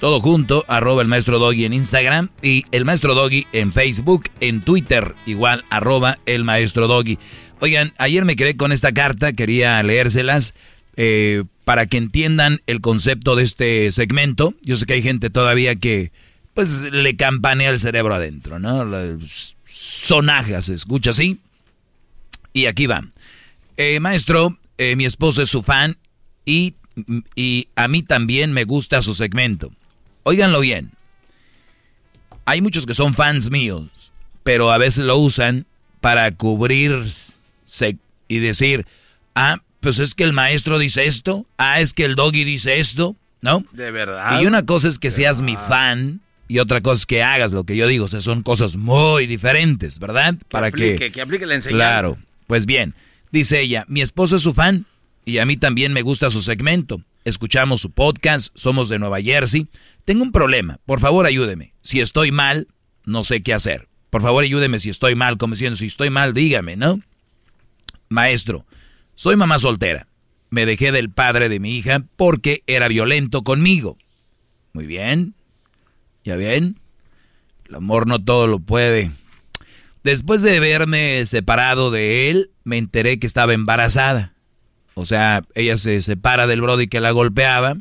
Todo junto, arroba el maestro Doggy en Instagram y el maestro Doggy en Facebook, en Twitter, igual arroba el maestro Doggy. Oigan, ayer me quedé con esta carta, quería leérselas eh, para que entiendan el concepto de este segmento. Yo sé que hay gente todavía que pues le campanea el cerebro adentro, ¿no? Sonaja, se escucha así. Y aquí va. Eh, maestro, eh, mi esposo es su fan y, y a mí también me gusta su segmento. Óiganlo bien. Hay muchos que son fans míos, pero a veces lo usan para y decir, ah, pues es que el maestro dice esto, ah, es que el doggy dice esto, ¿no? De verdad. Y una cosa es que seas mi fan y otra cosa es que hagas lo que yo digo, o sea, son cosas muy diferentes, ¿verdad? para aplique, que, que aplique la enseñanza. Claro. Pues bien, dice ella, mi esposo es su fan y a mí también me gusta su segmento. Escuchamos su podcast, somos de Nueva Jersey. Tengo un problema, por favor ayúdeme. Si estoy mal, no sé qué hacer. Por favor ayúdeme si estoy mal, como diciendo, si estoy mal, dígame, ¿no? Maestro, soy mamá soltera. Me dejé del padre de mi hija porque era violento conmigo. Muy bien. ¿Ya bien? El amor no todo lo puede. Después de verme separado de él, me enteré que estaba embarazada. O sea, ella se separa del Brody que la golpeaba.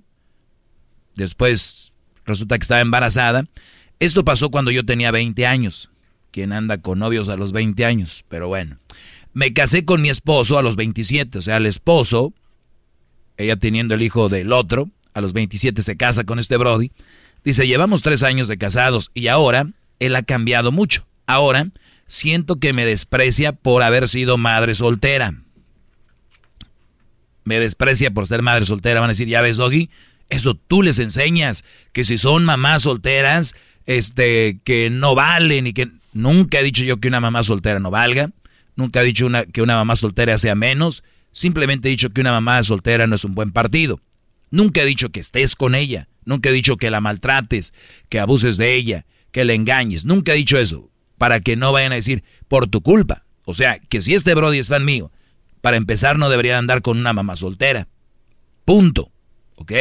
Después resulta que estaba embarazada. Esto pasó cuando yo tenía 20 años. ¿Quién anda con novios a los 20 años? Pero bueno. Me casé con mi esposo a los 27. O sea, el esposo, ella teniendo el hijo del otro, a los 27 se casa con este Brody. Dice, llevamos tres años de casados y ahora él ha cambiado mucho. Ahora siento que me desprecia por haber sido madre soltera. Me desprecia por ser madre soltera. Van a decir, ya ves, Doggy, eso tú les enseñas, que si son mamás solteras, este, que no valen y que nunca he dicho yo que una mamá soltera no valga, nunca he dicho una, que una mamá soltera sea menos, simplemente he dicho que una mamá soltera no es un buen partido. Nunca he dicho que estés con ella, nunca he dicho que la maltrates, que abuses de ella, que le engañes, nunca he dicho eso para que no vayan a decir por tu culpa. O sea, que si este Brody es fan mío, para empezar no debería andar con una mamá soltera. Punto. ¿Ok?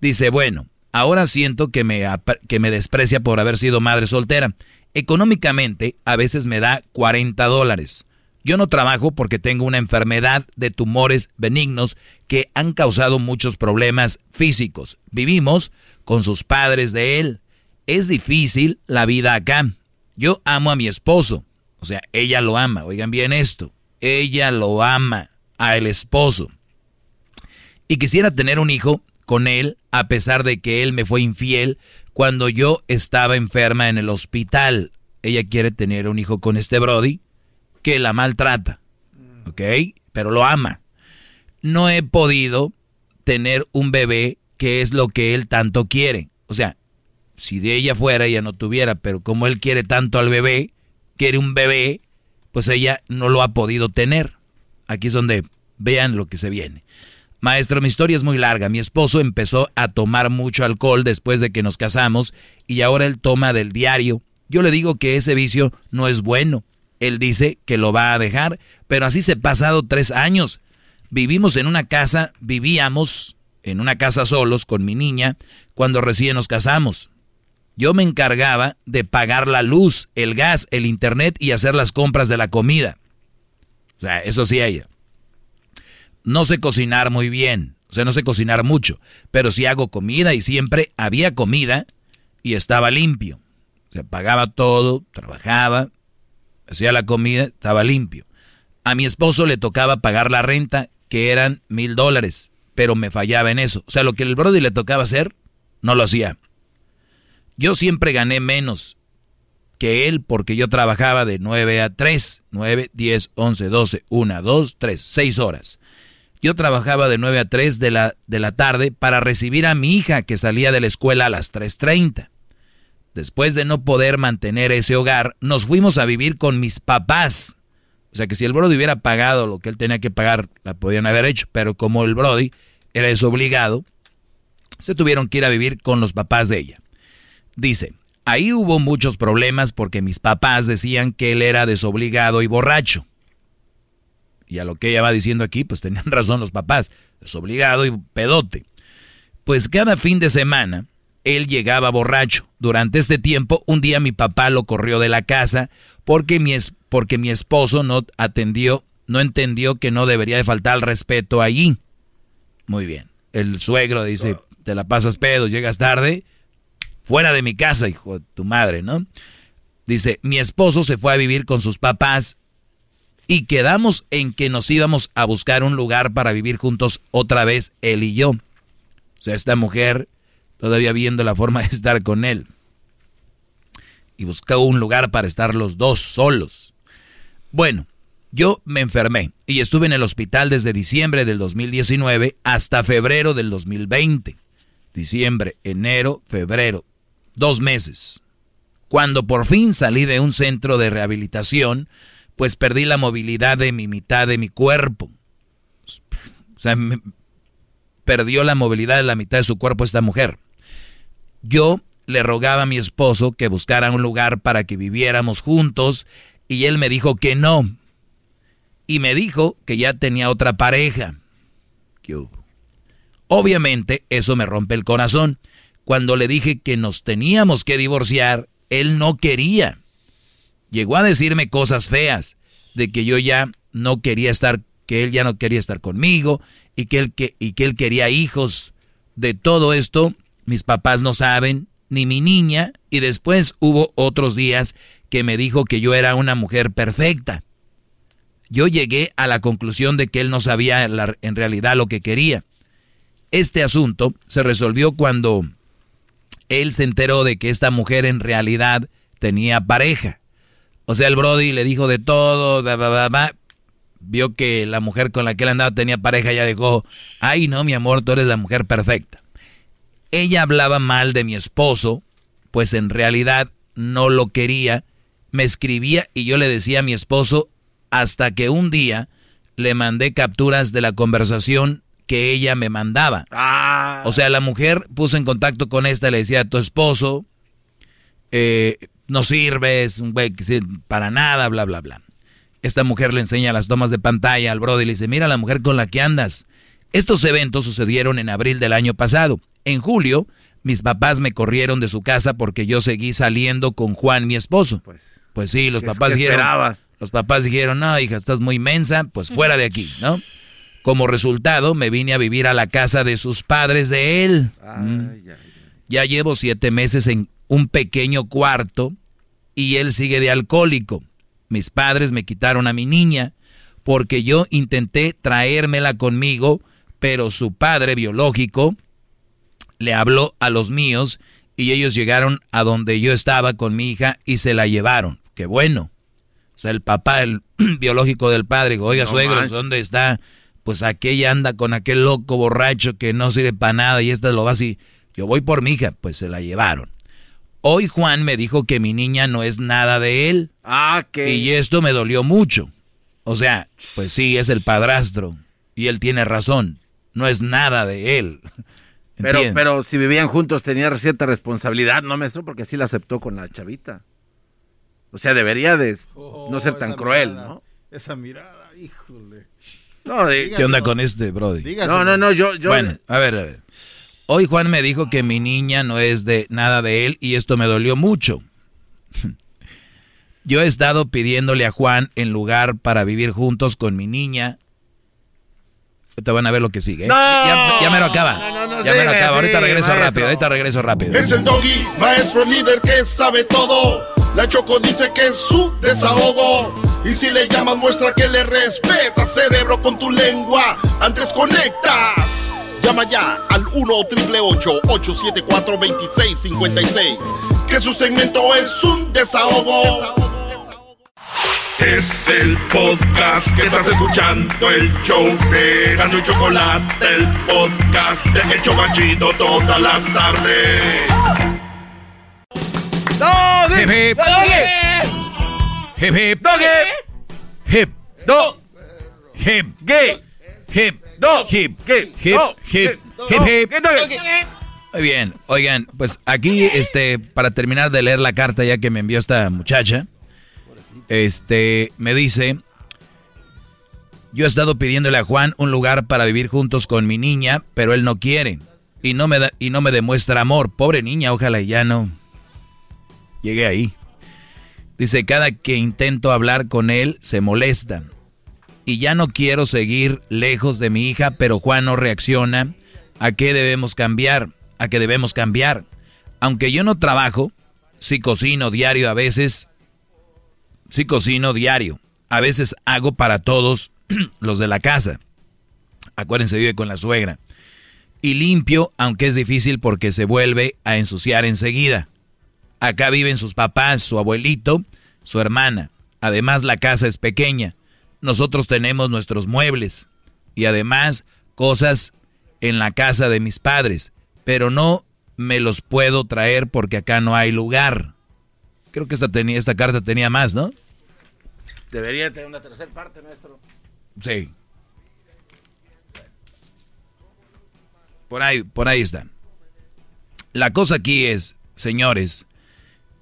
Dice, bueno, ahora siento que me, que me desprecia por haber sido madre soltera. Económicamente, a veces me da 40 dólares. Yo no trabajo porque tengo una enfermedad de tumores benignos que han causado muchos problemas físicos. Vivimos con sus padres de él. Es difícil la vida acá. Yo amo a mi esposo. O sea, ella lo ama. Oigan bien esto. Ella lo ama a el esposo. Y quisiera tener un hijo con él a pesar de que él me fue infiel cuando yo estaba enferma en el hospital. Ella quiere tener un hijo con este Brody que la maltrata. ¿Ok? Pero lo ama. No he podido tener un bebé que es lo que él tanto quiere. O sea, si de ella fuera, ella no tuviera, pero como él quiere tanto al bebé, quiere un bebé, pues ella no lo ha podido tener. Aquí es donde vean lo que se viene. Maestro, mi historia es muy larga. Mi esposo empezó a tomar mucho alcohol después de que nos casamos y ahora él toma del diario. Yo le digo que ese vicio no es bueno. Él dice que lo va a dejar, pero así se pasado tres años. Vivimos en una casa, vivíamos en una casa solos con mi niña cuando recién nos casamos. Yo me encargaba de pagar la luz, el gas, el internet y hacer las compras de la comida. O sea, eso sí ella. No sé cocinar muy bien, o sea, no sé cocinar mucho, pero sí hago comida y siempre había comida y estaba limpio. O sea, pagaba todo, trabajaba, hacía la comida, estaba limpio. A mi esposo le tocaba pagar la renta, que eran mil dólares, pero me fallaba en eso. O sea, lo que el Brody le tocaba hacer, no lo hacía. Yo siempre gané menos que él porque yo trabajaba de 9 a 3, 9, 10, 11, 12, 1, 2, 3, 6 horas. Yo trabajaba de 9 a 3 de la, de la tarde para recibir a mi hija que salía de la escuela a las 3.30. Después de no poder mantener ese hogar, nos fuimos a vivir con mis papás. O sea que si el Brody hubiera pagado lo que él tenía que pagar, la podían haber hecho. Pero como el Brody era desobligado, se tuvieron que ir a vivir con los papás de ella. Dice, Ahí hubo muchos problemas porque mis papás decían que él era desobligado y borracho. Y a lo que ella va diciendo aquí, pues tenían razón los papás, desobligado y pedote. Pues cada fin de semana él llegaba borracho. Durante este tiempo, un día mi papá lo corrió de la casa porque mi, es, porque mi esposo no atendió, no entendió que no debería de faltar el respeto allí. Muy bien. El suegro dice, te la pasas pedo, llegas tarde, fuera de mi casa, hijo de tu madre, ¿no? Dice, mi esposo se fue a vivir con sus papás y quedamos en que nos íbamos a buscar un lugar para vivir juntos otra vez, él y yo. O sea, esta mujer todavía viendo la forma de estar con él. Y buscó un lugar para estar los dos solos. Bueno, yo me enfermé y estuve en el hospital desde diciembre del 2019 hasta febrero del 2020. Diciembre, enero, febrero. Dos meses. Cuando por fin salí de un centro de rehabilitación, pues perdí la movilidad de mi mitad de mi cuerpo. O sea, perdió la movilidad de la mitad de su cuerpo esta mujer. Yo le rogaba a mi esposo que buscara un lugar para que viviéramos juntos y él me dijo que no. Y me dijo que ya tenía otra pareja. Obviamente eso me rompe el corazón. Cuando le dije que nos teníamos que divorciar, él no quería. Llegó a decirme cosas feas, de que yo ya no quería estar, que él ya no quería estar conmigo y que él, que, y que él quería hijos. De todo esto mis papás no saben, ni mi niña, y después hubo otros días que me dijo que yo era una mujer perfecta. Yo llegué a la conclusión de que él no sabía en realidad lo que quería. Este asunto se resolvió cuando él se enteró de que esta mujer en realidad tenía pareja. O sea, el Brody le dijo de todo, vio que la mujer con la que él andaba tenía pareja, ya dijo, ay no, mi amor, tú eres la mujer perfecta ella hablaba mal de mi esposo, pues en realidad no lo quería, me escribía y yo le decía a mi esposo hasta que un día le mandé capturas de la conversación que ella me mandaba. Ah. O sea, la mujer puso en contacto con esta, le decía a tu esposo, eh, no sirves, un güey para nada, bla, bla, bla. Esta mujer le enseña las tomas de pantalla al brother y le dice, mira la mujer con la que andas. Estos eventos sucedieron en abril del año pasado. En julio, mis papás me corrieron de su casa porque yo seguí saliendo con Juan, mi esposo. Pues, pues sí, los papás dijeron. Los papás dijeron, no, hija, estás muy inmensa, pues fuera de aquí, ¿no? Como resultado, me vine a vivir a la casa de sus padres de él. Mm. Ya llevo siete meses en un pequeño cuarto y él sigue de alcohólico. Mis padres me quitaron a mi niña porque yo intenté traérmela conmigo, pero su padre biológico le habló a los míos y ellos llegaron a donde yo estaba con mi hija y se la llevaron. Qué bueno. O sea, el papá, el biológico del padre, dijo, oiga, suegros, ¿dónde está? Pues aquella anda con aquel loco borracho que no sirve para nada y esta lo va así. Yo voy por mi hija, pues se la llevaron. Hoy Juan me dijo que mi niña no es nada de él. Ah, que. Y esto me dolió mucho. O sea, pues sí, es el padrastro. Y él tiene razón. No es nada de él. Pero, pero si vivían juntos tenía cierta responsabilidad, ¿no, maestro? Porque así la aceptó con la chavita. O sea, debería de no ser tan cruel, ¿no? Esa mirada, híjole. No, ¿Qué onda con este, Brody? No, no, no, yo, yo... Bueno, a ver, a ver. Hoy Juan me dijo que mi niña no es de nada de él y esto me dolió mucho. Yo he estado pidiéndole a Juan en lugar para vivir juntos con mi niña te van a ver lo que sigue. ¿eh? Ya, me lo acaba. ya me lo acaba. ahorita regreso rápido. Ahorita regreso rápido. Es el doggy, maestro líder que sabe todo. La Choco dice que es su desahogo. Y si le llamas, muestra que le respeta, cerebro, con tu lengua. Antes conectas. Llama ya al 1-888-874-2656. Que su segmento es un desahogo. Es el podcast que estás escuchando, el show de Gano y Chocolate, el podcast de El Chocachito todas las tardes. Hip hip. Hip hip. Hip. Do. Hip. Gay. Hip. Do. Hip. Gay. Hip. Hip. Hip. Hip. Muy bien, oigan, pues aquí, este, para terminar de leer la carta ya que me envió esta muchacha, este, me dice, yo he estado pidiéndole a Juan un lugar para vivir juntos con mi niña, pero él no quiere y no me da, y no me demuestra amor. Pobre niña, ojalá ya no llegué ahí. Dice, cada que intento hablar con él se molesta. Y ya no quiero seguir lejos de mi hija, pero Juan no reacciona. ¿A qué debemos cambiar? ¿A qué debemos cambiar? Aunque yo no trabajo, sí cocino diario a veces. Sí cocino diario. A veces hago para todos los de la casa. Acuérdense, vive con la suegra. Y limpio, aunque es difícil porque se vuelve a ensuciar enseguida. Acá viven sus papás, su abuelito, su hermana. Además la casa es pequeña. Nosotros tenemos nuestros muebles y además cosas en la casa de mis padres, pero no me los puedo traer porque acá no hay lugar. Creo que esta, tenía, esta carta tenía más, ¿no? Debería tener una tercera parte, maestro. Sí. Por ahí, por ahí está. La cosa aquí es, señores,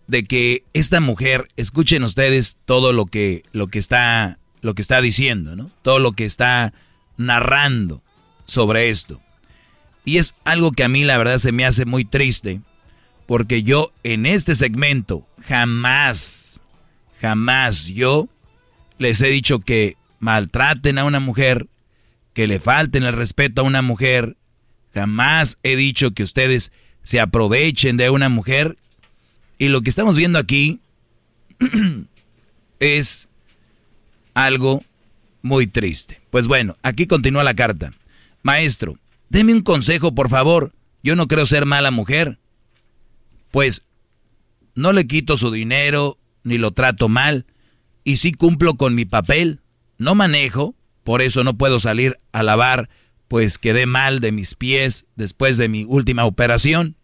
de que esta mujer, escuchen ustedes todo lo que, lo que está, lo que está diciendo, ¿no? Todo lo que está narrando sobre esto. Y es algo que a mí la verdad se me hace muy triste, porque yo en este segmento jamás, jamás yo les he dicho que maltraten a una mujer, que le falten el respeto a una mujer, jamás he dicho que ustedes se aprovechen de una mujer y lo que estamos viendo aquí es algo muy triste. Pues bueno, aquí continúa la carta. Maestro, deme un consejo, por favor. Yo no creo ser mala mujer. Pues no le quito su dinero, ni lo trato mal, y sí cumplo con mi papel. No manejo, por eso no puedo salir a lavar, pues quedé mal de mis pies después de mi última operación.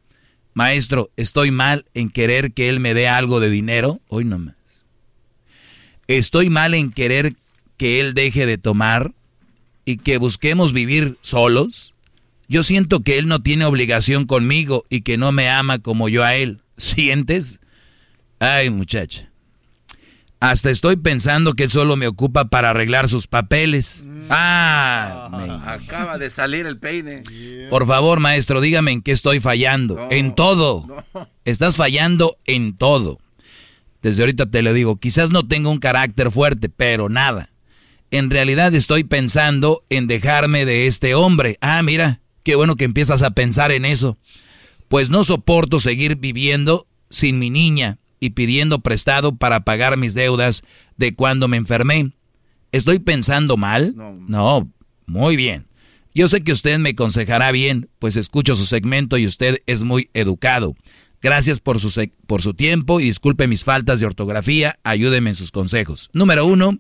Maestro, ¿estoy mal en querer que él me dé algo de dinero? Hoy no más. ¿Estoy mal en querer que él deje de tomar y que busquemos vivir solos? Yo siento que él no tiene obligación conmigo y que no me ama como yo a él. ¿Sientes? Ay, muchacha. Hasta estoy pensando que él solo me ocupa para arreglar sus papeles. Ah, acaba de salir el peine. Por favor, maestro, dígame en qué estoy fallando. en todo. Estás fallando en todo. Desde ahorita te lo digo, quizás no tengo un carácter fuerte, pero nada. En realidad estoy pensando en dejarme de este hombre. Ah, mira, qué bueno que empiezas a pensar en eso. Pues no soporto seguir viviendo sin mi niña y pidiendo prestado para pagar mis deudas de cuando me enfermé. ¿Estoy pensando mal? No. muy bien. Yo sé que usted me aconsejará bien, pues escucho su segmento y usted es muy educado. Gracias por su, por su tiempo y disculpe mis faltas de ortografía, ayúdeme en sus consejos. Número uno,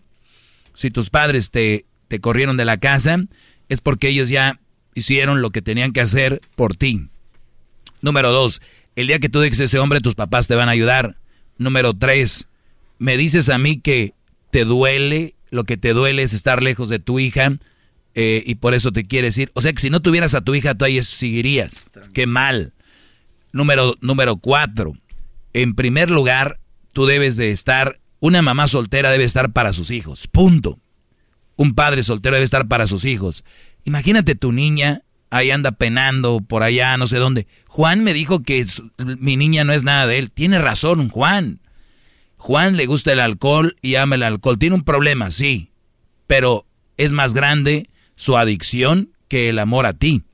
si tus padres te, te corrieron de la casa, es porque ellos ya hicieron lo que tenían que hacer por ti. Número dos, el día que tú dejes ese hombre, tus papás te van a ayudar. Número tres, me dices a mí que te duele, lo que te duele es estar lejos de tu hija eh, y por eso te quieres ir. O sea que si no tuvieras a tu hija, tú ahí seguirías. Qué mal. Número, número cuatro, en primer lugar, tú debes de estar, una mamá soltera debe estar para sus hijos, punto. Un padre soltero debe estar para sus hijos. Imagínate tu niña, ahí anda penando por allá, no sé dónde. Juan me dijo que mi niña no es nada de él. Tiene razón, Juan. Juan le gusta el alcohol y ama el alcohol. Tiene un problema, sí, pero es más grande su adicción que el amor a ti.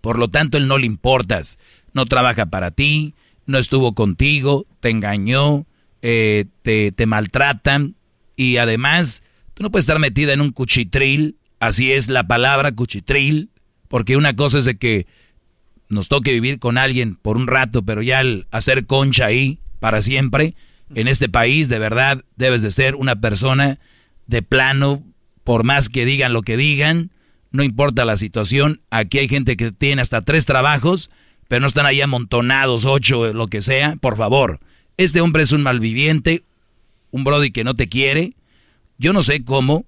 Por lo tanto, él no le importas. No trabaja para ti, no estuvo contigo, te engañó, eh, te, te maltratan y además tú no puedes estar metida en un cuchitril, así es la palabra cuchitril, porque una cosa es de que nos toque vivir con alguien por un rato, pero ya al hacer concha ahí para siempre, en este país de verdad debes de ser una persona de plano, por más que digan lo que digan, no importa la situación, aquí hay gente que tiene hasta tres trabajos, pero no están ahí amontonados, ocho, lo que sea, por favor. Este hombre es un malviviente, un brody que no te quiere. Yo no sé cómo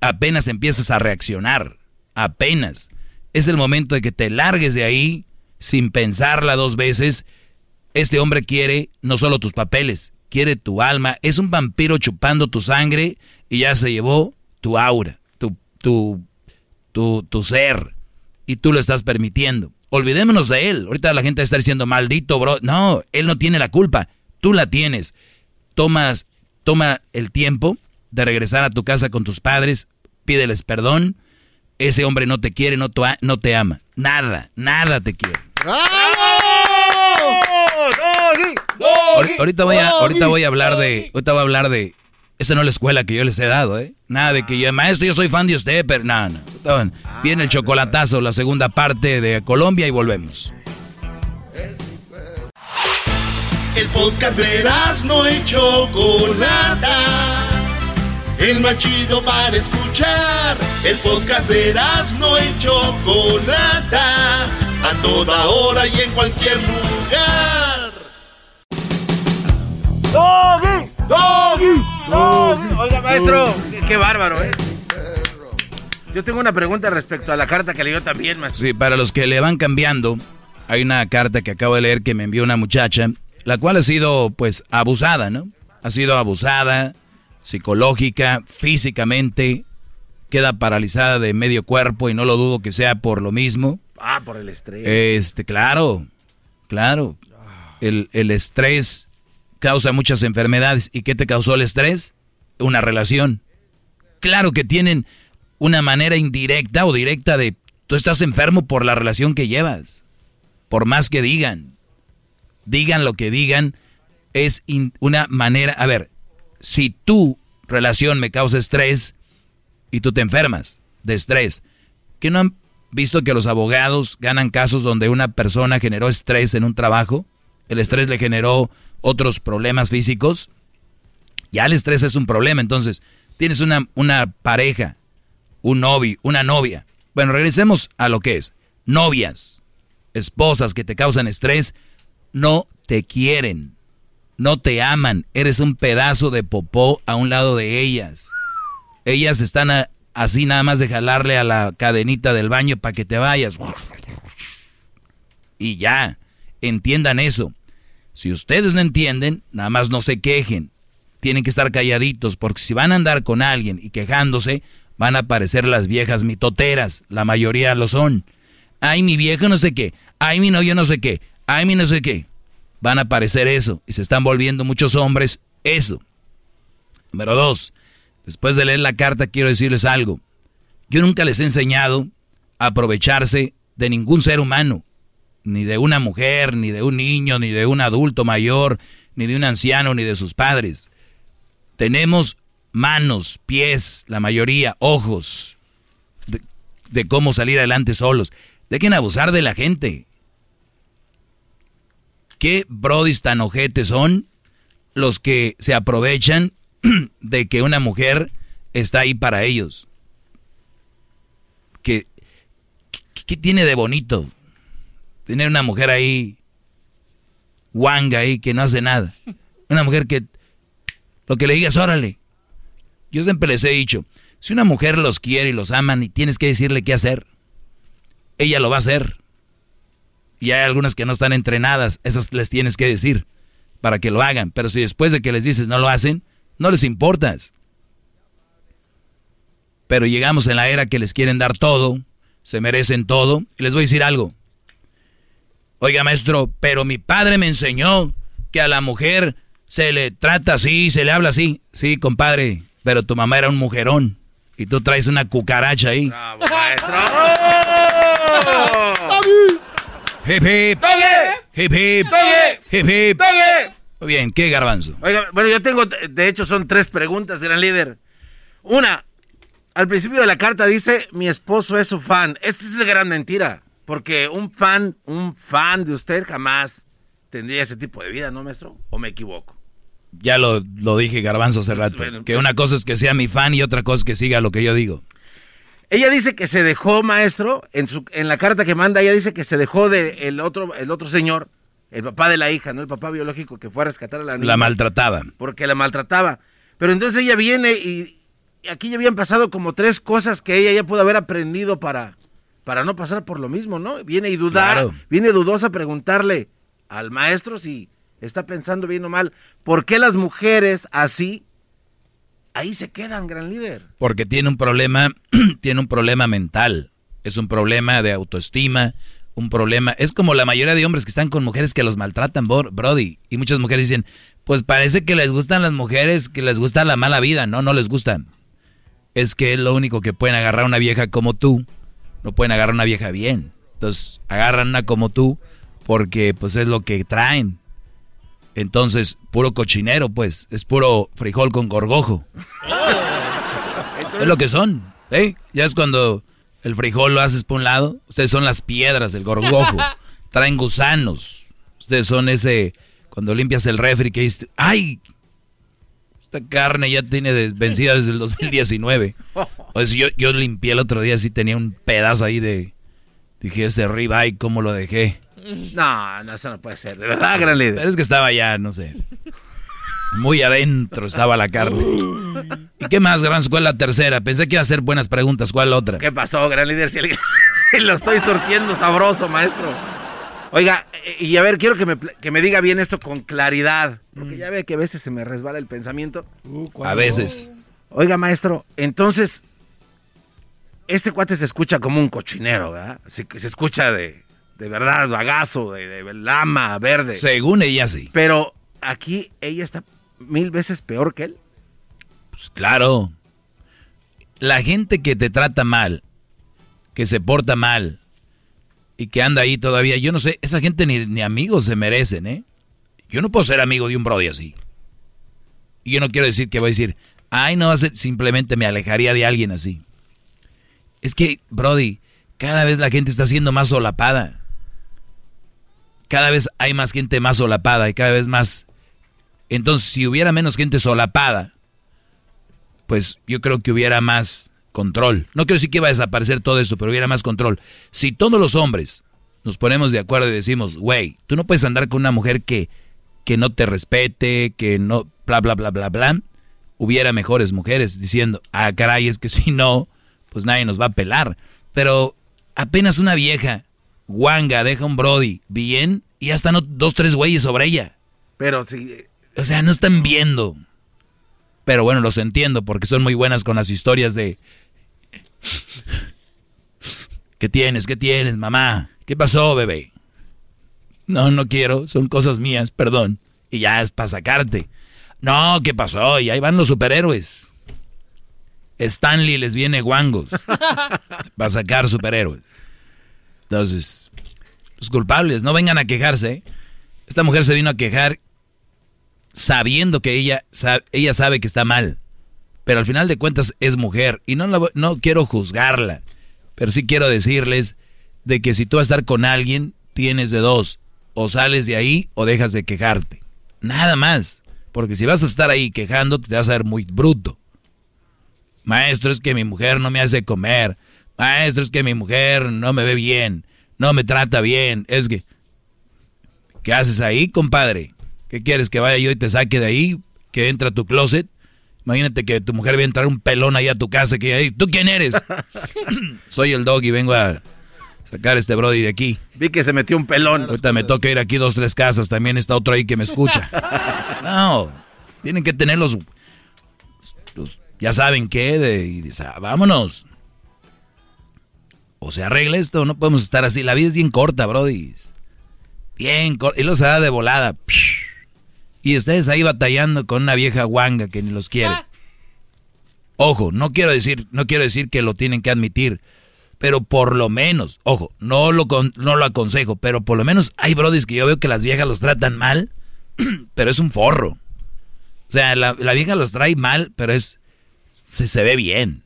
apenas empiezas a reaccionar, apenas. Es el momento de que te largues de ahí sin pensarla dos veces. Este hombre quiere no solo tus papeles, quiere tu alma. Es un vampiro chupando tu sangre y ya se llevó tu aura, tu, tu, tu, tu ser. Y tú lo estás permitiendo. Olvidémonos de él. Ahorita la gente está diciendo, maldito, bro. No, él no tiene la culpa. Tú la tienes. Tomas, toma el tiempo de regresar a tu casa con tus padres, pídeles perdón. Ese hombre no te quiere, no te, no te ama. Nada, nada te quiere. Ahorita voy a, ahorita voy a hablar de, ahorita voy a hablar de, esa no es la escuela que yo les he dado, ¿eh? Nada de que yo, maestro, yo soy fan de usted, pero nada, no. Viene el chocolatazo, la segunda parte de Colombia y volvemos. El podcast de no y Chocolata. El más chido para escuchar. El podcast de no y Chocolata. A toda hora y en cualquier lugar. ¡Doggy! ¡Doggy! ¡Doggy! Oiga, maestro, qué, bárbaro, ¿eh? Yo tengo una pregunta respecto a la carta que leyó también, maestro. Sí, para los que le van cambiando, hay una carta que acabo de leer que me envió una muchacha la cual ha sido pues abusada, ¿no? Ha sido abusada psicológica, físicamente, queda paralizada de medio cuerpo y no lo dudo que sea por lo mismo. Ah, por el estrés. Este, claro, claro. El, el estrés causa muchas enfermedades. ¿Y qué te causó el estrés? Una relación. Claro que tienen una manera indirecta o directa de tú estás enfermo por la relación que llevas. Por más que digan digan lo que digan, es una manera, a ver, si tu relación me causa estrés y tú te enfermas de estrés, ¿que no han visto que los abogados ganan casos donde una persona generó estrés en un trabajo? El estrés le generó otros problemas físicos. Ya el estrés es un problema, entonces tienes una, una pareja, un novio, una novia. Bueno, regresemos a lo que es. Novias, esposas que te causan estrés no te quieren, no te aman, eres un pedazo de popó a un lado de ellas. Ellas están así nada más de jalarle a la cadenita del baño para que te vayas. Y ya, entiendan eso. Si ustedes no entienden, nada más no se quejen. Tienen que estar calladitos porque si van a andar con alguien y quejándose, van a aparecer las viejas mitoteras. La mayoría lo son. Ay, mi viejo no sé qué. Ay, mi novio no sé qué ay, mi no sé qué. Van a aparecer eso y se están volviendo muchos hombres eso. Número dos, después de leer la carta quiero decirles algo. Yo nunca les he enseñado a aprovecharse de ningún ser humano, ni de una mujer, ni de un niño, ni de un adulto mayor, ni de un anciano, ni de sus padres. Tenemos manos, pies, la mayoría, ojos, de, cómo salir adelante solos. Dejen abusar de la gente. ¿Qué brodis tan ojetes son los que se aprovechan de que una mujer está ahí para ellos? ¿Qué, qué, tiene de bonito? Tener una mujer ahí, wanga ahí, que no hace nada. Una mujer que lo que le digas, órale. Yo siempre les he dicho, si una mujer los quiere y los aman y tienes que decirle qué hacer, ella lo va a hacer. Y hay algunas que no están entrenadas, esas les tienes que decir para que lo hagan. Pero si después de que les dices no lo hacen, no les importas. Pero llegamos en la era que les quieren dar todo, se merecen todo. Y les voy a decir algo. Oiga, maestro, pero mi padre me enseñó que a la mujer se le trata así, se le habla así. Sí, compadre, pero tu mamá era un mujerón. Y tú traes una cucaracha ahí. ¡Bravo, maestro! Hip hip. Hip hip. Hip hip. Muy bien, ¿qué garbanzo? Oiga, bueno, yo tengo, de hecho son tres preguntas, gran líder. Una, al principio de la carta dice, mi esposo es su fan. Esta es una gran mentira, porque un fan, un fan de usted jamás tendría ese tipo de vida, ¿no, maestro? ¿O me equivoco? Ya lo, lo dije garbanzo hace rato, que una cosa es que sea mi fan y otra cosa es que siga lo que yo digo. Ella dice que se dejó, maestro, en, su, en la carta que manda, ella dice que se dejó de el otro, el otro señor, el papá de la hija, ¿no? El papá biológico que fue a rescatar a la niña. La maltrataba. Porque la maltrataba. Pero entonces ella viene y aquí ya habían pasado como tres cosas que ella ya pudo haber aprendido para, para no pasar por lo mismo, ¿no? Viene y dudar, Claro. viene dudosa a preguntarle al maestro si está pensando bien o mal. ¿Por qué las mujeres así ahí se quedan, gran líder? Porque tiene un problema, tiene un problema mental. Es un problema de autoestima, un problema. Es como la mayoría de hombres que están con mujeres que los maltratan, bro- Brody. Y muchas mujeres dicen, pues parece que les gustan las mujeres, que les gusta la mala vida. No, no les gustan. Es que es lo único que pueden agarrar una vieja como tú. No pueden agarrar una vieja bien. Entonces, agarran una como tú porque pues es lo que traen. Entonces, puro cochinero, pues. Es puro frijol con gorgojo. Es lo que son. ¿eh? Ya es cuando el frijol lo haces por un lado. Ustedes son las piedras del gorgojo. Traen gusanos. Ustedes son ese. Cuando limpias el refri que dices, ¡ay! Esta carne ya tiene vencida desde el 2019. O sea, yo, yo limpié el otro día, sí tenía un pedazo ahí de. Dije, ese ribeye, ¿cómo lo dejé? No, no, eso no puede ser. De verdad, gran líder. Pero es que estaba ya, no sé. Muy adentro estaba la carne. ¿Y qué más, Gran? ¿Cuál es la tercera? Pensé que iba a hacer buenas preguntas. ¿Cuál otra? ¿Qué pasó, gran líder? Si el- si lo estoy surtiendo sabroso, maestro. Oiga, eh, y a ver, quiero que me, que me diga bien esto con claridad. Porque ya ve que a veces se me resbala el pensamiento. A veces. Oiga, maestro, entonces, este cuate se escucha como un cochinero, ¿verdad? Se, se escucha de, de verdad, bagazo, de, de lama, verde. Según ella, sí. Pero aquí ella está mil veces peor que él. Pues claro. La gente que te trata mal, que se porta mal y que anda ahí todavía, yo no sé, esa gente ni, ni amigos se merecen, ¿eh? Yo no puedo ser amigo de un brody así. Y yo no quiero decir que voy a decir, ay, no, simplemente me alejaría de alguien así. Es que, brody, cada vez la gente está siendo más solapada. Cada vez hay más gente más solapada y cada vez más... Entonces, si hubiera menos gente solapada, pues yo creo que hubiera más control. No quiero decir que iba a desaparecer todo esto, pero hubiera más control. Si todos los hombres nos ponemos de acuerdo y decimos, güey, tú no puedes andar con una mujer que, que no te respete, que no, bla, bla, bla, bla, bla, hubiera mejores mujeres diciendo, ah, caray, es que si no, pues nadie nos va a pelar. Pero apenas una vieja guanga deja un brody bien y ya están dos, tres güeyes sobre ella. Pero sí. O sea, no están viendo. Pero bueno, los entiendo porque son muy buenas con las historias de... ¿Qué tienes? ¿Qué tienes, mamá? ¿Qué pasó, bebé? No, no quiero, son cosas mías, perdón. Y ya es para sacarte. No, ¿qué pasó? Y ahí van los superhéroes. Stanley les viene guangos. Va a sacar superhéroes. Entonces, los culpables, no vengan a quejarse. Esta mujer se vino a quejar sabiendo que ella, ella sabe que está mal. Pero al final de cuentas es mujer. Y no, la no quiero juzgarla. Pero sí quiero decirles de que si tú vas a estar con alguien, tienes de dos. O sales de ahí o dejas de quejarte. Nada más. Porque si vas a estar ahí quejándote, te vas a ver muy bruto. Maestro, es que mi mujer no me hace comer. Maestro, es que mi mujer no me ve bien. No me trata bien. Es que... ¿Qué haces ahí, compadre? ¿Qué quieres? ¿Que vaya yo y te saque de ahí? ¿Que entre a tu closet? Imagínate que tu mujer va a entrar un pelón ahí a tu casa. que ahí, ¿Tú quién eres? Soy el dog y vengo a sacar este brody de aquí. Vi que se metió un pelón. Ahorita me toca ir aquí dos, tres casas. También está otro ahí que me escucha. No, tienen que tener los... los- ya saben qué, de, y dice, "Ah, vámonos. O se arregla esto, no podemos estar así. La vida es bien corta, brody. Bien corta. Y lo se da de volada. Y ustedes ahí batallando con una vieja guanga que ni los quiere. Ojo, no quiero decir, no quiero decir que lo tienen que admitir, pero por lo menos, ojo, no lo no lo aconsejo, pero por lo menos hay brodis que yo veo que las viejas los tratan mal, pero es un forro. O sea, la, vieja los trae mal, pero es se ve bien.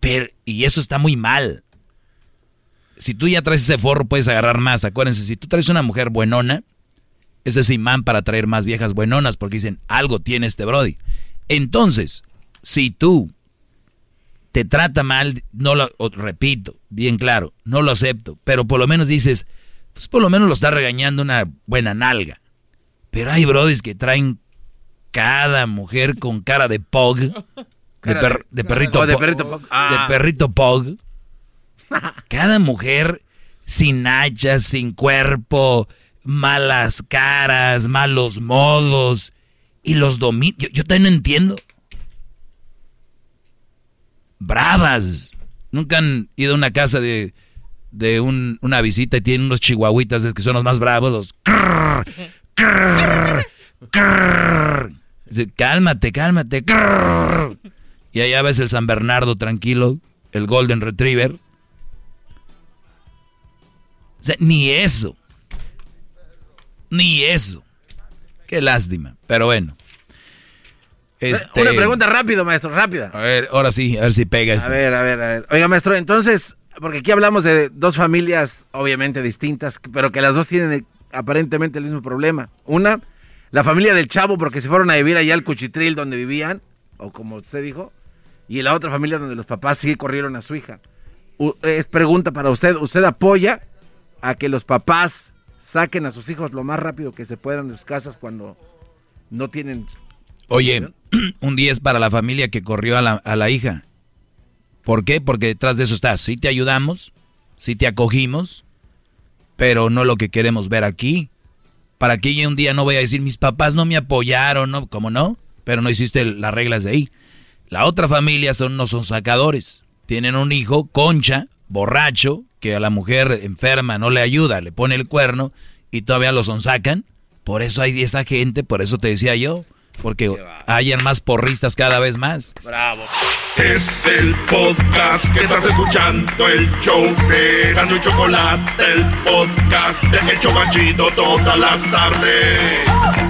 Pero, y eso está muy mal. Si tú ya traes ese forro, puedes agarrar más. Acuérdense, si tú traes una mujer buenona, es ese imán para traer más viejas buenonas, porque dicen, algo tiene este Brody. Entonces, si tú te trata mal, no lo, repito, bien claro, no lo acepto, pero por lo menos dices, pues por lo menos lo está regañando una buena nalga. Pero hay brodis que traen cada mujer con cara de pog, de, per- de- perrito, Oh, de pog- perrito pog. Ah. de perrito pog. Cada mujer sin hachas, sin cuerpo, malas caras, malos modos. Y los domina. Yo, yo también no entiendo. Bravas. Nunca han ido a una casa de, de un, una visita y tienen unos chihuahuitas que son los más bravos, los... Cálmate, cálmate. Y allá ves el San Bernardo tranquilo, el Golden Retriever. O sea, ni eso. Ni eso. Qué lástima. Pero bueno. Este... Una pregunta rápido, maestro, rápida. A ver, ahora sí, a ver si pega esto. A ver, a ver, a ver. Oiga, maestro, entonces, porque aquí hablamos de dos familias obviamente distintas, pero que las dos tienen aparentemente el mismo problema. Una, la familia del chavo porque se fueron a vivir allá al cuchitril donde vivían, o como usted dijo, y la otra familia donde los papás sí corrieron a su hija. es pregunta para usted, ¿usted apoya a que los papás saquen a sus hijos lo más rápido que se puedan de sus casas cuando no tienen... Oye, un día es para la familia que corrió a la, a la hija. ¿Por qué? Porque detrás de eso está, sí te ayudamos, sí te acogimos, pero no lo que queremos ver aquí. Para que yo un día no voy a decir, mis papás no me apoyaron, ¿no? ¿Cómo no? Pero no hiciste las reglas de ahí. La otra familia son, no son sacadores. Tienen un hijo, concha, borracho, que a la mujer enferma no le ayuda, le pone el cuerno y todavía lo sonsacan. Por eso hay esa gente, por eso te decía yo, porque hayan más porristas cada vez más. Bravo. Es el podcast que estás escuchando, el show de Gano y Chocolate, el podcast de El Chocachito todas las tardes.